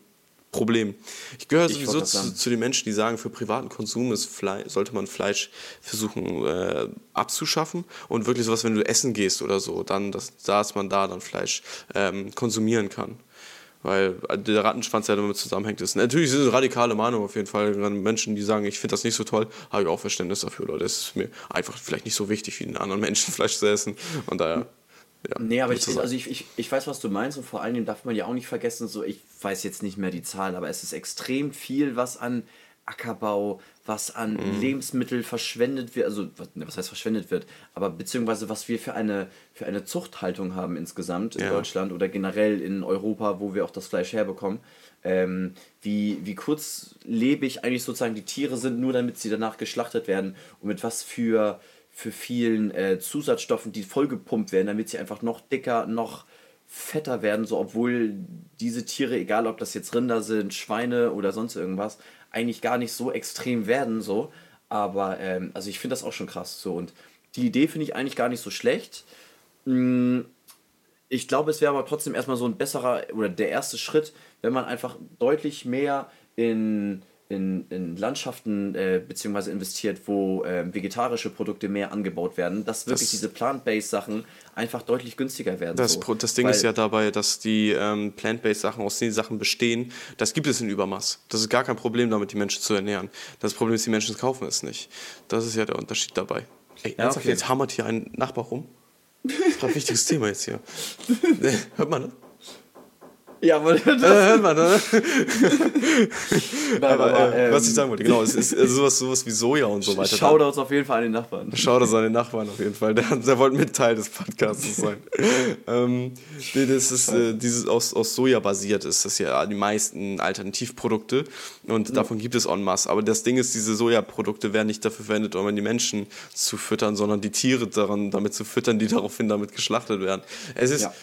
[SPEAKER 1] Problem. Ich gehöre sowieso zu, zu, den Menschen, die sagen, für privaten Konsum ist Fleisch, sollte man Fleisch versuchen äh, abzuschaffen und wirklich sowas, wenn du essen gehst oder so, dann, dass, dass man da dann Fleisch ähm, konsumieren kann. Weil der Rattenschwanz ja damit zusammenhängt ist. Natürlich ist es eine radikale Meinung auf jeden Fall. Menschen, die sagen, ich finde das nicht so toll, habe ich auch Verständnis dafür, Leute. Es ist mir einfach vielleicht nicht so wichtig, wie den anderen [LAUGHS] Menschen Fleisch zu essen. Und daher
[SPEAKER 2] ja, nee, aber ich, also ich, ich, ich weiß, was du meinst und vor allen Dingen darf man ja auch nicht vergessen, so ich weiß jetzt nicht mehr die Zahlen, aber es ist extrem viel, was an Ackerbau, was an mhm. Lebensmittel verschwendet wird, also was, ne, was, heißt verschwendet wird, aber beziehungsweise was wir für eine, für eine Zuchthaltung haben insgesamt in ja. Deutschland oder generell in Europa, wo wir auch das Fleisch herbekommen. Ähm, wie, wie kurzlebig eigentlich sozusagen die Tiere sind, nur damit sie danach geschlachtet werden und mit was für für vielen äh, Zusatzstoffen, die vollgepumpt werden, damit sie einfach noch dicker, noch fetter werden, so obwohl diese Tiere, egal ob das jetzt Rinder sind, Schweine oder sonst irgendwas, eigentlich gar nicht so extrem werden, so. Aber ähm, also ich finde das auch schon krass so und die Idee finde ich eigentlich gar nicht so schlecht. Mm, ich glaube, es wäre aber trotzdem erstmal so ein besserer oder der erste Schritt, wenn man einfach deutlich mehr in in, in Landschaften äh, beziehungsweise investiert, wo äh, vegetarische Produkte mehr angebaut werden, dass wirklich das, diese Plant-Based Sachen einfach deutlich günstiger werden.
[SPEAKER 1] Das,
[SPEAKER 2] so.
[SPEAKER 1] das Ding Weil, ist ja dabei, dass die ähm, Plant-Based Sachen aus den Sachen bestehen, das gibt es in Übermaß. Das ist gar kein Problem damit, die Menschen zu ernähren. Das Problem ist, die Menschen kaufen es nicht. Das ist ja der Unterschied dabei. Ey, ernsthaft, okay. jetzt hammert hier ein Nachbar rum. Das ist ein wichtiges Thema jetzt hier. [LAUGHS] Hört man das? Ja, aber. Das äh, man, ne? [LAUGHS] Nein, aber, aber äh, ähm, was ich sagen wollte, genau, es ist also sowas, sowas wie Soja und so weiter.
[SPEAKER 2] Shoutouts auf jeden Fall an den Nachbarn.
[SPEAKER 1] Shoutouts an den Nachbarn auf jeden Fall. Der, der wollte mit Teil des Podcasts sein. [LAUGHS] ähm, das ist äh, dieses aus, aus Soja basiert ist, das ja die meisten Alternativprodukte und mhm. davon gibt es en masse. Aber das Ding ist, diese Sojaprodukte werden nicht dafür verwendet, um die Menschen zu füttern, sondern die Tiere daran, damit zu füttern, die [LAUGHS] daraufhin damit geschlachtet werden. Es ist. Ja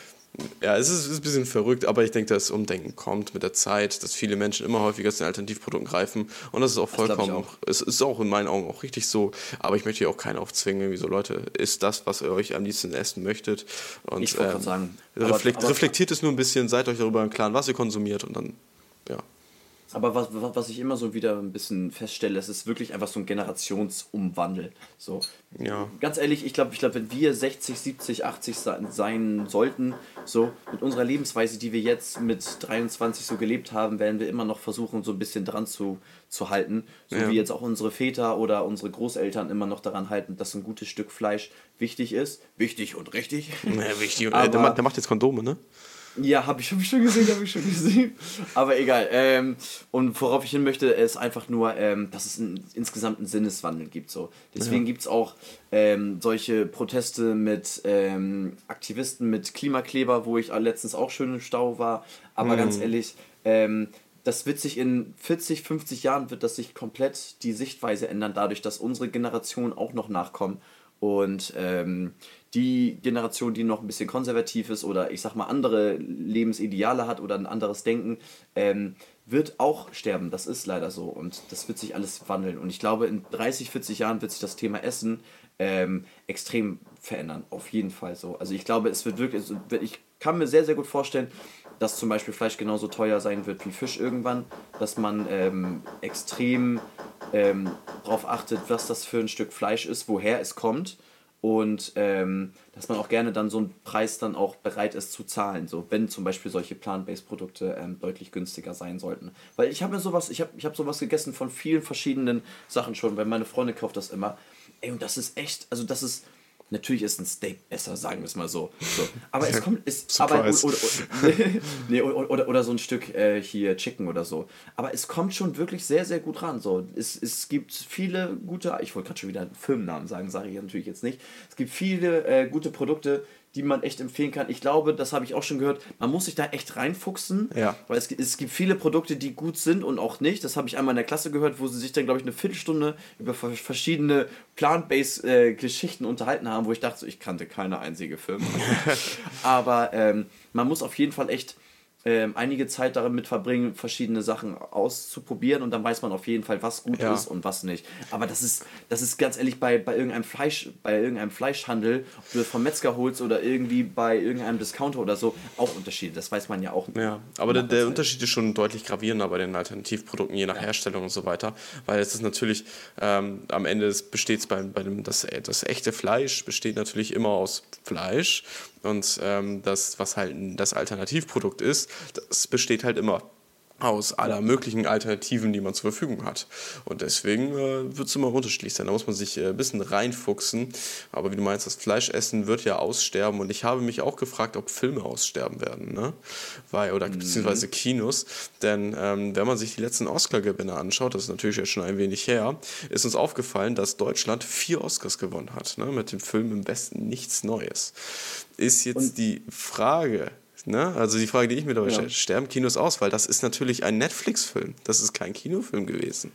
[SPEAKER 1] ja, es ist, ist, ein bisschen verrückt, aber ich denke, dass Umdenken kommt mit der Zeit, dass viele Menschen immer häufiger zu den Alternativprodukten greifen und das ist auch vollkommen, auch. es ist auch in meinen Augen auch richtig so, aber ich möchte hier auch keinen aufzwingen, wie so Leute, ist das, was ihr euch am liebsten essen möchtet und ich ähm, sagen, reflekt, aber, aber, reflektiert es nur ein bisschen, seid euch darüber im Klaren, was ihr konsumiert und dann, ja.
[SPEAKER 2] Aber was, was ich immer so wieder ein bisschen feststelle, es ist wirklich einfach so ein Generationsumwandel. So. Ja. Ganz ehrlich, ich glaube, ich glaub, wenn wir 60, 70, 80 sein sollten, so mit unserer Lebensweise, die wir jetzt mit 23 so gelebt haben, werden wir immer noch versuchen, so ein bisschen dran zu, zu halten. So ja. wie jetzt auch unsere Väter oder unsere Großeltern immer noch daran halten, dass ein gutes Stück Fleisch wichtig ist. Wichtig und richtig.
[SPEAKER 1] Ja, wichtig. Und, [LAUGHS] äh, der, der macht jetzt Kondome, ne?
[SPEAKER 2] Ja, habe ich, hab ich schon gesehen, habe ich schon gesehen. Aber egal. Ähm, und worauf ich hin möchte, ist einfach nur, ähm, dass es ein, insgesamt einen Sinneswandel gibt. So. Deswegen ja. gibt es auch ähm, solche Proteste mit ähm, Aktivisten, mit Klimakleber, wo ich letztens auch schön im Stau war. Aber mhm. ganz ehrlich, ähm, das wird sich in 40, 50 Jahren wird das sich komplett die Sichtweise ändern, dadurch, dass unsere Generation auch noch nachkommen. Und ähm, die Generation, die noch ein bisschen konservativ ist oder ich sag mal andere Lebensideale hat oder ein anderes Denken, ähm, wird auch sterben. Das ist leider so und das wird sich alles wandeln. Und ich glaube, in 30, 40 Jahren wird sich das Thema Essen ähm, extrem verändern. Auf jeden Fall so. Also ich glaube, es wird wirklich, ich kann mir sehr, sehr gut vorstellen, dass zum Beispiel Fleisch genauso teuer sein wird wie Fisch irgendwann, dass man ähm, extrem ähm, darauf achtet, was das für ein Stück Fleisch ist, woher es kommt und ähm, dass man auch gerne dann so einen Preis dann auch bereit ist zu zahlen, so wenn zum Beispiel solche Plant-Based-Produkte ähm, deutlich günstiger sein sollten. Weil ich habe mir sowas, ich habe ich hab sowas gegessen von vielen verschiedenen Sachen schon, weil meine Freundin kauft das immer. Ey, und das ist echt, also das ist Natürlich ist ein Steak besser, sagen wir es mal so. so. Aber es kommt. Ist, aber, oder, oder, [LAUGHS] nee, oder, oder, so ein Stück äh, hier Chicken oder so. Aber es kommt schon wirklich sehr, sehr gut ran. So. Es, es gibt viele gute. Ich wollte gerade schon wieder einen Firmennamen sagen, sage ich natürlich jetzt nicht. Es gibt viele äh, gute Produkte, die man echt empfehlen kann. Ich glaube, das habe ich auch schon gehört, man muss sich da echt reinfuchsen,
[SPEAKER 1] Ja.
[SPEAKER 2] weil es, es gibt viele Produkte, die gut sind und auch nicht. Das habe ich einmal in der Klasse gehört, wo sie sich dann, glaube ich, eine Viertelstunde über ver- verschiedene plant-based äh, Geschichten unterhalten haben, wo ich dachte, ich kannte keine einzige Firma. [LAUGHS] Aber ähm, man muss auf jeden Fall echt ähm, einige Zeit damit verbringen, verschiedene Sachen auszuprobieren und dann weiß man auf jeden Fall, was gut
[SPEAKER 1] Ja.
[SPEAKER 2] ist und was nicht. Aber das ist, das ist ganz ehrlich bei, bei irgendeinem Fleisch, bei irgendeinem Fleischhandel, ob du das vom Metzger holst oder irgendwie bei irgendeinem Discounter oder so, auch Unterschiede. Das weiß man ja auch.
[SPEAKER 1] Ja, aber der, der. Unterschied ist schon deutlich gravierender bei den Alternativprodukten, je nach Herstellung und so weiter. Weil es ist natürlich, ähm, am Ende besteht es bei, bei dem, das, das echte Fleisch besteht natürlich immer aus Fleisch. Und ähm, das, was halt das Alternativprodukt ist, das besteht halt immer aus aller möglichen Alternativen, die man zur Verfügung hat. Und deswegen äh, wird es immer unterschiedlich sein. Da muss man sich äh, ein bisschen reinfuchsen. Aber wie du meinst, das Fleischessen wird ja aussterben. Und ich habe mich auch gefragt, ob Filme aussterben werden. Ne? Weil, oder beziehungsweise Kinos. Denn ähm, wenn man sich die letzten Oscar-Gewinner anschaut, das ist natürlich jetzt schon ein wenig her, ist uns aufgefallen, dass Deutschland vier Oscars gewonnen hat. Ne? Mit dem Film im Westen nichts Neues. Ist jetzt
[SPEAKER 2] Und-
[SPEAKER 1] die Frage, Ne? Also die Frage, die ich mir dabei
[SPEAKER 2] Ja.
[SPEAKER 1] stelle, sterben Kinos aus? Weil das ist natürlich ein Netflix-Film. Das ist kein Kinofilm gewesen.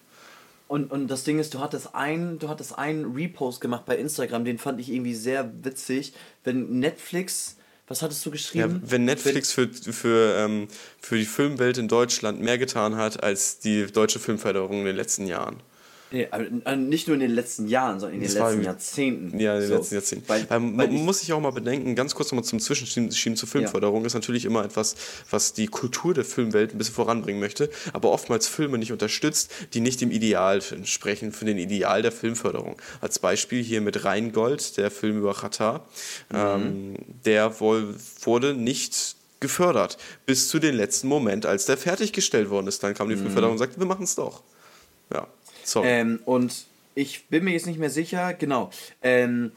[SPEAKER 2] Und, und das Ding ist, du hattest einen, du hattest einen Repost gemacht bei Instagram, den fand ich irgendwie sehr witzig. Wenn Netflix, was hattest du
[SPEAKER 1] Ja,
[SPEAKER 2] geschrieben?
[SPEAKER 1] wenn Netflix für, für, ähm, für die Filmwelt in Deutschland mehr getan hat als die deutsche Filmförderung in den letzten Jahren.
[SPEAKER 2] Aber, äh, nicht nur in den letzten Jahren, sondern in den
[SPEAKER 1] Das war
[SPEAKER 2] letzten Jahrzehnten.
[SPEAKER 1] Ja, in den
[SPEAKER 2] So,
[SPEAKER 1] letzten Jahrzehnten.
[SPEAKER 2] Weil,
[SPEAKER 1] Weil,
[SPEAKER 2] weil
[SPEAKER 1] man
[SPEAKER 2] ich,
[SPEAKER 1] muss sich auch mal bedenken, ganz kurz nochmal zum Zwischenschieben zur Filmförderung, ist natürlich immer etwas, was die Kultur der Filmwelt ein bisschen voranbringen möchte, aber oftmals Filme nicht unterstützt, die nicht dem Ideal entsprechen, für den Ideal der Filmförderung. Als Beispiel hier mit Rheingold, der Film über Katar, ähm, der wohl wurde nicht gefördert, bis zu dem letzten Moment, als der fertiggestellt worden ist. Dann kam die Filmförderung und sagte, wir machen es doch. Sorry.
[SPEAKER 2] ähm, und ich bin mir jetzt nicht mehr sicher, genau. Ähm,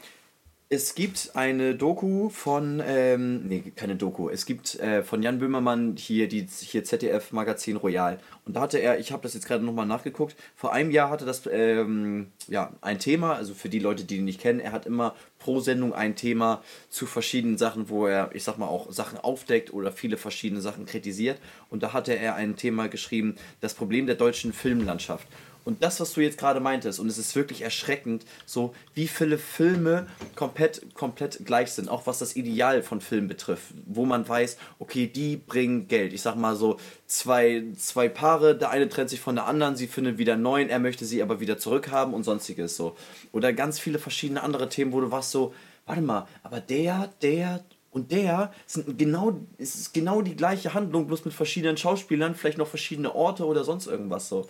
[SPEAKER 2] es gibt eine Doku von, ähm, nee, keine Doku, es gibt äh, von Jan Böhmermann hier die hier ZDF Magazin Royal. Und da hatte er, ich habe das jetzt gerade nochmal nachgeguckt, vor einem Jahr hatte das ähm, ja, ein Thema, also für die Leute, die ihn nicht kennen, er hat immer pro Sendung ein Thema zu verschiedenen Sachen, wo er, ich sag mal, auch Sachen aufdeckt oder viele verschiedene Sachen kritisiert. Und da hatte er ein Thema geschrieben, das Problem der deutschen Filmlandschaft. Und das, was du jetzt gerade meintest, und es ist wirklich erschreckend, so wie viele Filme komplett, komplett gleich sind, auch was das Ideal von Filmen betrifft, wo man weiß, okay, die bringen Geld. Ich sag mal so, zwei, zwei Paare, der eine trennt sich von der anderen, sie findet wieder einen neuen, er möchte sie aber wieder zurückhaben und sonstiges so. Oder ganz viele verschiedene andere Themen, wo du warst so, warte mal, aber der, der und der sind genau, ist genau die gleiche Handlung, bloß mit verschiedenen Schauspielern, vielleicht noch verschiedene Orte oder sonst irgendwas so.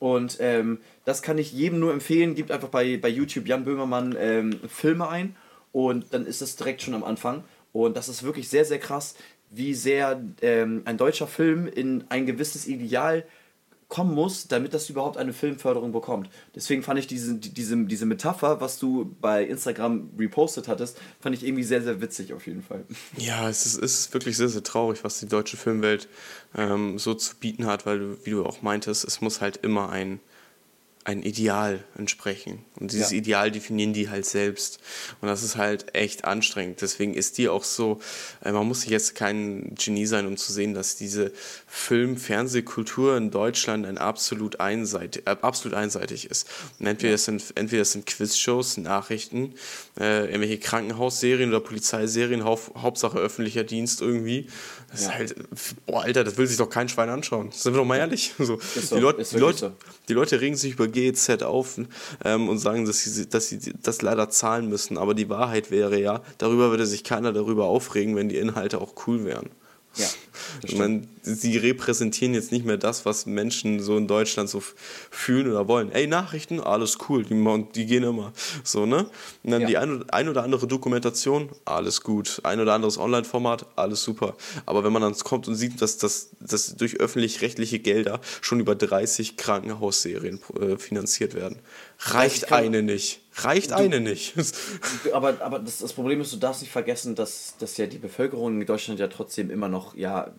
[SPEAKER 2] Und ähm, das kann ich jedem nur empfehlen. Gibt einfach bei, bei YouTube Jan Böhmermann ähm, Filme ein und dann ist das direkt schon am Anfang. Und das ist wirklich sehr, sehr krass, wie sehr ähm, ein deutscher Film in ein gewisses Ideal kommen muss, damit das überhaupt eine Filmförderung bekommt. Deswegen fand ich diese, die- diese, diese Metapher, was du bei Instagram repostet hattest, fand ich irgendwie sehr, sehr witzig auf jeden Fall.
[SPEAKER 1] Ja, es ist, es ist wirklich sehr, sehr traurig, was die deutsche Filmwelt ähm, so zu bieten hat, weil du, wie du auch meintest, es muss halt immer ein, ein Ideal entsprechen. Und dieses
[SPEAKER 2] Ja.
[SPEAKER 1] Ideal definieren die halt selbst. Und das ist halt echt anstrengend. Deswegen ist die auch so, äh, man muss jetzt kein Genie sein, um zu sehen, dass diese Film-, Fernsehkultur in Deutschland ein absolut, einseitig, äh, absolut einseitig ist. Und entweder, es sind, entweder es sind Quizshows, Nachrichten, äh, irgendwelche Krankenhausserien oder Polizeiserien, Hau Hauptsache öffentlicher Dienst irgendwie. Das
[SPEAKER 2] Ja.
[SPEAKER 1] ist halt, boah, Alter, das will sich doch kein Schwein anschauen. Sind wir doch mal ehrlich. So,
[SPEAKER 2] so,
[SPEAKER 1] die, Leute,
[SPEAKER 2] ist
[SPEAKER 1] die, Leute,
[SPEAKER 2] so.
[SPEAKER 1] die Leute regen sich über GEZ auf ähm, und sagen, dass sie, dass sie das leider zahlen müssen. Aber die Wahrheit wäre ja, darüber würde sich keiner darüber aufregen, wenn die Inhalte auch cool wären.
[SPEAKER 2] Ja,
[SPEAKER 1] Ich meine, sie repräsentieren jetzt nicht mehr das, was Menschen so in Deutschland so fühlen oder wollen. Ey, Nachrichten, alles cool, die, die gehen immer. So, ne? Und dann
[SPEAKER 2] Ja.
[SPEAKER 1] die ein, ein oder andere Dokumentation, alles gut. Ein oder anderes Online-Format, alles super. Aber wenn man dann kommt und sieht, dass das dass durch öffentlich-rechtliche Gelder schon über 30 Krankenhausserien äh, finanziert werden, reicht
[SPEAKER 2] kann-
[SPEAKER 1] eine nicht. Reicht eine nicht. [LAUGHS]
[SPEAKER 2] Aber, aber das, das Problem ist, du darfst nicht vergessen, dass, dass ja die Bevölkerung in Deutschland ja trotzdem immer noch, ja,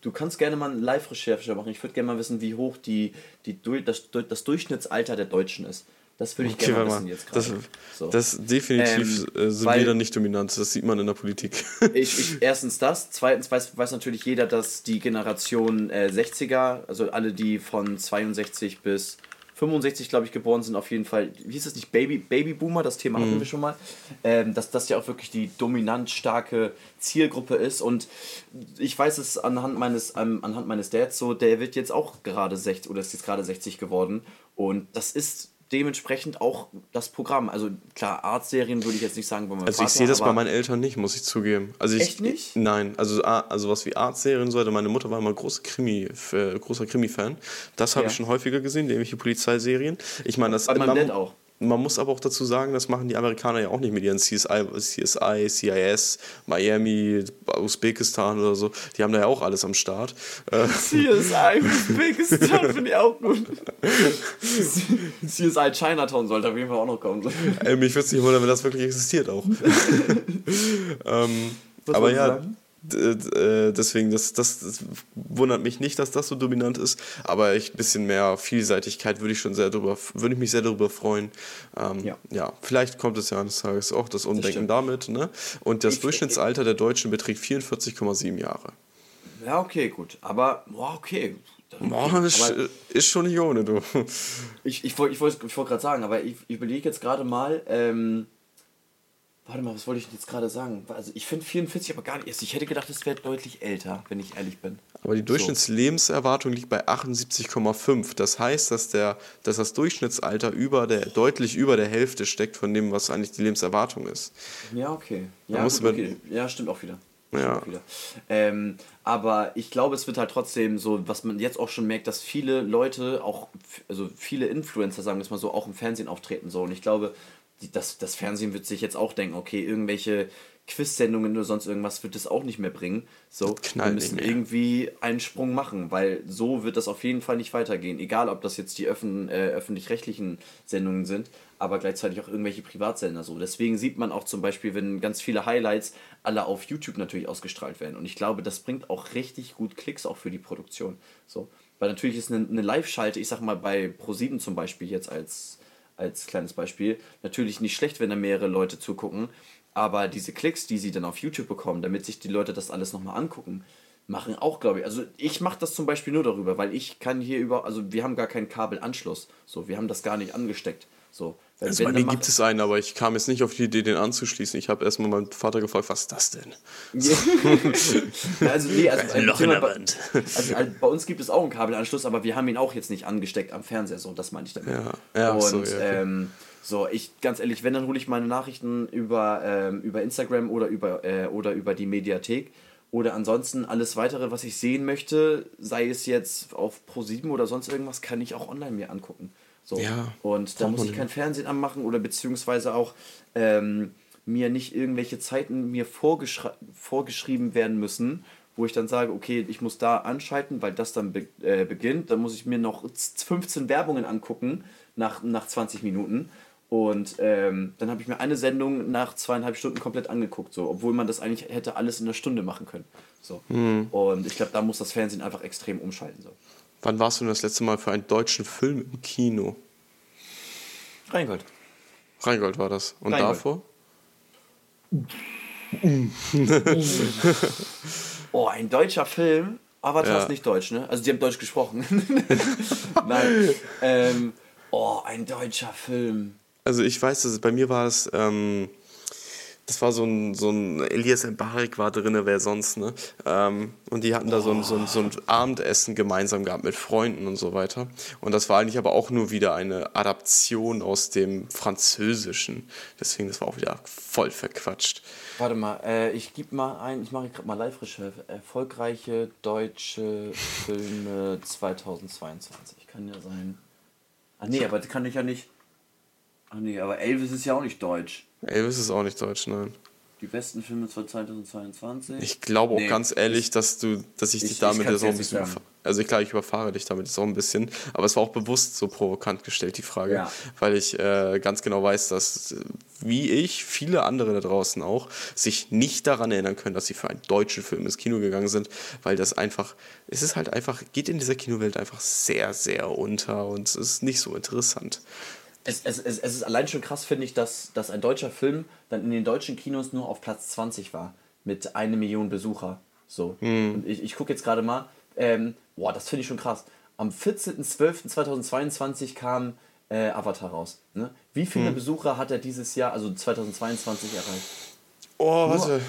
[SPEAKER 2] du kannst gerne mal eine Live-Recherche machen. Ich würde gerne mal wissen, wie hoch die, die, das, das Durchschnittsalter der Deutschen ist. Das würde ich
[SPEAKER 1] Okay,
[SPEAKER 2] gerne wissen jetzt
[SPEAKER 1] Das,
[SPEAKER 2] gerade. So.
[SPEAKER 1] das definitiv
[SPEAKER 2] Ähm,
[SPEAKER 1] äh, sind
[SPEAKER 2] weil-
[SPEAKER 1] wir dann nicht dominant. Das sieht man in der Politik. [LAUGHS]
[SPEAKER 2] Ich, ich, erstens das, zweitens weiß, weiß natürlich jeder, dass die Generation äh, 60er, also alle, die von 62 bis 65, glaube ich, geboren sind, auf jeden Fall, wie hieß es nicht, Baby, Babyboomer, das Thema hatten wir schon mal, ähm, dass das ja auch wirklich die dominant starke Zielgruppe ist. Und ich weiß es anhand meines, ähm, anhand meines Dads so, der wird jetzt auch gerade 60 oder ist jetzt gerade 60 geworden. Und das ist dementsprechend auch das Programm. Also klar, Artserien würde ich jetzt nicht sagen, bei meinem
[SPEAKER 1] Also ich
[SPEAKER 2] Vater,
[SPEAKER 1] sehe das bei meinen Eltern nicht, muss ich zugeben. Also ich,
[SPEAKER 2] Echt nicht?
[SPEAKER 1] Nein, also, A- also was wie Artserien so weiter. Meine Mutter war immer große Krimi, äh, großer Krimi-Fan. Das habe
[SPEAKER 2] Ja.
[SPEAKER 1] ich schon häufiger gesehen, irgendwelche Polizeiserien. Ich meine, das
[SPEAKER 2] Bei meinem
[SPEAKER 1] man,
[SPEAKER 2] Dad auch.
[SPEAKER 1] Man muss aber auch dazu sagen, das machen die Amerikaner ja auch nicht mit ihren CSI, CSI CIS, Miami, Usbekistan oder so. Die haben da ja auch alles am Start. Äh,
[SPEAKER 2] CSI [LAUGHS] Usbekistan finde ich auch gut. CSI Chinatown sollte auf jeden Fall auch noch kommen.
[SPEAKER 1] Ey, mich würde es nicht wundern, wenn das wirklich existiert auch. [LAUGHS] ähm, aber ja,
[SPEAKER 2] sagen?
[SPEAKER 1] D- äh, deswegen, das, das, das wundert mich nicht, dass das so dominant ist, aber ein bisschen mehr Vielseitigkeit würde ich schon sehr darüber, würde ich mich sehr darüber freuen. Ähm, ja.
[SPEAKER 2] Ja.
[SPEAKER 1] vielleicht kommt es ja eines Tages auch das Umdenken
[SPEAKER 2] stimmt.
[SPEAKER 1] damit. Ne? Und das
[SPEAKER 2] Ich-
[SPEAKER 1] Durchschnittsalter der Deutschen beträgt 44,7 Jahre.
[SPEAKER 2] Ja, okay, gut. Aber, boah, okay.
[SPEAKER 1] Boah, ist, ist schon nicht ohne, du.
[SPEAKER 2] ich ich wollte ich wollt, ich wollt gerade sagen, aber ich, ich überlege jetzt gerade mal, ähm, warte mal, was wollte ich denn jetzt gerade sagen? Also ich finde 44 aber gar nicht. Ich hätte gedacht, es wäre deutlich älter, wenn ich ehrlich bin.
[SPEAKER 1] Aber die Durchschnittslebenserwartung liegt bei 78,5. Das heißt, dass, der, dass das Durchschnittsalter über der, deutlich über der Hälfte steckt von dem, was eigentlich die Lebenserwartung ist.
[SPEAKER 2] Ja, okay. Ja, gut, okay. ja stimmt auch wieder. Stimmt
[SPEAKER 1] Ja.
[SPEAKER 2] auch wieder. Ähm, aber ich glaube, es wird halt trotzdem so, was man jetzt auch schon merkt, dass viele Leute, auch also viele Influencer, sagen wir es mal so, auch im Fernsehen auftreten. So. Und ich glaube, die, das, das Fernsehen wird sich jetzt auch denken, okay, irgendwelche Quiz-Sendungen oder sonst irgendwas wird es auch nicht mehr bringen. So, wir müssen irgendwie einen Sprung machen, weil so wird das auf jeden Fall nicht weitergehen. Egal, ob das jetzt die öffn äh, öffentlich-rechtlichen Sendungen sind, aber gleichzeitig auch irgendwelche Privatsender so. Deswegen sieht man auch zum Beispiel, wenn ganz viele Highlights alle auf YouTube natürlich ausgestrahlt werden. Und ich glaube, das bringt auch richtig gut Klicks auch für die Produktion. So. Weil natürlich ist eine, eine Live-Schalte, ich sag mal bei Pro7 zum Beispiel jetzt als, als kleines Beispiel, natürlich nicht schlecht, wenn da mehrere Leute zugucken. Aber diese Klicks, die sie dann auf YouTube bekommen, damit sich die Leute das alles nochmal angucken, machen auch, glaube ich. Also ich mache das zum Beispiel nur darüber, weil ich kann hier über, also wir haben gar keinen Kabelanschluss. So, wir haben das gar nicht angesteckt. So,
[SPEAKER 1] Also
[SPEAKER 2] wenn,
[SPEAKER 1] bei mir gibt es einen, aber ich kam jetzt nicht auf die Idee, den anzuschließen. Ich habe erstmal meinen Vater gefragt, was ist das denn? [LAUGHS]
[SPEAKER 2] Also, nee, also,
[SPEAKER 1] Ein Loch in der
[SPEAKER 2] bei-
[SPEAKER 1] Wand.
[SPEAKER 2] Also, also bei uns gibt es auch einen Kabelanschluss, aber wir haben ihn auch jetzt nicht angesteckt am Fernseher, so, das meine ich damit.
[SPEAKER 1] Ja, ja,
[SPEAKER 2] Und
[SPEAKER 1] so, ja, okay.
[SPEAKER 2] ähm, so, ich, ganz ehrlich, wenn, dann hole ich meine Nachrichten über, ähm, über Instagram oder über, äh, oder über die Mediathek. Oder ansonsten alles weitere, was ich sehen möchte, sei es jetzt auf Pro7 oder sonst irgendwas, kann ich auch online mir angucken. So.
[SPEAKER 1] Ja,
[SPEAKER 2] Und da muss ich kein Fernsehen anmachen oder beziehungsweise auch ähm, mir nicht irgendwelche Zeiten mir vorgeschri vorgeschrieben werden müssen, wo ich dann sage, okay, ich muss da anschalten, weil das dann be äh, beginnt. Dann muss ich mir noch z- 15 Werbungen angucken nach, nach 20 Minuten. Und ähm, dann habe ich mir eine Sendung nach zweieinhalb Stunden komplett angeguckt, so, obwohl man das eigentlich hätte alles in einer Stunde machen können. So.
[SPEAKER 1] Hm.
[SPEAKER 2] Und ich glaube, da muss das Fernsehen einfach extrem umschalten. So.
[SPEAKER 1] Wann warst du denn das letzte Mal für einen deutschen Film im Kino?
[SPEAKER 2] Reingold.
[SPEAKER 1] Rheingold war das. Und
[SPEAKER 2] Rheingold.
[SPEAKER 1] davor? [LAUGHS]
[SPEAKER 2] Oh, ein deutscher Film. Avatar
[SPEAKER 1] Ja.
[SPEAKER 2] ist nicht deutsch, ne? Also die haben deutsch gesprochen. [LAUGHS] Nein. Ähm, oh, ein deutscher Film.
[SPEAKER 1] Also ich weiß, dass bei mir war es, ähm, das war so ein, so ein Elias Mbarek war drin, wer sonst, ne? Ähm, und die hatten da so ein, so, ein, so ein Abendessen gemeinsam gehabt mit Freunden und so weiter. Und das war eigentlich aber auch nur wieder eine Adaption aus dem Französischen. Deswegen, das war auch wieder voll verquatscht.
[SPEAKER 2] Warte mal, äh, ich gebe mal ein, ich mache gerade mal Live-Recherche. Erfolgreiche deutsche Filme 2022. Kann ja sein. Ah nee, aber das kann ich ja nicht. Ah nee, aber Elvis ist ja auch nicht deutsch.
[SPEAKER 1] Elvis ist auch nicht deutsch, nein.
[SPEAKER 2] Die besten Filme 2022.
[SPEAKER 1] Ich glaube auch
[SPEAKER 2] Nee,
[SPEAKER 1] ganz ehrlich, dass du, dass ich,
[SPEAKER 2] ich-
[SPEAKER 1] dich
[SPEAKER 2] ich
[SPEAKER 1] damit
[SPEAKER 2] kann's
[SPEAKER 1] jetzt auch ein bisschen, also ich glaube, ich überfahre dich damit jetzt auch ein bisschen, aber es war auch bewusst so provokant gestellt, die Frage,
[SPEAKER 2] Ja.
[SPEAKER 1] weil ich äh, ganz genau weiß, dass, wie ich, viele andere da draußen auch, sich nicht daran erinnern können, dass sie für einen deutschen Film ins Kino gegangen sind, weil das einfach, es ist halt einfach, geht in dieser Kinowelt einfach sehr, sehr unter und es ist nicht so interessant.
[SPEAKER 2] Es, es, es, es ist allein schon krass, finde ich, dass, dass ein deutscher Film dann in den deutschen Kinos nur auf Platz 20 war. Mit einer Million Besucher. So. Und ich, ich gucke jetzt gerade mal. Ähm, boah, das finde ich schon krass. Am 14.12.2022 kam äh, Avatar raus. Ne? Wie viele Besucher hat er dieses Jahr, also 2022, erreicht?
[SPEAKER 1] Oh, warte.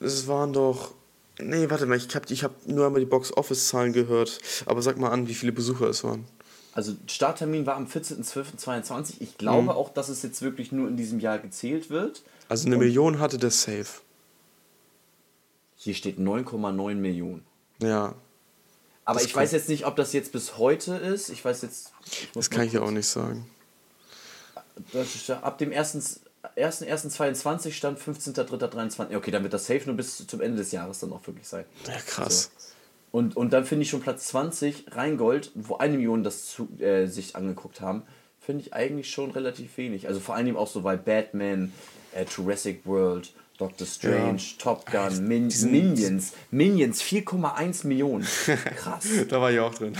[SPEAKER 1] Es waren doch. Nee, warte mal, ich habe ich hab nur einmal die Box-Office-Zahlen gehört. Aber sag mal an, wie viele Besucher es waren.
[SPEAKER 2] Also Starttermin war am 14.12.22. Ich glaube
[SPEAKER 1] Mhm.
[SPEAKER 2] auch, dass es jetzt wirklich nur in diesem Jahr gezählt wird.
[SPEAKER 1] Also eine Million hatte der Safe.
[SPEAKER 2] Hier steht 9,9 Millionen.
[SPEAKER 1] Ja,
[SPEAKER 2] Aber
[SPEAKER 1] Das
[SPEAKER 2] ich weiß jetzt nicht, ob das jetzt bis heute ist. Ich weiß jetzt. ich
[SPEAKER 1] das kann ich ja auch nicht sagen.
[SPEAKER 2] Ja ab dem 1.1.22 stand 15.03.23. Okay, dann wird das safe nur bis zum Ende des Jahres dann auch wirklich sein.
[SPEAKER 1] Ja, krass.
[SPEAKER 2] Und, und dann finde ich schon Platz 20 Rheingold, wo eine Million das zu, äh, sich angeguckt haben, finde ich eigentlich schon relativ wenig. Also vor allem auch so, weil Batman, äh, Jurassic World, Doctor Strange, Top Gun, Min Minions, Minions 4,1 Millionen. Krass. [LAUGHS]
[SPEAKER 1] Da war ich auch drin.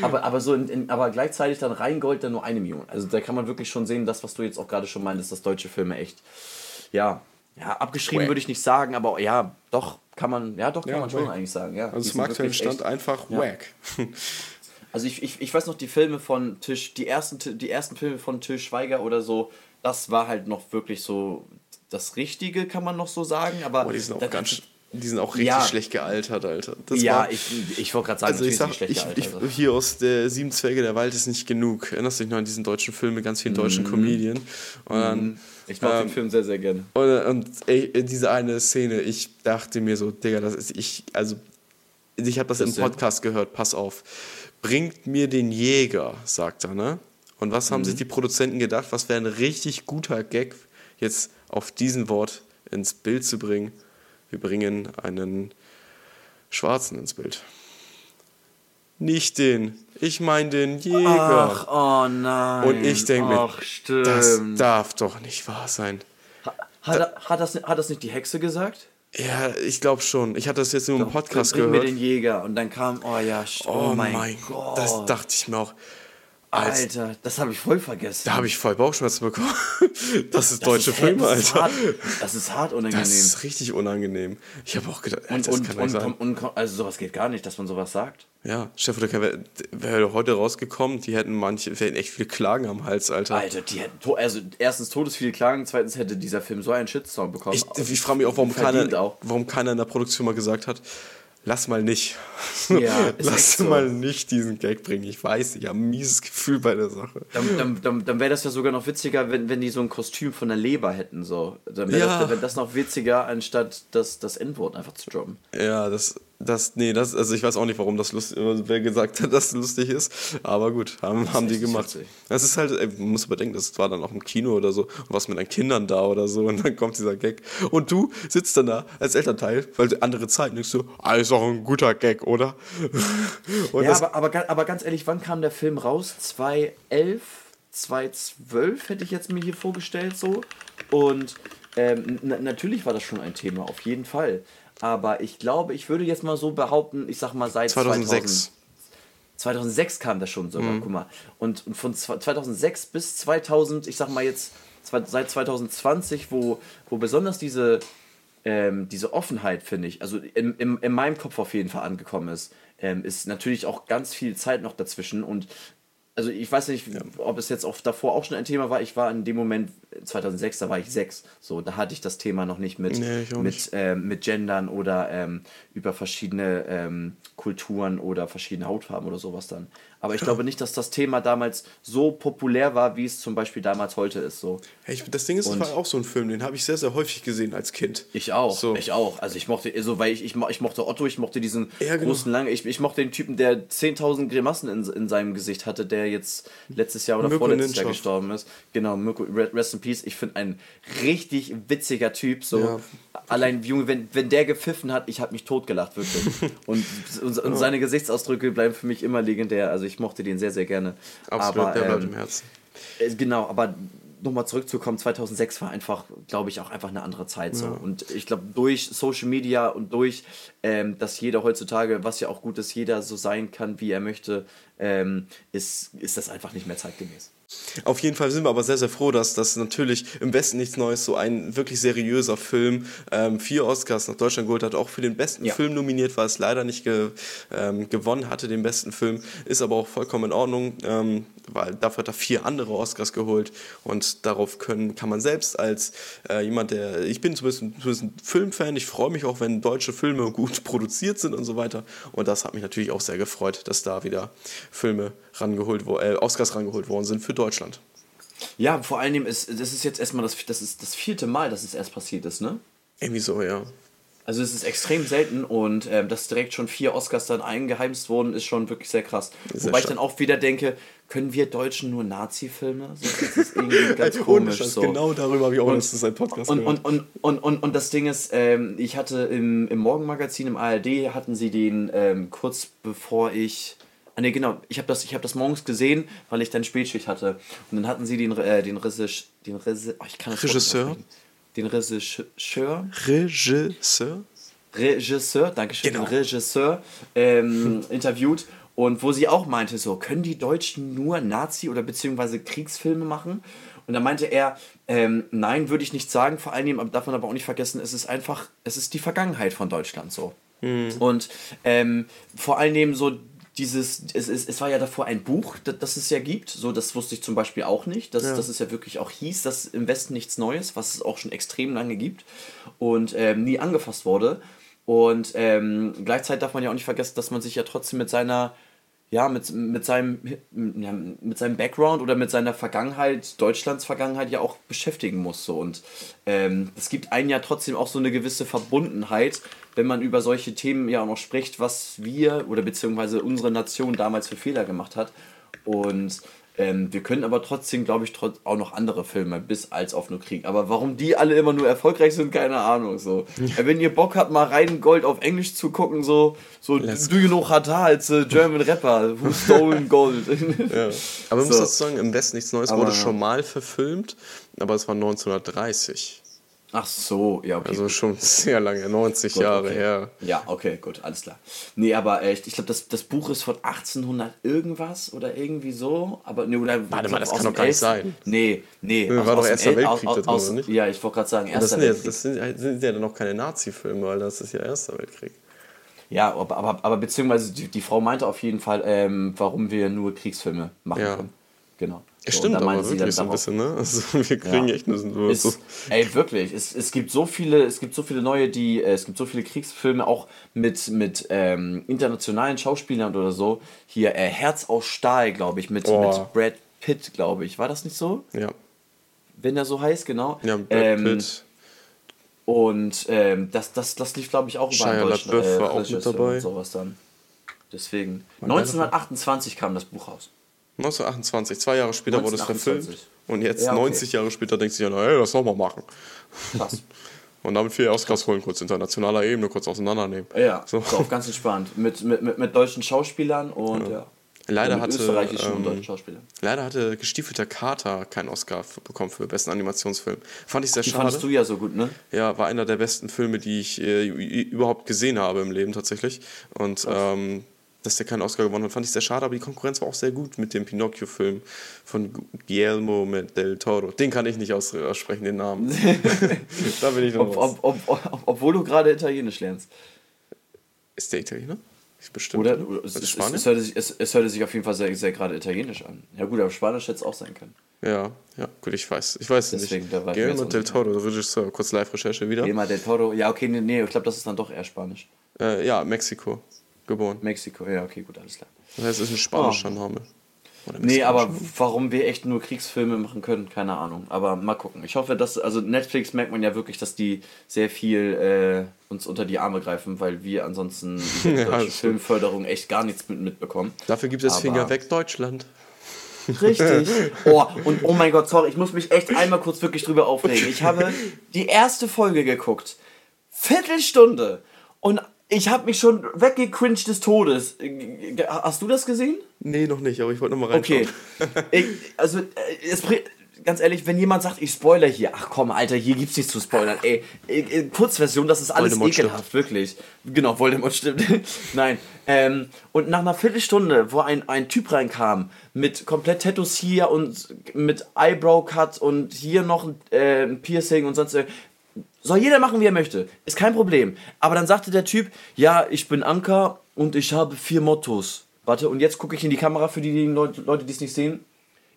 [SPEAKER 2] Aber, aber, so in, in, aber gleichzeitig dann Rheingold dann nur eine Million. Also da kann man wirklich schon sehen, das, was du jetzt auch gerade schon meintest, dass deutsche Filme echt, ja, ja abgeschrieben würde ich nicht sagen, aber ja, doch, kann man, ja, doch, kann
[SPEAKER 1] Ja,
[SPEAKER 2] man schon
[SPEAKER 1] wack.
[SPEAKER 2] eigentlich sagen. Ja,
[SPEAKER 1] Also zum aktuellen Stand
[SPEAKER 2] echt-
[SPEAKER 1] einfach
[SPEAKER 2] Ja.
[SPEAKER 1] wack. [LAUGHS]
[SPEAKER 2] Also ich, ich, ich weiß noch, die Filme von Tisch, die ersten, die ersten Filme von Till Schweiger oder so, das war halt noch wirklich so das Richtige, kann man noch so sagen. Aber
[SPEAKER 1] Boah, die sind auch ganz, die sind auch richtig
[SPEAKER 2] Ja.
[SPEAKER 1] schlecht gealtert, Alter. Das
[SPEAKER 2] ja,
[SPEAKER 1] war-
[SPEAKER 2] ich, ich wollte gerade sagen,
[SPEAKER 1] Also ich sag, ich, ich,
[SPEAKER 2] gealtert.
[SPEAKER 1] hier aus der Sieben Zwerge der Wald ist nicht genug. Erinnerst du dich noch an diesen deutschen Film mit ganz vielen deutschen Comedien? Und dann,
[SPEAKER 2] ich mag
[SPEAKER 1] ähm,
[SPEAKER 2] den Film sehr, sehr gerne.
[SPEAKER 1] Und, und ey, diese eine Szene, ich dachte mir so, Digga, das ist ich, also ich habe das
[SPEAKER 2] Was
[SPEAKER 1] im
[SPEAKER 2] denn?
[SPEAKER 1] Podcast gehört, pass auf. Bringt mir den Jäger, sagt er, ne? Und was
[SPEAKER 2] Mhm.
[SPEAKER 1] haben sich die Produzenten gedacht, was wäre ein richtig guter Gag, jetzt auf diesen Wort ins Bild zu bringen? Wir bringen einen Schwarzen ins Bild. Nicht den, ich meine den Jäger.
[SPEAKER 2] Ach, oh nein.
[SPEAKER 1] Und ich denke mir,
[SPEAKER 2] stimmt.
[SPEAKER 1] das darf doch nicht wahr sein.
[SPEAKER 2] hat, er- hat, das, hat das nicht die Hexe gesagt?
[SPEAKER 1] Ja, ich glaube schon. Ich hatte das jetzt nur im Podcast
[SPEAKER 2] Bring mir
[SPEAKER 1] gehört.
[SPEAKER 2] den Jäger. Und dann kam, oh ja, oh,
[SPEAKER 1] Oh
[SPEAKER 2] mein. Gott.
[SPEAKER 1] Das dachte ich mir auch.
[SPEAKER 2] Alter, das habe ich voll vergessen.
[SPEAKER 1] da habe ich voll Bauchschmerzen bekommen. [LAUGHS] Das ist
[SPEAKER 2] Das
[SPEAKER 1] deutsche
[SPEAKER 2] ist,
[SPEAKER 1] Filme,
[SPEAKER 2] das ist
[SPEAKER 1] Alter.
[SPEAKER 2] hart, das ist hart unangenehm.
[SPEAKER 1] Das ist richtig unangenehm. Ich habe auch gedacht, Alter,
[SPEAKER 2] und,
[SPEAKER 1] das
[SPEAKER 2] und,
[SPEAKER 1] kann
[SPEAKER 2] und,
[SPEAKER 1] nicht sein.
[SPEAKER 2] und, also sowas geht gar nicht, dass man sowas sagt.
[SPEAKER 1] Ja, Stefan, wäre wär heute rausgekommen, die hätten manche, wir hätten echt viele Klagen am Hals, Alter.
[SPEAKER 2] Alter, die hätten, also erstens todesviele Klagen, zweitens hätte dieser Film so einen Shitstorm bekommen.
[SPEAKER 1] Ich, ich frage mich auch warum, keiner,
[SPEAKER 2] auch.
[SPEAKER 1] warum keiner in der Produktion mal gesagt hat, lass mal nicht.
[SPEAKER 2] Ja, [LAUGHS]
[SPEAKER 1] lass
[SPEAKER 2] so.
[SPEAKER 1] mal nicht diesen Gag bringen. Ich weiß, ich habe ein mieses Gefühl bei der Sache.
[SPEAKER 2] Dann, dann, dann, dann wäre das ja sogar noch witziger, wenn, wenn die so ein Kostüm von der Leber hätten. So. Dann wäre
[SPEAKER 1] Ja.
[SPEAKER 2] das, wär das noch witziger, anstatt das, das Endwort einfach zu droppen.
[SPEAKER 1] Ja, das, das, nee, das, also ich weiß auch nicht, warum das lustig, wer gesagt hat, [LAUGHS] dass es lustig ist, aber gut, haben, haben die gemacht. Das ist halt, ey, man muss überdenken, das war dann auch im Kino oder so, und was mit deinen Kindern da oder so, und dann kommt dieser Gag. Und du sitzt dann da als Elternteil, weil du andere Zeit denkst du, ah, ist auch ein guter Gag, oder? [LAUGHS] Und
[SPEAKER 2] Ja, aber, aber, aber ganz ehrlich, wann kam der Film raus? 2011, 2012 hätte ich jetzt mir hier vorgestellt so. Und ähm, na- natürlich war das schon ein Thema, auf jeden Fall. Aber ich glaube, ich würde jetzt mal so behaupten, ich sag mal seit
[SPEAKER 1] 2006.
[SPEAKER 2] 2000 2006 kam das schon sogar,
[SPEAKER 1] Mhm.
[SPEAKER 2] guck mal. Und, und von zwa- 2006 bis 2000, ich sag mal jetzt seit 2020, wo, wo besonders diese, ähm, diese Offenheit, finde ich, also in, in, in meinem Kopf auf jeden Fall angekommen ist, ähm, ist natürlich auch ganz viel Zeit noch dazwischen und also ich weiß nicht, ob es jetzt auch davor auch schon ein Thema war. Ich war in dem Moment, 2006, da war ich sechs. So, da hatte ich das Thema noch nicht mit,
[SPEAKER 1] Nee,
[SPEAKER 2] mit,
[SPEAKER 1] nicht.
[SPEAKER 2] ähm, mit Gendern oder ähm, über verschiedene ähm, Kulturen oder verschiedene Hautfarben oder sowas dann. Aber ich glaube nicht, dass das Thema damals so populär war, wie es zum Beispiel damals heute ist. So.
[SPEAKER 1] hey, ich, das Ding ist, das
[SPEAKER 2] Und-
[SPEAKER 1] war auch so ein Film, den habe ich sehr, sehr häufig gesehen als Kind.
[SPEAKER 2] Ich auch,
[SPEAKER 1] So.
[SPEAKER 2] ich auch. Also ich mochte, so, weil ich, ich, ich mochte Otto, ich mochte diesen
[SPEAKER 1] Ja, genau.
[SPEAKER 2] großen, langen, ich, ich mochte den Typen, der 10.000 Grimassen in, in seinem Gesicht hatte, der jetzt letztes Jahr oder
[SPEAKER 1] Mirko
[SPEAKER 2] vorletztes Jahr
[SPEAKER 1] Ninchov.
[SPEAKER 2] gestorben ist. Genau, Mirko, Re- Rest in Peace. Ich finde ein richtig witziger Typ, so.
[SPEAKER 1] Ja.
[SPEAKER 2] Allein, Junge, wenn, wenn der gepfiffen hat, ich habe mich totgelacht, wirklich. [LAUGHS] und, und, und seine Gesichtsausdrücke bleiben für mich immer legendär. Also ich mochte den sehr, sehr gerne.
[SPEAKER 1] Absolut,
[SPEAKER 2] Aber,
[SPEAKER 1] der bleibt
[SPEAKER 2] ähm,
[SPEAKER 1] im Herzen.
[SPEAKER 2] äh, Genau, aber nochmal zurückzukommen, 2006 war einfach, glaube ich, auch einfach eine andere Zeit so. Und ich glaube, durch Social Media und durch, ähm, dass jeder heutzutage, was ja auch gut ist, jeder so sein kann, wie er möchte, ähm, ist, ist das einfach nicht mehr zeitgemäß.
[SPEAKER 1] Auf jeden Fall sind wir aber sehr, sehr froh, dass das natürlich im Westen nichts Neues, so ein wirklich seriöser Film, ähm, vier Oscars nach Deutschland geholt hat, auch für den besten ja. Film nominiert war, es leider nicht ge, ähm, gewonnen hatte, den besten Film, ist aber auch vollkommen in Ordnung, ähm, weil dafür hat er vier andere Oscars geholt und darauf können, kann man selbst als äh, jemand, der, ich bin zumindest, zumindest ein Filmfan, ich freue mich auch, wenn deutsche Filme gut [LAUGHS] produziert sind und so weiter und das hat mich natürlich auch sehr gefreut, dass da wieder Filme rangeholt, äh, Oscars rangeholt worden sind für Deutschland.
[SPEAKER 2] Ja, vor allem ist das ist jetzt erstmal das, das ist das vierte Mal, dass es erst passiert ist, ne?
[SPEAKER 1] Irgendwie so, ja.
[SPEAKER 2] Also es ist extrem selten und ähm, dass direkt schon vier Oscars dann eingeheimst wurden, ist schon wirklich sehr krass. Sehr Wobei ich dann auch wieder denke, können wir Deutschen nur Nazi-Filme? So, das ist irgendwie [LAUGHS] ganz komisch. so. Genau darüber habe ich auch und, letztens einen Podcast und, und, und, und, und, und das Ding ist, ähm, ich hatte im, im Morgenmagazin im ARD, hatten sie den ähm, kurz bevor ich Ah ne, genau. Ich habe das, hab das morgens gesehen, weil ich dann Spätschicht hatte. Und dann hatten sie den, äh, den, Regisseur, den Regisseur. Oh, ich kann das Regisseur. Den Regisseur. Regisseur. Regisseur, danke schön, genau. den Regisseur ähm, [LAUGHS] interviewt. Und wo sie auch meinte, so, können die Deutschen nur Nazi- oder beziehungsweise Kriegsfilme machen? Und da meinte er, ähm, nein, würde ich nicht sagen, vor allem, darf man aber auch nicht vergessen, es ist einfach, es ist die Vergangenheit von Deutschland so. Mhm. Und ähm, vor allem so dieses, es, es, es war ja davor ein Buch, das, das es ja gibt, so das wusste ich zum Beispiel auch nicht, dass, ja. dass es ja wirklich auch hieß, dass im Westen nichts Neues, was es auch schon extrem lange gibt und ähm, nie angefasst wurde. Und ähm, gleichzeitig darf man ja auch nicht vergessen, dass man sich ja trotzdem mit seiner ja, mit, mit, seinem, ja, mit seinem Background oder mit seiner Vergangenheit, Deutschlands Vergangenheit ja auch beschäftigen muss. So. Und ähm, es gibt einen ja trotzdem auch so eine gewisse Verbundenheit, wenn man über solche Themen ja auch noch spricht, was wir oder beziehungsweise unsere Nation damals für Fehler gemacht hat. Und ähm, wir können aber trotzdem, glaube ich, trotz auch noch andere Filme bis als auf nur Krieg. Aber warum die alle immer nur erfolgreich sind, keine Ahnung. So. Ja. [LAUGHS] Wenn ihr Bock habt, mal rein Gold auf Englisch zu gucken, so, so Do you know Hata als uh, German Rapper who stolen [LAUGHS] Gold.
[SPEAKER 1] ja. Aber man so. muss dazu sagen, im Westen nichts Neues aber, wurde schon mal verfilmt, aber es war 1930.
[SPEAKER 2] Ach so, ja,
[SPEAKER 1] okay. Also schon sehr lange, 90 gut, Jahre
[SPEAKER 2] okay.
[SPEAKER 1] her.
[SPEAKER 2] Ja, okay, gut, alles klar. Nee, aber echt, ich glaube, das, das Buch ist von 1800 irgendwas oder irgendwie so. Aber, nee, oder, Warte mal, das kann doch gar nicht sein. Nee, nee. nee aus, war doch Erster Weltkrieg aus, aus, oder nicht? Ja, ich wollte gerade sagen,
[SPEAKER 1] Erster das sind Weltkrieg. Ja, das sind, halt, sind ja noch keine Nazi-Filme, weil das ist ja Erster Weltkrieg.
[SPEAKER 2] Ja, aber, aber, aber beziehungsweise die, die Frau meinte auf jeden Fall, ähm, warum wir nur Kriegsfilme machen ja. können. Genau. Es stimmt aber wirklich so ein bisschen, ne? Also [LAUGHS] wir kriegen ja. echt nur so, ist, so. Ey, wirklich. Es, es gibt so viele, es gibt so viele neue, die, äh, es gibt so viele Kriegsfilme auch mit, mit ähm, internationalen Schauspielern oder so. Hier äh, Herz aus Stahl, glaube ich, mit, oh. mit Brad Pitt, glaube ich. War das nicht so? Ja. Wenn er so heißt, genau. Ja, Brad ähm, Pitt. Und ähm, das, das, das lief, glaube ich, auch über einen deutschen äh, war auch mit dabei. Und sowas dann. Deswegen. 1928 kam das Buch raus.
[SPEAKER 1] 1928, zwei Jahre später wurde es verfilmt. Und jetzt, ja, okay. 90 Jahre später, denkt sich einer, hey, lass nochmal machen. Krass. [LAUGHS] Und damit vier Oscars holen, kurz internationaler Ebene, kurz auseinandernehmen.
[SPEAKER 2] Ja, so. so ganz entspannt. Mit, mit, mit, mit deutschen Schauspielern und ja. ja.
[SPEAKER 1] Leider
[SPEAKER 2] hatte,
[SPEAKER 1] österreichischen ähm. Leider hatte Gestiefelter Kater keinen Oscar bekommen für besten Animationsfilm. Fand ich sehr schade.
[SPEAKER 2] fandest du ja so gut, ne?
[SPEAKER 1] Ja, war einer der besten Filme, die ich äh, überhaupt gesehen habe im Leben tatsächlich. Und ähm, dass der keinen Oscar gewonnen hat, fand ich sehr schade, aber die Konkurrenz war auch sehr gut mit dem Pinocchio-Film von Guillermo del Toro. Den kann ich nicht aussprechen, den Namen. [LAUGHS]
[SPEAKER 2] da bin ich noch ob, ob, ob, Obwohl du gerade Italienisch lernst.
[SPEAKER 1] Ist der Italiener? Ich bestimmt. Oder, oder
[SPEAKER 2] es, es, es, hörte sich, es, es hörte sich auf jeden Fall sehr, sehr gerade Italienisch an. Ja gut, aber Spanisch hätte es auch sein können.
[SPEAKER 1] Ja, ja, gut, ich weiß. Ich weiß Deswegen, nicht. Guillermo del Toro, Regisseur, kurz Live-Recherche wieder.
[SPEAKER 2] Guillermo del Toro, ja okay, nee, nee ich glaube, das ist dann doch eher Spanisch.
[SPEAKER 1] Äh, ja, Mexiko geboren.
[SPEAKER 2] Mexiko, ja, okay, gut, alles klar.
[SPEAKER 1] Das heißt, es ist ein spanischer oh. Name.
[SPEAKER 2] Nee, aber warum wir echt nur Kriegsfilme machen können, keine Ahnung. Aber mal gucken. Ich hoffe, dass, also Netflix merkt man ja wirklich, dass die sehr viel äh, uns unter die Arme greifen, weil wir ansonsten [LAUGHS] die ja, Filmförderung echt gar nichts mit, mitbekommen.
[SPEAKER 1] Dafür gibt es Finger weg Deutschland.
[SPEAKER 2] Richtig. [LAUGHS] Oh, und oh mein Gott, sorry, ich muss mich echt einmal kurz wirklich drüber aufregen. Ich habe [LAUGHS] die erste Folge geguckt. Viertelstunde. Und ich habe mich schon weggecringed des Todes. Hast du das gesehen?
[SPEAKER 1] Nee, noch nicht, aber ich wollte noch mal reinschauen.
[SPEAKER 2] Okay. [LAUGHS] ich, also, äh, es, ganz ehrlich, wenn jemand sagt, ich spoiler hier, ach komm, Alter, hier gibt's nichts zu spoilern. Ey, ey Kurzversion, das ist alles Voldemort ekelhaft, stimmt. wirklich. Genau, Voldemort stimmt. [LAUGHS] Nein. Ähm, und nach einer Viertelstunde, wo ein, ein Typ reinkam, mit komplett Tattoos hier und mit Eyebrow-Cut und hier noch äh, ein Piercing und sonst soll jeder machen, wie er möchte. Ist kein Problem. Aber dann sagte der Typ, ja, ich bin Anker und ich habe vier Mottos. Warte, und jetzt gucke ich in die Kamera für die Leute, die es nicht sehen.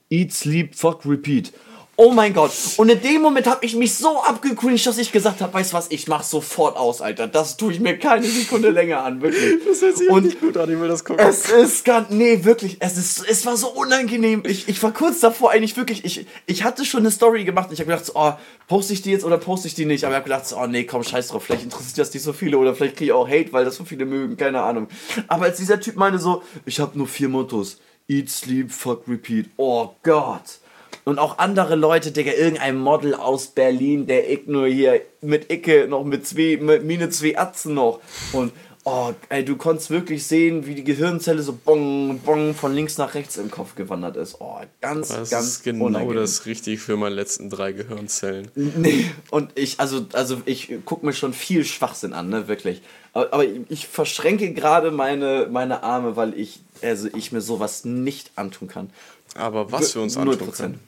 [SPEAKER 2] Eat, sleep, fuck, repeat. Oh mein Gott. Und in dem Moment habe ich mich so abgecringed, dass ich gesagt habe, weißt du was, ich mach sofort aus, Alter. Das tue ich mir keine Sekunde länger an, wirklich. [LAUGHS] Das hört sich und gut an, ich will das gucken. Es ist ganz, nee, wirklich, es ist, es war so unangenehm. Ich, ich war kurz davor eigentlich wirklich, ich, ich hatte schon eine Story gemacht. Ich habe gedacht, so, oh, poste ich die jetzt oder poste ich die nicht? Aber ich habe gedacht, so, oh nee, komm, scheiß drauf. Vielleicht interessiert das nicht so viele oder vielleicht kriege ich auch Hate, weil das so viele mögen, keine Ahnung. Aber als dieser Typ meinte so, ich habe nur vier Mottos. Eat, sleep, fuck, repeat. Oh Gott. Und auch andere Leute, Digga, irgendein Model aus Berlin, der ich nur hier mit Icke noch mit zwei, mit Mine zwei Atzen noch. Und oh, ey, du konntest wirklich sehen, wie die Gehirnzelle so bong, bong von links nach rechts im Kopf gewandert ist. Oh, ganz, das ganz ist
[SPEAKER 1] genau unangenehm. das richtig für meine letzten drei Gehirnzellen.
[SPEAKER 2] Nee, und ich, also, also ich gucke mir schon viel Schwachsinn an, ne, wirklich. Aber, aber ich verschränke gerade meine, meine Arme, weil ich, also ich mir sowas nicht antun kann.
[SPEAKER 1] Aber was wir uns antun können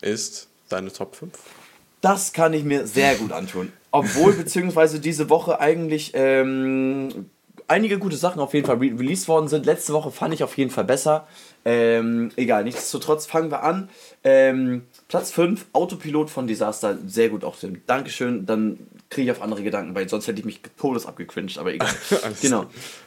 [SPEAKER 1] ist deine Top 5?
[SPEAKER 2] Das kann ich mir sehr gut antun. Obwohl, [LAUGHS] beziehungsweise diese Woche eigentlich ähm, einige gute Sachen auf jeden Fall re released worden sind. Letzte Woche fand ich auf jeden Fall besser. Ähm, egal, nichtsdestotrotz fangen wir an. Ähm, Platz 5, Autopilot von Disaster. Sehr gut auch, Tim. Dankeschön. Dann kriege ich auf andere Gedanken, weil sonst hätte ich mich todes abgecringed, aber egal. [LAUGHS] genau.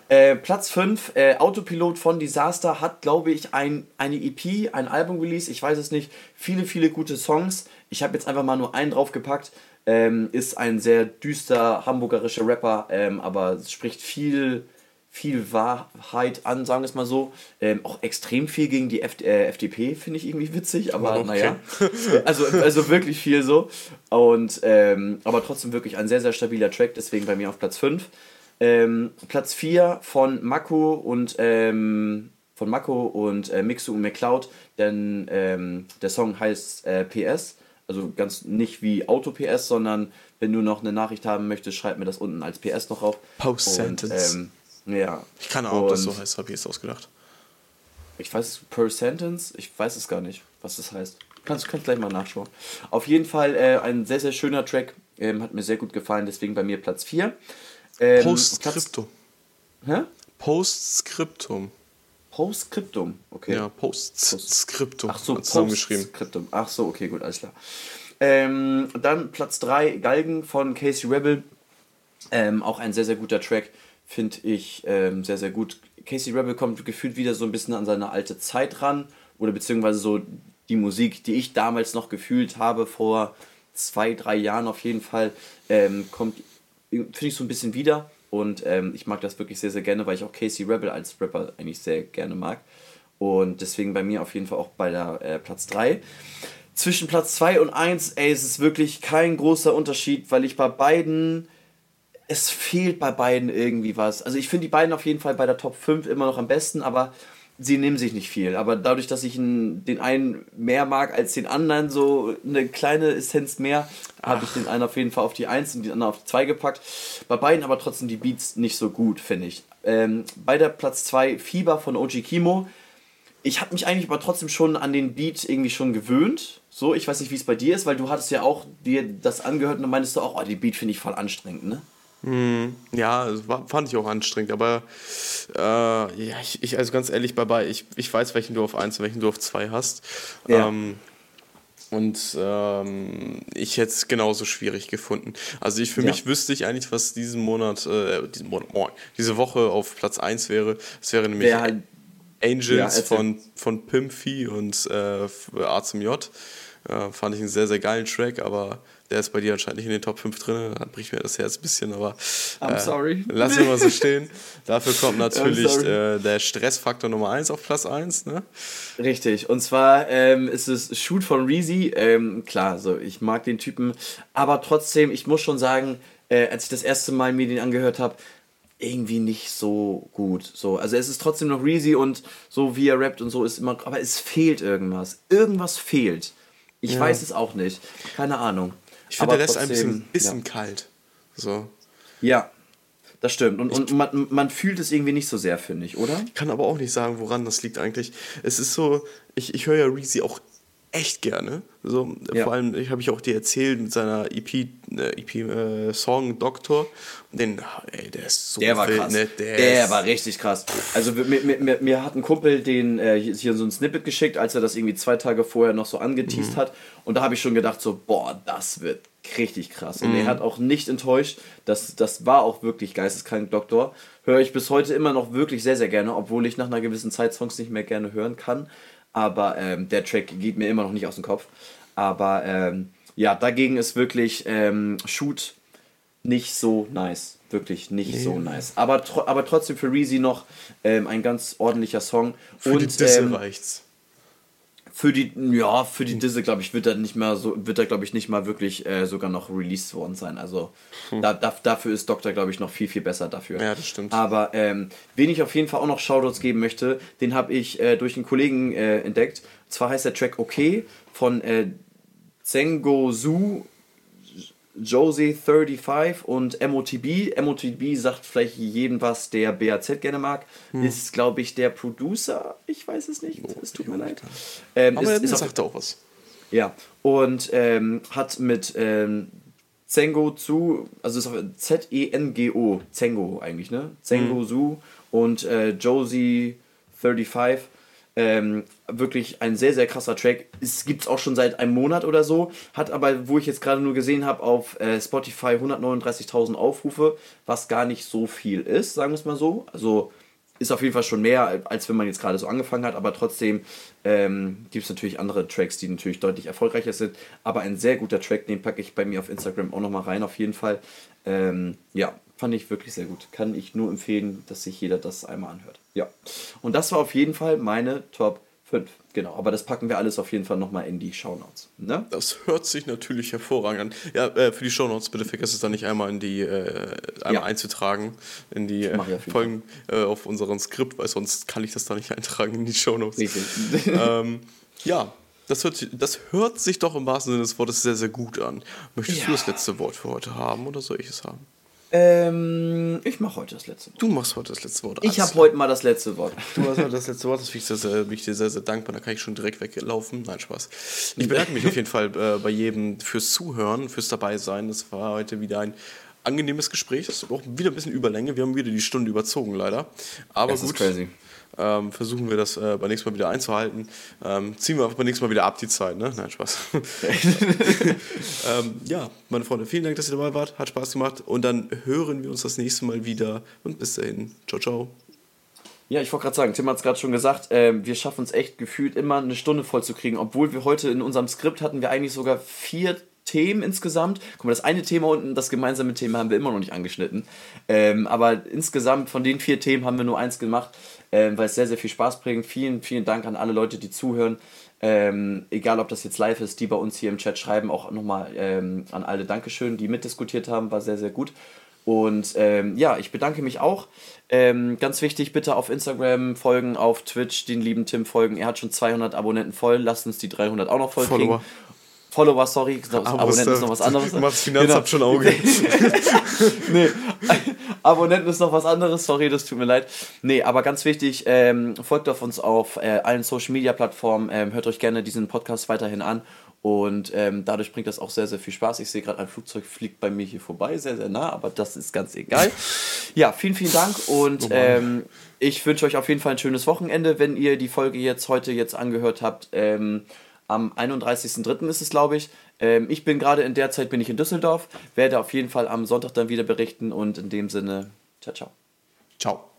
[SPEAKER 2] Äh, Platz 5, äh, Autopilot von Disaster hat, glaube ich, ein, eine EP, ein Album release, ich weiß es nicht. Viele, viele gute Songs. Ich habe jetzt einfach mal nur einen draufgepackt. Ähm, ist ein sehr düster hamburgerischer Rapper, ähm, aber spricht viel viel Wahrheit an, sagen wir es mal so. Ähm, auch extrem viel gegen die F äh, FDP, finde ich irgendwie witzig, aber okay. naja. [LAUGHS] Also, also wirklich viel so. Und ähm, aber trotzdem wirklich ein sehr, sehr stabiler Track, deswegen bei mir auf Platz 5. Ähm, Platz 4 von Mako und ähm, von Mako und äh, Mixu und McCloud, denn ähm, der Song heißt äh, PS. Also ganz nicht wie Auto PS, sondern wenn du noch eine Nachricht haben möchtest, schreib mir das unten als PS noch auf. Post Sentence. Ja.
[SPEAKER 1] Ich kann auch, ob das so heißt, habe ich jetzt ausgedacht.
[SPEAKER 2] Ich weiß, per Sentence, ich weiß es gar nicht, was das heißt. Kannst du gleich mal nachschauen. Auf jeden Fall äh, ein sehr, sehr schöner Track. Ähm, hat mir sehr gut gefallen, deswegen bei mir Platz 4. Ähm, Postscriptum.
[SPEAKER 1] Hä? Postscriptum.
[SPEAKER 2] Postscriptum, okay.
[SPEAKER 1] Ja, Postscriptum.
[SPEAKER 2] Ach so, Postscriptum. Ach so, okay, gut, alles klar. Ähm, dann Platz 3, Galgen von Casey Rebel. Ähm, auch ein sehr, sehr guter Track finde ich ähm, sehr, sehr gut. Casey Rebel kommt gefühlt wieder so ein bisschen an seine alte Zeit ran oder beziehungsweise so die Musik, die ich damals noch gefühlt habe, vor zwei, drei Jahren auf jeden Fall, ähm, kommt, finde ich so ein bisschen wieder. Und ähm, ich mag das wirklich sehr, sehr gerne, weil ich auch Casey Rebel als Rapper eigentlich sehr gerne mag. Und deswegen bei mir auf jeden Fall auch bei der äh, Platz 3. Zwischen Platz 2 und 1, ey, es ist wirklich kein großer Unterschied, weil ich bei beiden es fehlt bei beiden irgendwie was. Also ich finde die beiden auf jeden Fall bei der Top 5 immer noch am besten, aber sie nehmen sich nicht viel. Aber dadurch, dass ich den einen mehr mag als den anderen, so eine kleine Essenz mehr, habe ich den einen auf jeden Fall auf die 1 und den anderen auf die 2 gepackt. Bei beiden aber trotzdem die Beats nicht so gut, finde ich. Ähm, bei der Platz 2 Fieber von OG Kimo. Ich habe mich eigentlich aber trotzdem schon an den Beat irgendwie schon gewöhnt. So, ich weiß nicht, wie es bei dir ist, weil du hattest ja auch dir das angehört und meintest du auch, oh, die Beat finde ich voll anstrengend, ne?
[SPEAKER 1] Hm, ja, war, fand ich auch anstrengend, aber äh, ja, ich, ich, also ganz ehrlich, Baba, ich, ich weiß, welchen du auf 1 und welchen du auf 2 hast. Ja. Ähm, und ähm, ich hätte es genauso schwierig gefunden. Also ich für ja. mich wüsste ich eigentlich, was diesen Monat, äh, diesen Monat, oh, diese Woche auf Platz 1 wäre. Es wäre nämlich ja, Angels ja, von, von Pimpy und äh, A zum J. Äh, fand ich einen sehr, sehr geilen Track, aber der ist bei dir anscheinend nicht in den Top 5 drin. Da bricht mir das Herz ein bisschen, aber. I'm äh, sorry. Lass ihn mal so stehen. Dafür kommt [LAUGHS] natürlich äh, der Stressfaktor Nummer 1 auf Platz 1. Ne?
[SPEAKER 2] Richtig. Und zwar ähm, ist es Shoot von Reezy. Ähm, klar, so, ich mag den Typen. Aber trotzdem, ich muss schon sagen, äh, als ich das erste Mal mir den angehört habe, irgendwie nicht so gut. So, also es ist trotzdem noch Reezy und so wie er rappt und so ist immer, aber es fehlt irgendwas. Irgendwas fehlt. Ich
[SPEAKER 1] Ja.
[SPEAKER 2] weiß es auch nicht. Keine Ahnung.
[SPEAKER 1] Ich finde, der lässt ein bisschen, bisschen kalt. So.
[SPEAKER 2] Ja. ja, das stimmt. Und, und man, man fühlt es irgendwie nicht so sehr, finde ich, oder?
[SPEAKER 1] Ich kann aber auch nicht sagen, woran das liegt eigentlich. Es ist so, ich, ich höre ja Reezy auch echt gerne. So,
[SPEAKER 2] Ja.
[SPEAKER 1] Vor allem, ich habe ich auch dir erzählt mit seiner EP, äh, EP äh, Song Doktor. Den, ey, der ist so
[SPEAKER 2] Der war
[SPEAKER 1] wild,
[SPEAKER 2] krass.
[SPEAKER 1] ne?
[SPEAKER 2] Der,
[SPEAKER 1] Der,
[SPEAKER 2] war richtig krass. Also mir, mir, mir, hat ein Kumpel den äh, hier so ein Snippet geschickt, als er das irgendwie zwei Tage vorher noch so
[SPEAKER 1] Mhm.
[SPEAKER 2] angeteased hat. Und da habe ich schon gedacht so, boah, das wird richtig krass. Und
[SPEAKER 1] Mhm.
[SPEAKER 2] er hat auch nicht enttäuscht. Das, das war auch wirklich geisteskrank, Doktor. Höre ich bis heute immer noch wirklich sehr, sehr gerne, obwohl ich nach einer gewissen Zeit Songs nicht mehr gerne hören kann. Aber ähm, der Track geht mir immer noch nicht aus dem Kopf. Aber ähm, ja, dagegen ist wirklich ähm, Shoot nicht so nice. Wirklich nicht so nice. Aber, tro aber trotzdem für Reezy noch ähm, ein ganz ordentlicher Song.
[SPEAKER 1] für die
[SPEAKER 2] Und
[SPEAKER 1] Disse
[SPEAKER 2] ähm,
[SPEAKER 1] reicht's.
[SPEAKER 2] Für die, ja, für die Disse, glaube ich, wird er nicht mal so, wird er, glaube ich, nicht mal wirklich äh, sogar noch released worden sein. Also da, da, dafür ist Doktor, glaube ich, noch viel, viel besser dafür.
[SPEAKER 1] Hm. Ja, das stimmt.
[SPEAKER 2] Aber ähm, wen ich auf jeden Fall auch noch Shoutouts geben möchte, den habe ich äh, durch einen Kollegen äh, entdeckt. Zwar heißt der Track Okay von äh, Zengo Su, Josie 35 und MOTB. MOTB sagt vielleicht jedem was, der BAZ gerne mag.
[SPEAKER 1] Hm.
[SPEAKER 2] Ist, glaube ich, der Producer. Ich weiß es nicht. Es tut mir leid. Ähm,
[SPEAKER 1] Aber
[SPEAKER 2] ist, ist
[SPEAKER 1] sagt auch was.
[SPEAKER 2] ja, und ähm, hat mit ähm, Zengo zu, also ist auf Z-E-N-G-O, Zengo eigentlich, ne? Zengo Su und äh, Josie 35. Ähm, wirklich ein sehr, sehr krasser Track. Es gibt es auch schon seit einem Monat oder so. Hat aber, wo ich jetzt gerade nur gesehen habe, auf äh, Spotify 139.000 Aufrufe, was gar nicht so viel ist, sagen wir es mal so. Also ist auf jeden Fall schon mehr, als wenn man jetzt gerade so angefangen hat, aber trotzdem ähm, gibt es natürlich andere Tracks, die natürlich deutlich erfolgreicher sind. Aber ein sehr guter Track, den packe ich bei mir auf Instagram auch nochmal rein, auf jeden Fall. Ähm, ja, fand ich wirklich sehr gut. Kann ich nur empfehlen, dass sich jeder das einmal anhört. Ja. Und das war auf jeden Fall meine Top 5. Genau, aber das packen wir alles auf jeden Fall nochmal in die Shownotes. Ne?
[SPEAKER 1] Das hört sich natürlich hervorragend an. Ja, äh, für die Shownotes bitte vergesst es dann nicht einmal in die äh, einmal
[SPEAKER 2] Ja.
[SPEAKER 1] einzutragen in die äh,
[SPEAKER 2] jeden
[SPEAKER 1] Folgen äh, auf unseren Skript, weil sonst kann ich das da nicht eintragen in die Shownotes. [LAUGHS] Ähm, ja, das hört, sich- das hört sich doch im wahrsten Sinne des Wortes sehr, sehr gut an. Möchtest
[SPEAKER 2] Ja.
[SPEAKER 1] du das letzte Wort für heute haben oder soll ich es haben?
[SPEAKER 2] Ähm, ich mache heute das letzte Wort.
[SPEAKER 1] Du machst heute das letzte Wort.
[SPEAKER 2] Ich habe heute mal das letzte Wort.
[SPEAKER 1] Du hast heute das letzte Wort, das bin ich, sehr, sehr, bin ich dir sehr, sehr dankbar. Da kann ich schon direkt weglaufen. Nein, Spaß. Ich bedanke mich auf jeden Fall äh, bei jedem fürs Zuhören, fürs Dabeisein. Es war heute wieder ein angenehmes Gespräch. Das ist auch wieder ein bisschen Überlänge. Wir haben wieder die Stunde überzogen, leider. Aber
[SPEAKER 2] Das ist
[SPEAKER 1] gut.
[SPEAKER 2] crazy.
[SPEAKER 1] Ähm, versuchen wir das äh, beim nächsten Mal wieder einzuhalten. Ähm, ziehen wir einfach beim nächsten Mal wieder ab die Zeit, ne? Nein, Spaß. [LAUGHS] ähm, ja, meine Freunde, vielen Dank, dass ihr dabei wart. Hat Spaß gemacht. Und dann hören wir uns das nächste Mal wieder. Und bis dahin. Ciao, ciao.
[SPEAKER 2] Ja, ich wollte gerade sagen, Tim hat es gerade schon gesagt, ähm, wir schaffen es echt gefühlt immer eine Stunde voll zu kriegen, obwohl wir heute in unserem Skript hatten wir eigentlich sogar vier Themen insgesamt. Guck mal, das eine Thema unten, das gemeinsame Thema haben wir immer noch nicht angeschnitten. Ähm, aber insgesamt von den vier Themen haben wir nur eins gemacht, ähm, weil es sehr, sehr viel Spaß bringt. Vielen, vielen Dank an alle Leute, die zuhören. Ähm, egal, ob das jetzt live ist, die bei uns hier im Chat schreiben, auch nochmal ähm, an alle Dankeschön, die mitdiskutiert haben, war sehr, sehr gut. Und ähm, ja, ich bedanke mich auch. Ähm, ganz wichtig, bitte auf Instagram folgen, auf Twitch den lieben Tim folgen. Er hat schon 200 Abonnenten voll. Lasst uns die 300 auch noch voll kriegen.
[SPEAKER 1] Follower.
[SPEAKER 2] Follower, sorry. Abonnenten ist noch was anderes.
[SPEAKER 1] Du machst Finanzamt schon Auge. [LAUGHS]
[SPEAKER 2] nee, [LAUGHS] Abonnenten ist noch was anderes, sorry, das tut mir leid. Nee, aber ganz wichtig, ähm, folgt auf uns auf äh, allen Social Media Plattformen, ähm, hört euch gerne diesen Podcast weiterhin an und ähm, dadurch bringt das auch sehr, sehr viel Spaß. Ich sehe gerade, ein Flugzeug fliegt bei mir hier vorbei, sehr, sehr nah, aber das ist ganz egal. Ja, vielen, vielen Dank und ähm, ich wünsche euch auf jeden Fall ein schönes Wochenende, wenn ihr die Folge jetzt heute jetzt angehört habt. Ähm, am 31.03. ist es, glaube ich. Ähm, ich bin gerade in der Zeit bin ich in Düsseldorf, werde auf jeden Fall am Sonntag dann wieder berichten und in dem Sinne, ciao, ciao.
[SPEAKER 1] Ciao.